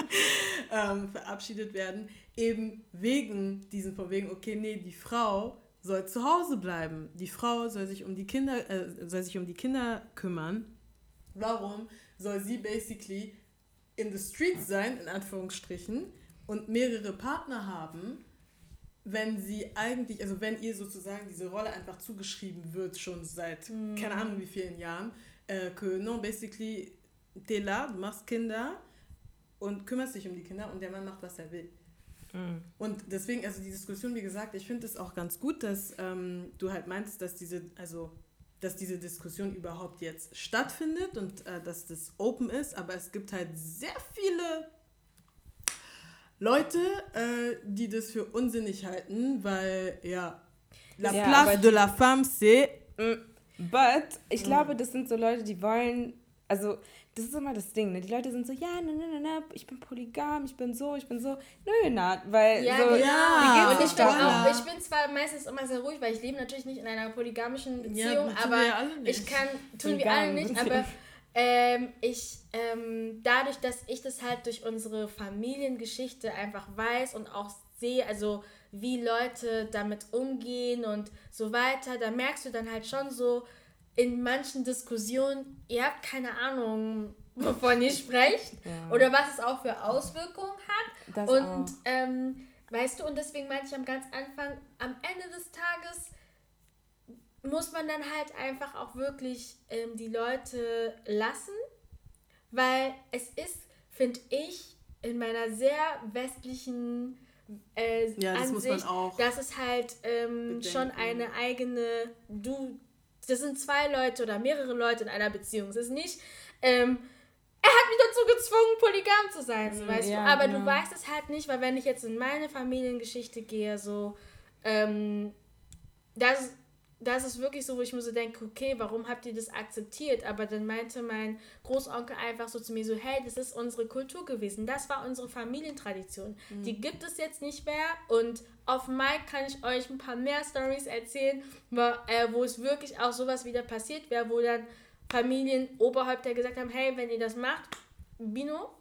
S2: <laughs> ähm, verabschiedet werden, eben wegen diesen, von wegen, okay, nee, die Frau soll zu Hause bleiben. Die Frau soll sich um die Kinder, äh, soll sich um die Kinder kümmern. Warum soll sie basically in the streets sein, in Anführungsstrichen, und mehrere Partner haben, wenn sie eigentlich, also wenn ihr sozusagen diese Rolle einfach zugeschrieben wird, schon seit keine Ahnung wie vielen Jahren, äh, que non, basically, t'es là, du machst Kinder und kümmerst dich um die Kinder und der Mann macht, was er will.
S3: Mhm.
S2: Und deswegen, also die Diskussion, wie gesagt, ich finde es auch ganz gut, dass ähm, du halt meinst, dass diese, also dass diese Diskussion überhaupt jetzt stattfindet und äh, dass das open ist, aber es gibt halt sehr viele Leute, äh, die das für unsinnig halten, weil ja, la
S3: Ja,
S2: place de la femme, c'est
S3: But ich glaube, das sind so Leute, die wollen, also das ist immer das Ding, ne? Die Leute sind so, ja, ne, ne, ne, ne, ich bin polygam, ich bin so, ich bin so. Nö, na, weil
S1: Ja,
S3: so,
S1: genau.
S2: Ja,
S3: wie
S1: und ich bin, auch, ich bin zwar meistens immer sehr ruhig, weil ich lebe natürlich nicht in einer polygamischen Beziehung,
S2: tun
S1: aber
S2: wir ja alle nicht.
S1: ich kann, tun wir
S3: Polygam.
S1: alle nicht, aber ähm, ich, ähm, dadurch, dass ich das halt durch unsere Familiengeschichte einfach weiß und auch sehe, also wie Leute damit umgehen und so weiter, da merkst du dann halt schon so in manchen Diskussionen, ihr habt keine Ahnung, <laughs> wovon ihr sprecht
S3: Ja.
S1: oder was es auch für Auswirkungen hat.
S3: Das
S1: und ähm, weißt du, und deswegen meinte ich am ganz Anfang, am Ende des Tages muss man dann halt einfach auch wirklich ähm, die Leute lassen, weil es ist, finde ich, in meiner sehr westlichen äh,
S2: Ja, das muss man
S1: Ansicht,
S2: auch
S1: dass es halt ähm, schon eine eigene, du, das sind zwei Leute oder mehrere Leute in einer Beziehung. Es ist nicht, ähm, er hat mich dazu gezwungen, polygam zu sein, so, weißt
S3: ja,
S1: du. Aber
S3: genau.
S1: du weißt es halt nicht, weil wenn ich jetzt in meine Familiengeschichte gehe, so, ähm, das das ist wirklich so, wo ich mir so denke, okay, warum habt ihr das akzeptiert? Aber dann meinte mein Großonkel einfach so zu mir so, hey, das ist unsere Kultur gewesen, das war unsere Familientradition. Mhm. Die gibt es jetzt nicht mehr und auf Mike kann ich euch ein paar mehr Stories erzählen, wo, äh, wo es wirklich auch sowas wieder passiert wäre, wo dann Familienoberhäupter gesagt haben, hey, wenn ihr das macht, Bino.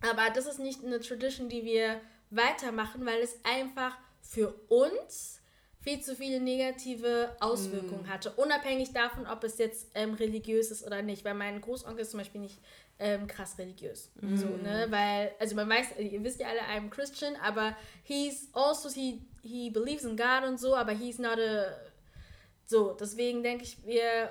S1: Aber das ist nicht eine Tradition, die wir weitermachen, weil es einfach für uns viel zu viele negative Auswirkungen mm. hatte. Unabhängig davon, ob es jetzt ähm, religiös ist oder nicht. Weil mein Großonkel ist zum Beispiel nicht ähm, krass religiös. Mm. So, ne? Weil, also man weiß, ihr wisst ja alle, I'm Christian, aber he's also, he, he believes in God und so, aber he's not a. So, deswegen denke ich, wir.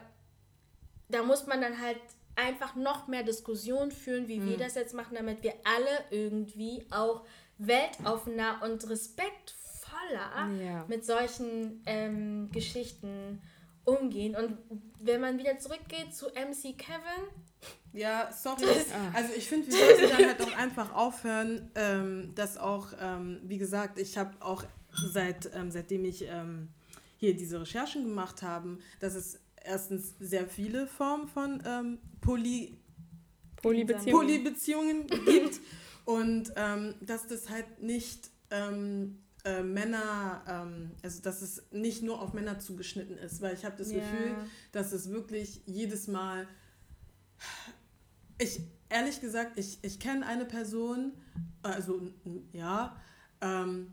S1: Da muss man dann halt einfach noch mehr Diskussion führen, wie mm. wir das jetzt machen, damit wir alle irgendwie auch weltoffener und respektvoll voller ja. mit solchen ähm, Geschichten umgehen. Und wenn man wieder zurückgeht zu MC Kevin.
S2: Ja, sorry. Also ich finde, wir sollten dann halt auch einfach aufhören, ähm, dass auch, ähm, wie gesagt, ich habe auch seit, ähm, seitdem ich ähm, hier diese Recherchen gemacht habe, dass es erstens sehr viele Formen von ähm, Poly Polybeziehungen. Polybeziehungen gibt <laughs> und ähm, dass das halt nicht ähm, äh, Männer, ähm, also dass es nicht nur auf Männer zugeschnitten ist, weil ich habe das yeah. Gefühl, dass es wirklich jedes Mal, ich ehrlich gesagt, ich, ich kenne eine Person, also ja, ähm,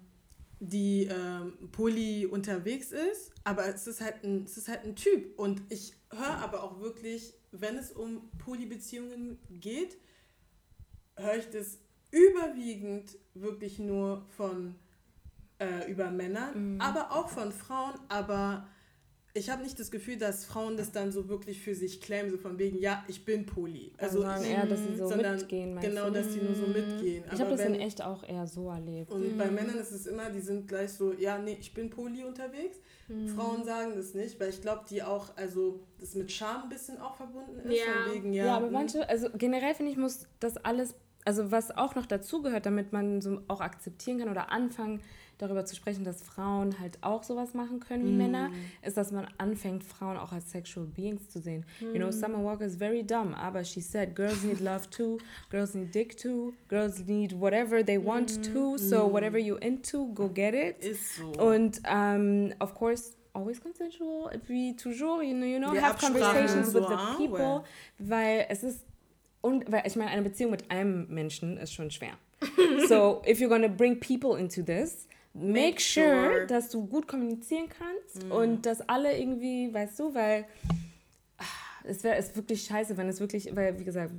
S2: die ähm, poly unterwegs ist, aber es ist halt ein, es ist halt ein Typ und ich höre aber auch wirklich, wenn es um Polybeziehungen geht, höre ich das überwiegend wirklich nur von äh, über Männer, mhm. aber auch von Frauen, aber ich habe nicht das Gefühl, dass Frauen das dann so wirklich für sich claimen, so von wegen, ja, ich bin poly. Also
S3: sondern eher, dass sie so sondern, mitgehen.
S2: Genau, du? dass sie nur so mhm. mitgehen.
S3: Ich habe das wenn, in echt auch eher so erlebt.
S2: Und mhm. bei Männern ist es immer, die sind gleich so, ja, nee, ich bin poly unterwegs. Mhm. Frauen sagen das nicht, weil ich glaube, die auch, also das mit Scham ein bisschen auch verbunden ist.
S3: Ja, wegen, ja, ja aber hm. manche, also generell finde ich, muss das alles, also was auch noch dazugehört, damit man so auch akzeptieren kann oder anfangen darüber zu sprechen, dass Frauen halt auch sowas machen können wie mm. Männer, ist, dass man anfängt, Frauen auch als sexual beings zu sehen. Mm. You know, mm. Summer Walker is very dumb, aber she said, girls need love too, girls need dick too, girls need whatever they want mm. too, so mm. whatever you into, go get it. Ist so. Und um, of course, always consensual, wie toujours, you know, you know have conversations with the people, weil es ist und weil ich meine, eine Beziehung mit einem Menschen ist schon schwer. <laughs> so, if you're gonna bring people into this, make sure, dass du gut kommunizieren kannst mm. und dass alle irgendwie, weißt du, weil ah, es wäre es wirklich scheiße, wenn es wirklich, weil wie gesagt,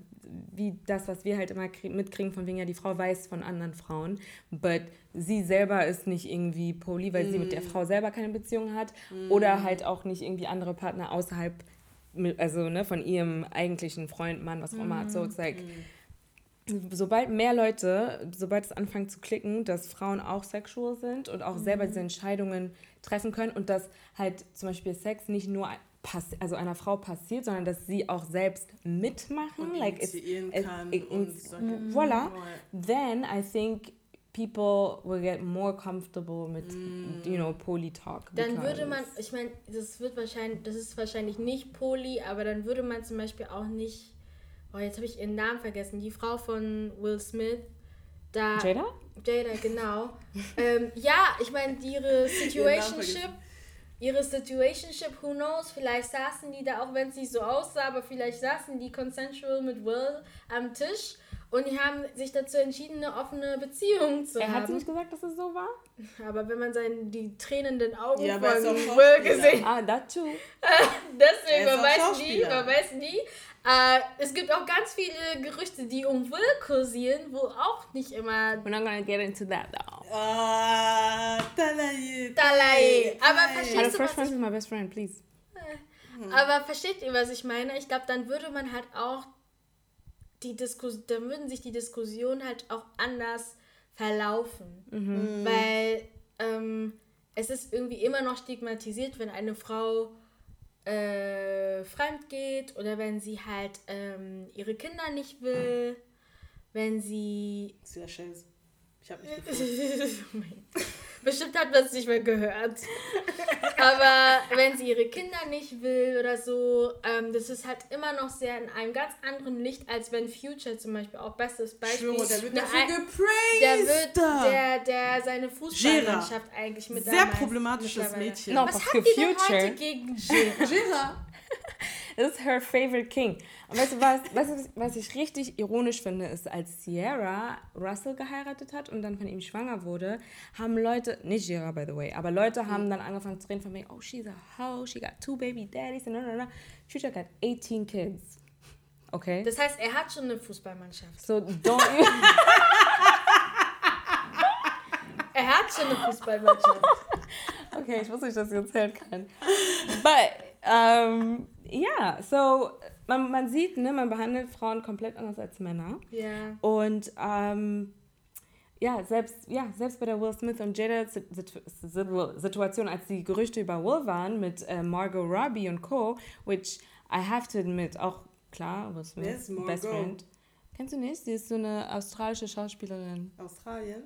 S3: wie das, was wir halt immer mitkriegen, von wegen ja, die Frau weiß von anderen Frauen, but sie selber ist nicht irgendwie poly, weil mm. sie mit der mm. Frau selber keine Beziehung hat mm. oder halt auch nicht irgendwie andere Partner außerhalb, also ne, von ihrem eigentlichen Freund, Mann, was auch immer hat. So, it's like, mm sobald mehr Leute, sobald es anfängt zu klicken, dass Frauen auch sexual sind und auch mhm. selber diese Entscheidungen treffen können und dass halt zum Beispiel Sex nicht nur also einer Frau passiert, sondern dass sie auch selbst mitmachen, und like it's, it, kann it, it's, mm. voilà, then I think people will get more comfortable mit, mm. you know, Poly-Talk.
S1: Dann würde man, ich meine, das wird wahrscheinlich, das ist wahrscheinlich nicht Poly, aber dann würde man zum Beispiel auch nicht oh, jetzt habe ich ihren Namen vergessen, die Frau von Will Smith. Da, Jada? Jada, genau. <laughs> ähm, ja, ich meine, ihre Situationship, ihre Situationship, who knows, vielleicht saßen die da, auch wenn es nicht so aussah, aber vielleicht saßen die consensual mit Will am Tisch und die haben sich dazu entschieden, eine offene Beziehung zu
S3: er
S1: haben.
S3: Er hat nicht gesagt, dass es so war?
S1: Aber wenn man seine, die tränenden Augen ja, von Will gesehen
S3: hat. Ah, das too. <laughs>
S1: Deswegen, man weiß nie, man weiß nie. Äh, es gibt auch ganz viele Gerüchte, die um Will kursieren, wo auch nicht immer.
S3: We're not gonna get into that though.
S2: Ah, uh, Talai.
S1: Talai. Aber verstehst
S3: du, was friend is my best friend, please.
S1: Hm. Aber versteht ihr, was ich meine? Ich glaube, dann würde man halt auch die Diskussion, dann würden sich die Diskussionen halt auch anders verlaufen. Mhm. Weil ähm, es ist irgendwie immer noch stigmatisiert, wenn eine Frau äh, fremd geht oder wenn sie halt ähm, ihre Kinder nicht will, wenn sie.
S2: Sehr schön. Ich habe mich <laughs>
S1: Bestimmt hat man es nicht mehr gehört. Aber wenn sie ihre Kinder nicht will oder so, ähm, das ist halt immer noch sehr in einem ganz anderen Licht, als wenn Future zum Beispiel auch bestes Beispiel.
S2: Schwöre, der wird dafür gepraised.
S1: der wird, der, der seine Fußballmannschaft eigentlich mit
S2: Sehr problematisches Mädchen.
S3: No,
S1: Was habt ihr denn
S3: Future
S1: heute gegen Gera?
S2: Gera. <laughs> <laughs>
S3: ist her favorite king. Und weißt du was, was, was ich richtig ironisch finde, ist, als Sierra Russell geheiratet hat und dann von ihm schwanger wurde, haben Leute, nicht Sierra by the way, aber Leute haben dann angefangen zu reden von wegen, oh, she's a hoe, she got two baby daddies, and no, no, no. Future got 18 kids. Okay?
S1: Das heißt, er hat schon eine Fußballmannschaft.
S3: so don't you... <laughs>
S1: Er hat schon eine Fußballmannschaft.
S3: Okay, ich wusste nicht, dass ich erzählen kann. But, ähm, ja, so, man, man sieht, ne, man behandelt Frauen komplett anders als Männer.
S1: ja.
S3: Und, ähm, ja, selbst, ja, selbst bei der Will Smith und Jada Sit- Sit- Sit- Situation, als die Gerüchte über Will waren mit äh, Margot Robbie und Co., which I have to admit, auch klar, Will Smith? Best Friend. Kennst du nicht? Sie ist so eine australische Schauspielerin.
S2: Australien.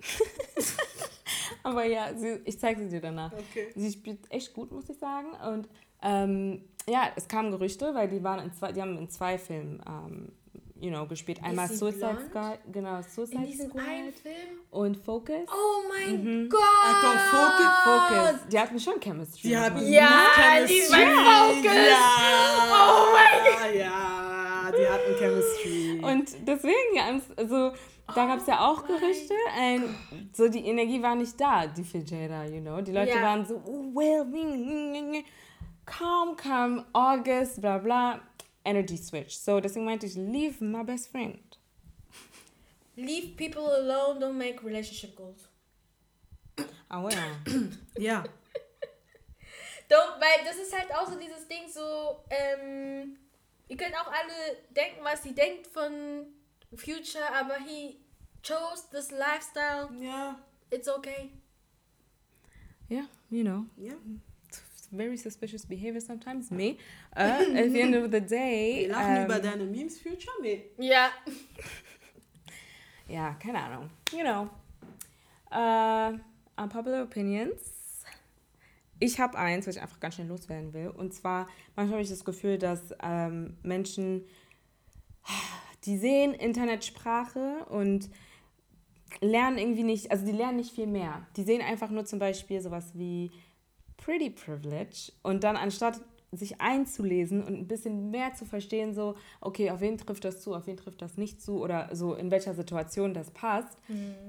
S2: <laughs>
S3: Aber ja, sie, ich zeige sie dir danach.
S2: Okay.
S3: Sie spielt echt gut, muss ich sagen. Und ähm, ja, es kamen Gerüchte, weil die waren in zwei, die haben in zwei Filmen, ähm, you know, gespielt. Einmal Suicide? Squad, genau, Suicide
S1: In diesem
S3: Squad
S1: einen Film?
S3: und Focus.
S1: Oh mein
S3: Mhm.
S1: Gott!
S2: Achtung, Focus.
S3: Focus. Die hatten schon Chemistry.
S2: Die hatten
S1: Ja,
S2: Chemistry.
S1: die war Focus.
S2: Ja.
S1: Oh mein
S2: Ja, die hatten Chemistry.
S3: Und deswegen, ja, also, da gab es ja auch Gerüchte. Und so die Energie war nicht da, die für Jada, you know. Die Leute
S1: Ja.
S3: waren so, oh, well, kaum kam August, bla bla, Energy Switch. So deswegen meinte ich, leave my best friend.
S1: Leave people alone, don't make relationship goals.
S3: Ah, well. <coughs>
S2: ja. <laughs>
S1: Don't, weil das ist halt auch so dieses Ding so, ähm, ihr könnt auch alle denken, was ihr denkt von Future, aber he chose this lifestyle.
S2: Ja.
S1: It's okay.
S3: Yeah, you know,
S2: Ja.
S3: it's very suspicious behavior sometimes. Me. Uh, at the end of the day. <laughs>
S2: Wir lachen
S3: ähm,
S2: über deine Memes, Future? Nee.
S1: Ja. <laughs>
S3: Ja, keine Ahnung. You know. Uh, unpopular opinions. Ich habe eins, was ich einfach ganz schnell loswerden will. Und zwar, manchmal habe ich das Gefühl, dass ähm, Menschen, die sehen Internetsprache und lernen irgendwie nicht, also die lernen nicht viel mehr. Die sehen einfach nur zum Beispiel sowas wie Pretty Privilege und dann anstatt sich einzulesen und ein bisschen mehr zu verstehen, so, okay, auf wen trifft das zu, auf wen trifft das nicht zu oder so in welcher Situation das passt.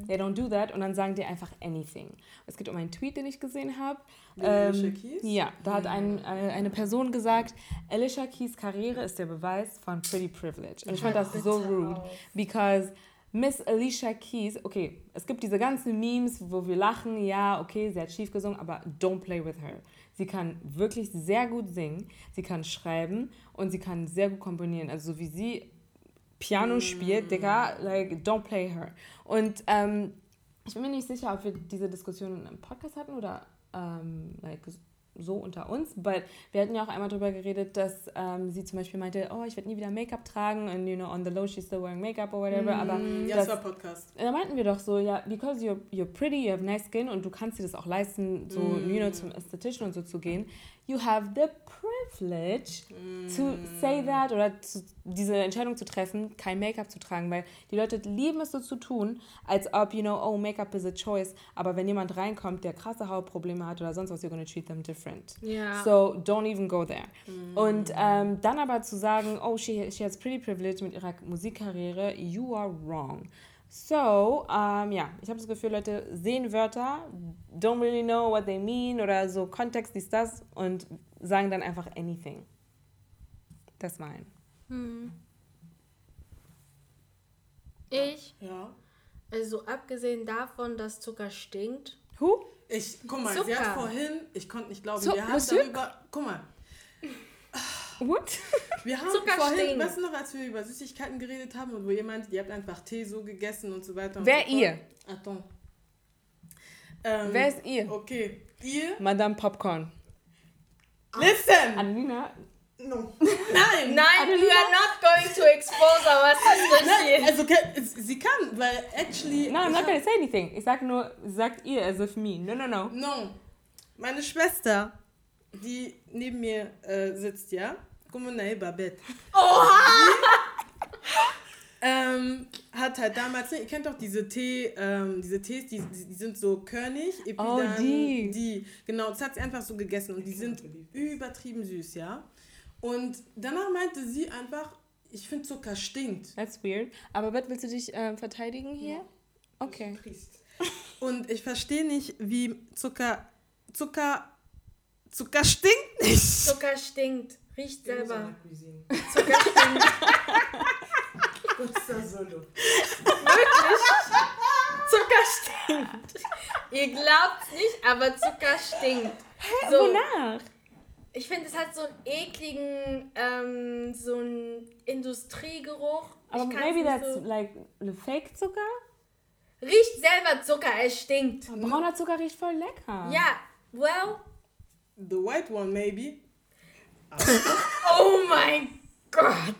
S3: They don't do that und dann sagen die einfach anything. Es geht um einen Tweet, den ich gesehen habe.
S2: Alicia Keys?
S3: ja, da hat ein, äh, eine Person gesagt, Alicia Keys Karriere ist der Beweis von Pretty Privilege. Und ich fand das so rude, because Miss Alicia Keys, okay, es gibt diese ganzen Memes, wo wir lachen, ja, okay, sie hat schief gesungen, aber don't play with her. Sie kann wirklich sehr gut singen, sie kann schreiben und sie kann sehr gut komponieren. Also so wie sie Piano spielt, Digga, like, don't play her. Und ähm, ich bin mir nicht sicher, ob wir diese Diskussion im Podcast hatten oder ähm, like, so unter uns, but wir hatten ja auch einmal darüber geredet, dass ähm, sie zum Beispiel meinte, oh, ich werde nie wieder Make-up tragen und, you know, on the low she's still wearing Makeup or whatever, aber
S2: Ja,
S3: das,
S2: das war Podcast.
S3: da meinten wir doch so, ja, because you're, you're pretty, you have nice skin und du kannst dir das auch leisten, so, you know, zum Ästhetischen und so zu gehen. You have the privilege to say that oder zu, diese Entscheidung zu treffen, kein Make-up zu tragen, weil die Leute lieben es so zu tun, als ob, you know, oh, Make-up is a choice, aber wenn jemand reinkommt, der krasse Hautprobleme hat oder sonst was, you're gonna treat them different.
S1: Ja.
S3: So, don't even go there. Und ähm, dann aber zu sagen, oh, she, she has pretty privilege mit ihrer Musikkarriere, you are wrong. So, ähm, ja, ich habe das Gefühl, Leute sehen Wörter, don't really know what they mean oder so Kontext ist das und sagen dann einfach anything. Das ist mein.
S1: Ich,
S2: Ja.
S1: also abgesehen davon, dass Zucker stinkt,
S3: Who?
S2: Ich, guck mal, sie
S1: Zucker.
S2: hat vorhin, ich konnte nicht glauben,
S3: Zu-
S2: wir haben darüber, guck mal,
S3: What? <laughs>
S2: wir haben
S1: Zucker
S2: vorhin, weißt du noch, als wir über Süßigkeiten geredet haben und wo jemand, ihr habt einfach Tee so gegessen und so weiter und
S3: Wer
S2: so
S3: ihr?
S2: Attends. Ähm,
S3: Wer ist ihr?
S2: Okay, ihr,
S3: Madame Popcorn.
S2: listen!
S3: Anina,
S2: No. <laughs> Nein!
S1: Nein, we are not going to expose our <laughs> sister
S2: also sie kann, weil actually.
S3: No, I'm
S2: ich
S3: not gonna say anything. Ich sag nur, sagt ihr as if me. No, no, no.
S2: No. Meine Schwester, die neben mir äh, sitzt, ja? Como na Babette. Ähm, hat halt damals, ne, ihr kennt doch diese Tee, ähm, diese Tees, die, die, sind so körnig.
S3: Oh, die.
S2: Die, genau, das hat sie einfach so gegessen und die sind übertrieben süß, ja? Und danach meinte sie einfach, ich finde Zucker stinkt.
S3: That's weird. Aber Bett, willst du dich ähm, verteidigen hier? Okay.
S2: Und ich verstehe nicht, wie Zucker, Zucker, Zucker stinkt nicht.
S1: Zucker stinkt. Riecht selber. <laughs> Zucker stinkt. Zucker stinkt. Ihr glaubt's nicht, aber Zucker stinkt. So,
S3: Wonach?
S1: ich finde, es hat so einen ekligen, ähm, so einen Industriegeruch.
S3: Aber maybe that's
S1: so.
S3: like the fake Zucker?
S1: Riecht selber Zucker, es stinkt.
S3: Brauner Zucker riecht voll lecker.
S1: Ja, well,
S2: The white one, maybe.
S1: Oh mein Gott.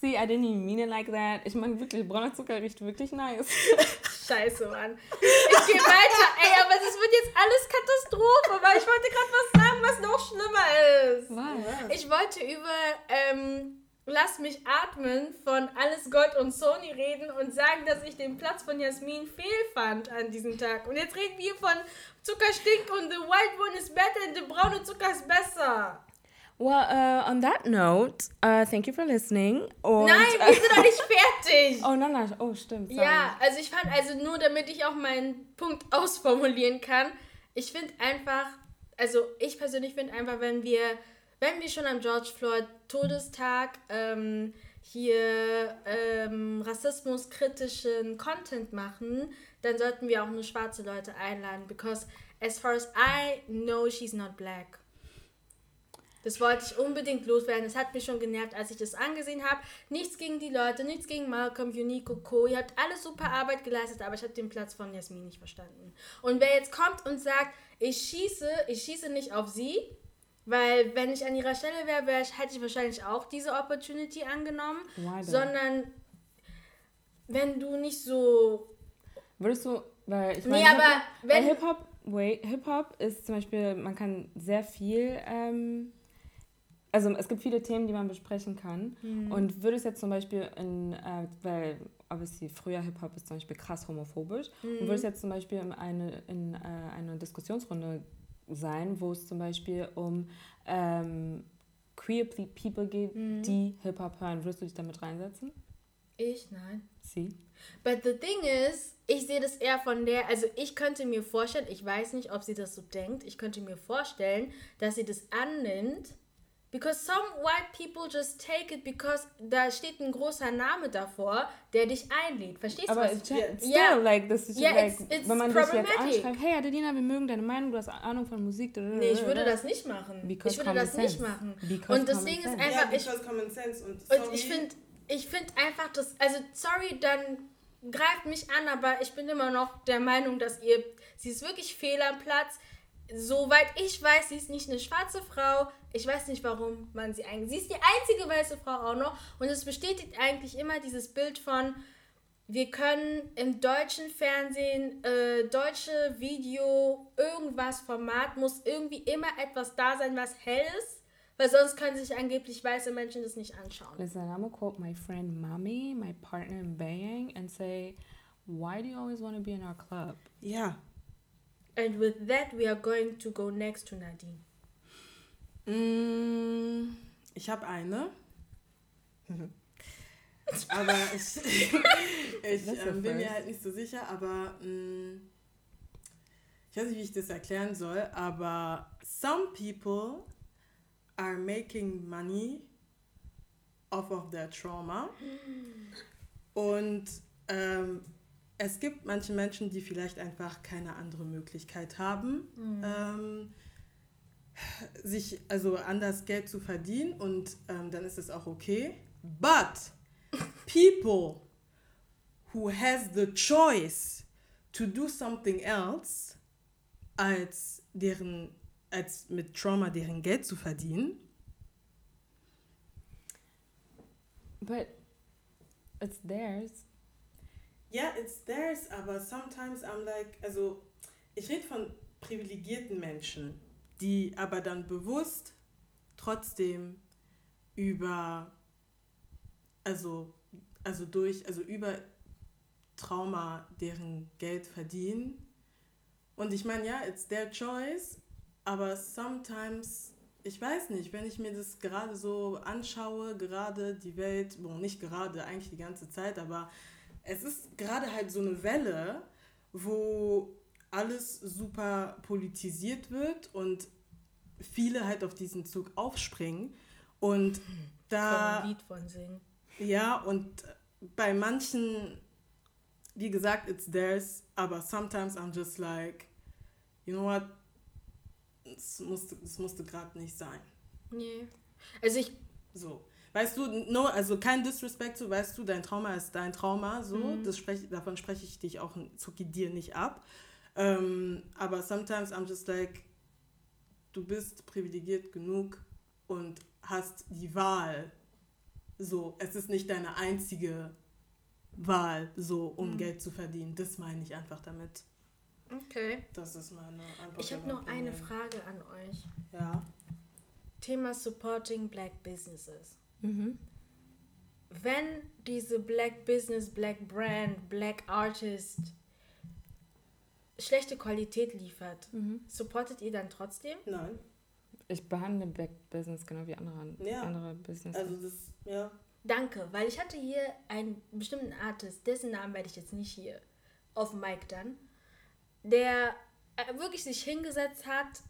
S3: See, I didn't even mean it like that. Ich meine wirklich, brauner Zucker riecht wirklich nice.
S1: Scheiße, Mann. Ich gehe weiter. Ey, aber das wird jetzt alles Katastrophe, weil ich wollte gerade was sagen, was noch schlimmer ist.
S3: Was?
S1: Ich wollte über ähm, Lass mich atmen von Alles Gold und Sony reden und sagen, dass ich den Platz von Jasmin fehlfand an diesem Tag. Und jetzt reden wir von Zucker stinkt und the white one is better und der braune Zucker ist besser.
S3: Well, uh, on that note, uh, thank you for listening. Und,
S1: Nein, wir sind doch nicht fertig. <laughs>
S3: Oh, nein, nein. Oh, stimmt. sorry.
S1: Ja, also ich fand, also nur damit ich auch meinen Punkt <laughs> ausformulieren kann, ich finde einfach, also ich persönlich finde einfach, wenn wir, wenn wir schon am George Floyd Todestag ähm, hier ähm, rassismuskritischen Content machen, dann sollten wir auch nur schwarze Leute einladen, because as far as I know, she's not black. Das wollte ich unbedingt loswerden. Das hat mich schon genervt, als ich das angesehen habe. Nichts gegen die Leute, nichts gegen Malcolm, Unico, Co. Ihr habt alles super Arbeit geleistet, aber ich habe den Platz von Jasmin nicht verstanden. Und wer jetzt kommt und sagt, ich schieße, ich schieße nicht auf sie, weil wenn ich an ihrer Stelle wäre, wär hätte ich wahrscheinlich auch diese Opportunity angenommen, sondern wenn du nicht so
S3: Würdest du, weil ich
S1: Nee,
S3: meine,
S1: aber
S3: Hip-Hop- Hip-Hop ist zum Beispiel, man kann sehr viel, ähm, also es gibt viele Themen, die man besprechen kann.
S1: Mhm.
S3: Und würde es jetzt zum Beispiel in, äh, weil obviously früher Hip-Hop ist zum Beispiel krass homophobisch, und würde es
S1: Mhm.
S3: jetzt zum Beispiel in eine, in, äh, eine Diskussionsrunde sein, wo es zum Beispiel um ähm, queer Pe- People geht,
S1: Mhm.
S3: die Hip-Hop hören, würdest du dich damit reinsetzen?
S1: ich, nein.
S3: Sie?
S1: But the thing is, ich sehe das eher von der, also ich könnte mir vorstellen, ich weiß nicht, ob sie das so denkt, ich könnte mir vorstellen, dass sie das annimmt, because some white people just take it, because da steht ein großer Name davor, der dich einlädt. Verstehst du,
S3: Aber
S1: was
S3: still,
S1: Ja.
S3: like, das ist
S1: Ja,
S3: like,
S1: it's- it's
S3: wenn man dich jetzt
S1: problematic.
S3: anschreibt, hey Adelina, wir mögen deine Meinung, du hast Ahnung von Musik.
S1: Nee, ich würde das nicht machen.
S3: Because
S1: ich würde das nicht
S3: sense.
S1: machen.
S3: Because
S1: Und das
S3: common
S1: Ding ist
S3: sense.
S1: einfach,
S2: ja,
S1: ich,
S2: because common sense und,
S1: ich finde ich find einfach das, also sorry, dann greift mich an, aber ich bin immer noch der Meinung, dass ihr, sie ist wirklich fehl am Platz. Soweit ich weiß, sie ist nicht eine schwarze Frau. Ich weiß nicht, warum man sie eigentlich. Sie ist die einzige weiße Frau auch noch. Und es bestätigt eigentlich immer dieses Bild von, wir können im deutschen Fernsehen, äh, deutsche Video, irgendwas Format, muss irgendwie immer etwas da sein, was hell ist. Weil sonst können sich angeblich weiße Menschen das nicht anschauen.
S3: Listen, I'm gonna quote my friend Mami, my partner in Bayang, and say, why do you always want to be in our club?
S2: Ja.
S1: And with that, we are going to go next to Nadine.
S2: Mm, ich habe eine. <laughs> aber ich, <laughs> ich ähm, bin mir halt nicht so sicher, aber mm, ich weiß nicht, wie ich das erklären soll, aber some people are making money off of their trauma. <gasps> Und ähm, es gibt manche Menschen, die vielleicht einfach keine andere Möglichkeit haben, ähm, sich also anders Geld zu verdienen und ähm, dann ist es auch okay. But people who has the choice to do something else als deren als mit Trauma deren Geld zu verdienen,
S3: But it's theirs.
S2: Ja, yeah, it's theirs, aber sometimes I'm like, also ich rede von privilegierten Menschen, die aber dann bewusst trotzdem über, also, also durch, also über Trauma deren Geld verdienen. Und ich meine, ja, it's their choice, aber sometimes, ich weiß nicht, wenn ich mir das gerade so anschaue, gerade die Welt, bon, nicht gerade, eigentlich die ganze Zeit, aber es ist gerade halt so eine Welle, wo alles super politisiert wird und viele halt auf diesen Zug aufspringen und da
S1: ein Lied von singen.
S2: Ja, und bei manchen wie gesagt, it's theirs, aber sometimes I'm just like, you know what, es musste, es musste gerade nicht sein.
S1: Nee. Also ich.
S2: So. Weißt du, no, also kein Disrespect, so weißt du, dein Trauma ist dein Trauma, so, mhm. das sprech, davon spreche ich dich auch, zucki dir nicht ab. Ähm, aber sometimes I'm just like, du bist privilegiert genug und hast die Wahl. So, es ist nicht deine einzige Wahl, so um mhm. Geld zu verdienen. Das meine ich einfach damit.
S1: Okay.
S2: Das ist meine
S1: Antwort. Ich habe noch eine Frage an euch.
S2: Ja.
S1: Thema Supporting Black Businesses. Mhm. Wenn diese Black Business, Black Brand, Black Artist schlechte Qualität liefert, mhm. supportet ihr dann trotzdem?
S2: Nein.
S3: Ich behandle Black Business genau wie andere,
S2: ja.
S3: andere Business.
S2: Also das, ja.
S1: Danke, weil ich hatte hier einen bestimmten Artist, dessen Namen werde ich jetzt nicht hier auf Mic dann, der äh, wirklich sich hingesetzt hat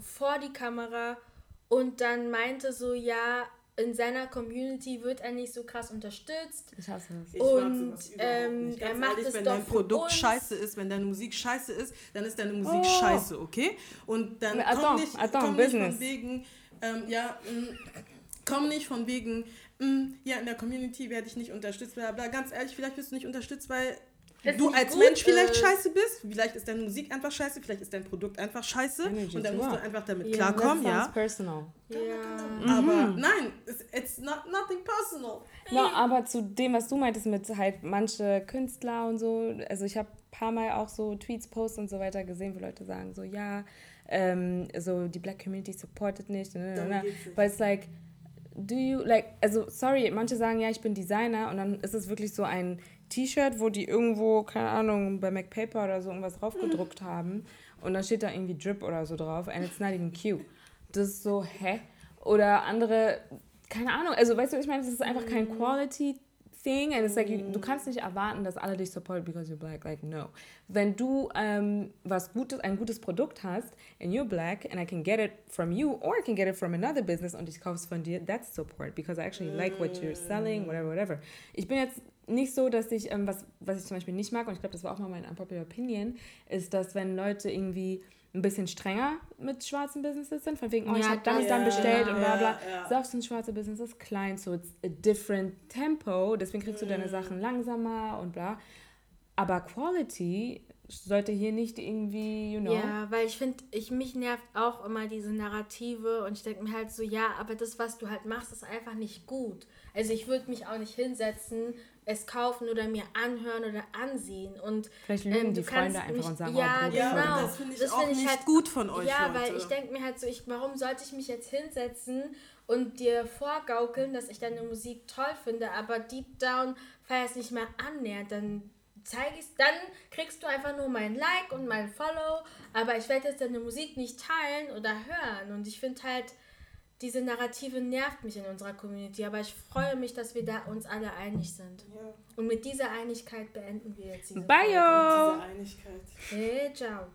S1: vor die Kamera und dann meinte so, ja, in seiner Community wird er nicht so krass unterstützt.
S3: Ich hasse
S1: es. Und ähm, er macht
S2: ehrlich,
S1: es
S2: wenn
S1: doch
S2: dein Produkt uns. scheiße ist, wenn deine Musik scheiße ist, dann ist deine Musik oh. scheiße, okay? Und dann
S3: attends,
S2: komm nicht,
S3: attends,
S2: komm nicht von wegen, ähm, ja, mh, mm, komm nicht von wegen, Mm, ja, in der Community werde ich nicht unterstützt, bla bla. Ganz ehrlich, vielleicht bist du nicht unterstützt, weil das du als Mensch ist. vielleicht scheiße bist. Vielleicht ist deine Musik einfach scheiße, vielleicht ist dein Produkt einfach scheiße. Energy und dann musst du einfach damit yeah, klarkommen, ja.
S3: personal.
S2: Yeah. Aber mhm. nein, it's, it's not, nothing personal.
S3: No, aber zu dem, was du meintest mit halt manche Künstler und so, also ich habe ein paar Mal auch so Tweets, Posts und so weiter gesehen, wo Leute sagen so, ja, ähm, so die Black Community supportet nicht. Ne, ne, ne. But it's like, do you like, also sorry, manche sagen ja, ich bin Designer und dann ist es wirklich so ein T-Shirt, wo die irgendwo, keine Ahnung, bei MacPaper oder so irgendwas draufgedruckt mhm. haben und dann steht da irgendwie Drip oder so drauf and it's not even cute. Das ist so, hä? Oder andere, keine Ahnung, also weißt du, ich meine, das ist einfach kein mhm. Quality thing and it's like, du kannst nicht erwarten, dass alle dich support because you're black, like no. Wenn du ähm, was Gutes, ein gutes Produkt hast and you're black and I can get it from you or I can get it from another business und ich kaufe es von dir, that's support because I actually like what you're selling, whatever, whatever. Ich bin jetzt nicht so, dass ich, ähm, was, was ich zum Beispiel nicht mag, und ich glaube, das war auch mal mein unpopular opinion, ist, dass wenn Leute irgendwie ein bisschen strenger mit schwarzen Businesses sind, von wegen, oh, ich habe dann und dann bestellt und bla bla. Ja, ja. sind schwarze Businesses klein, so it's a different tempo, deswegen kriegst du deine mm. Sachen langsamer und bla. Aber Quality sollte hier nicht irgendwie, you know.
S1: Ja, weil ich finde, ich, mich nervt auch immer diese Narrative und ich denke mir halt so, ja, aber das, was du halt machst, ist einfach nicht gut. Also ich würde mich auch nicht hinsetzen es kaufen oder mir anhören oder ansehen. Und,
S3: Vielleicht lügen ähm, die Freunde einfach mich, und sagen,
S1: ja,
S3: oh,
S1: genau.
S2: Das finde ich das auch find ich nicht halt, gut von euch,
S1: Ja, Leute. weil ich denke mir halt so, ich, warum sollte ich mich jetzt hinsetzen und dir vorgaukeln, dass ich deine Musik toll finde, aber deep down feier es nicht mehr annähernd, dann zeige ich dann kriegst du einfach nur mein Like und mein Follow, aber ich werde jetzt deine Musik nicht teilen oder hören. Und ich finde halt, diese Narrative nervt mich in unserer Community, aber ich freue mich, dass wir da uns alle einig sind. Ja. Und mit dieser Einigkeit beenden wir jetzt diese
S3: Bye, yo.
S2: Mit dieser Einigkeit.
S1: Hey, ciao.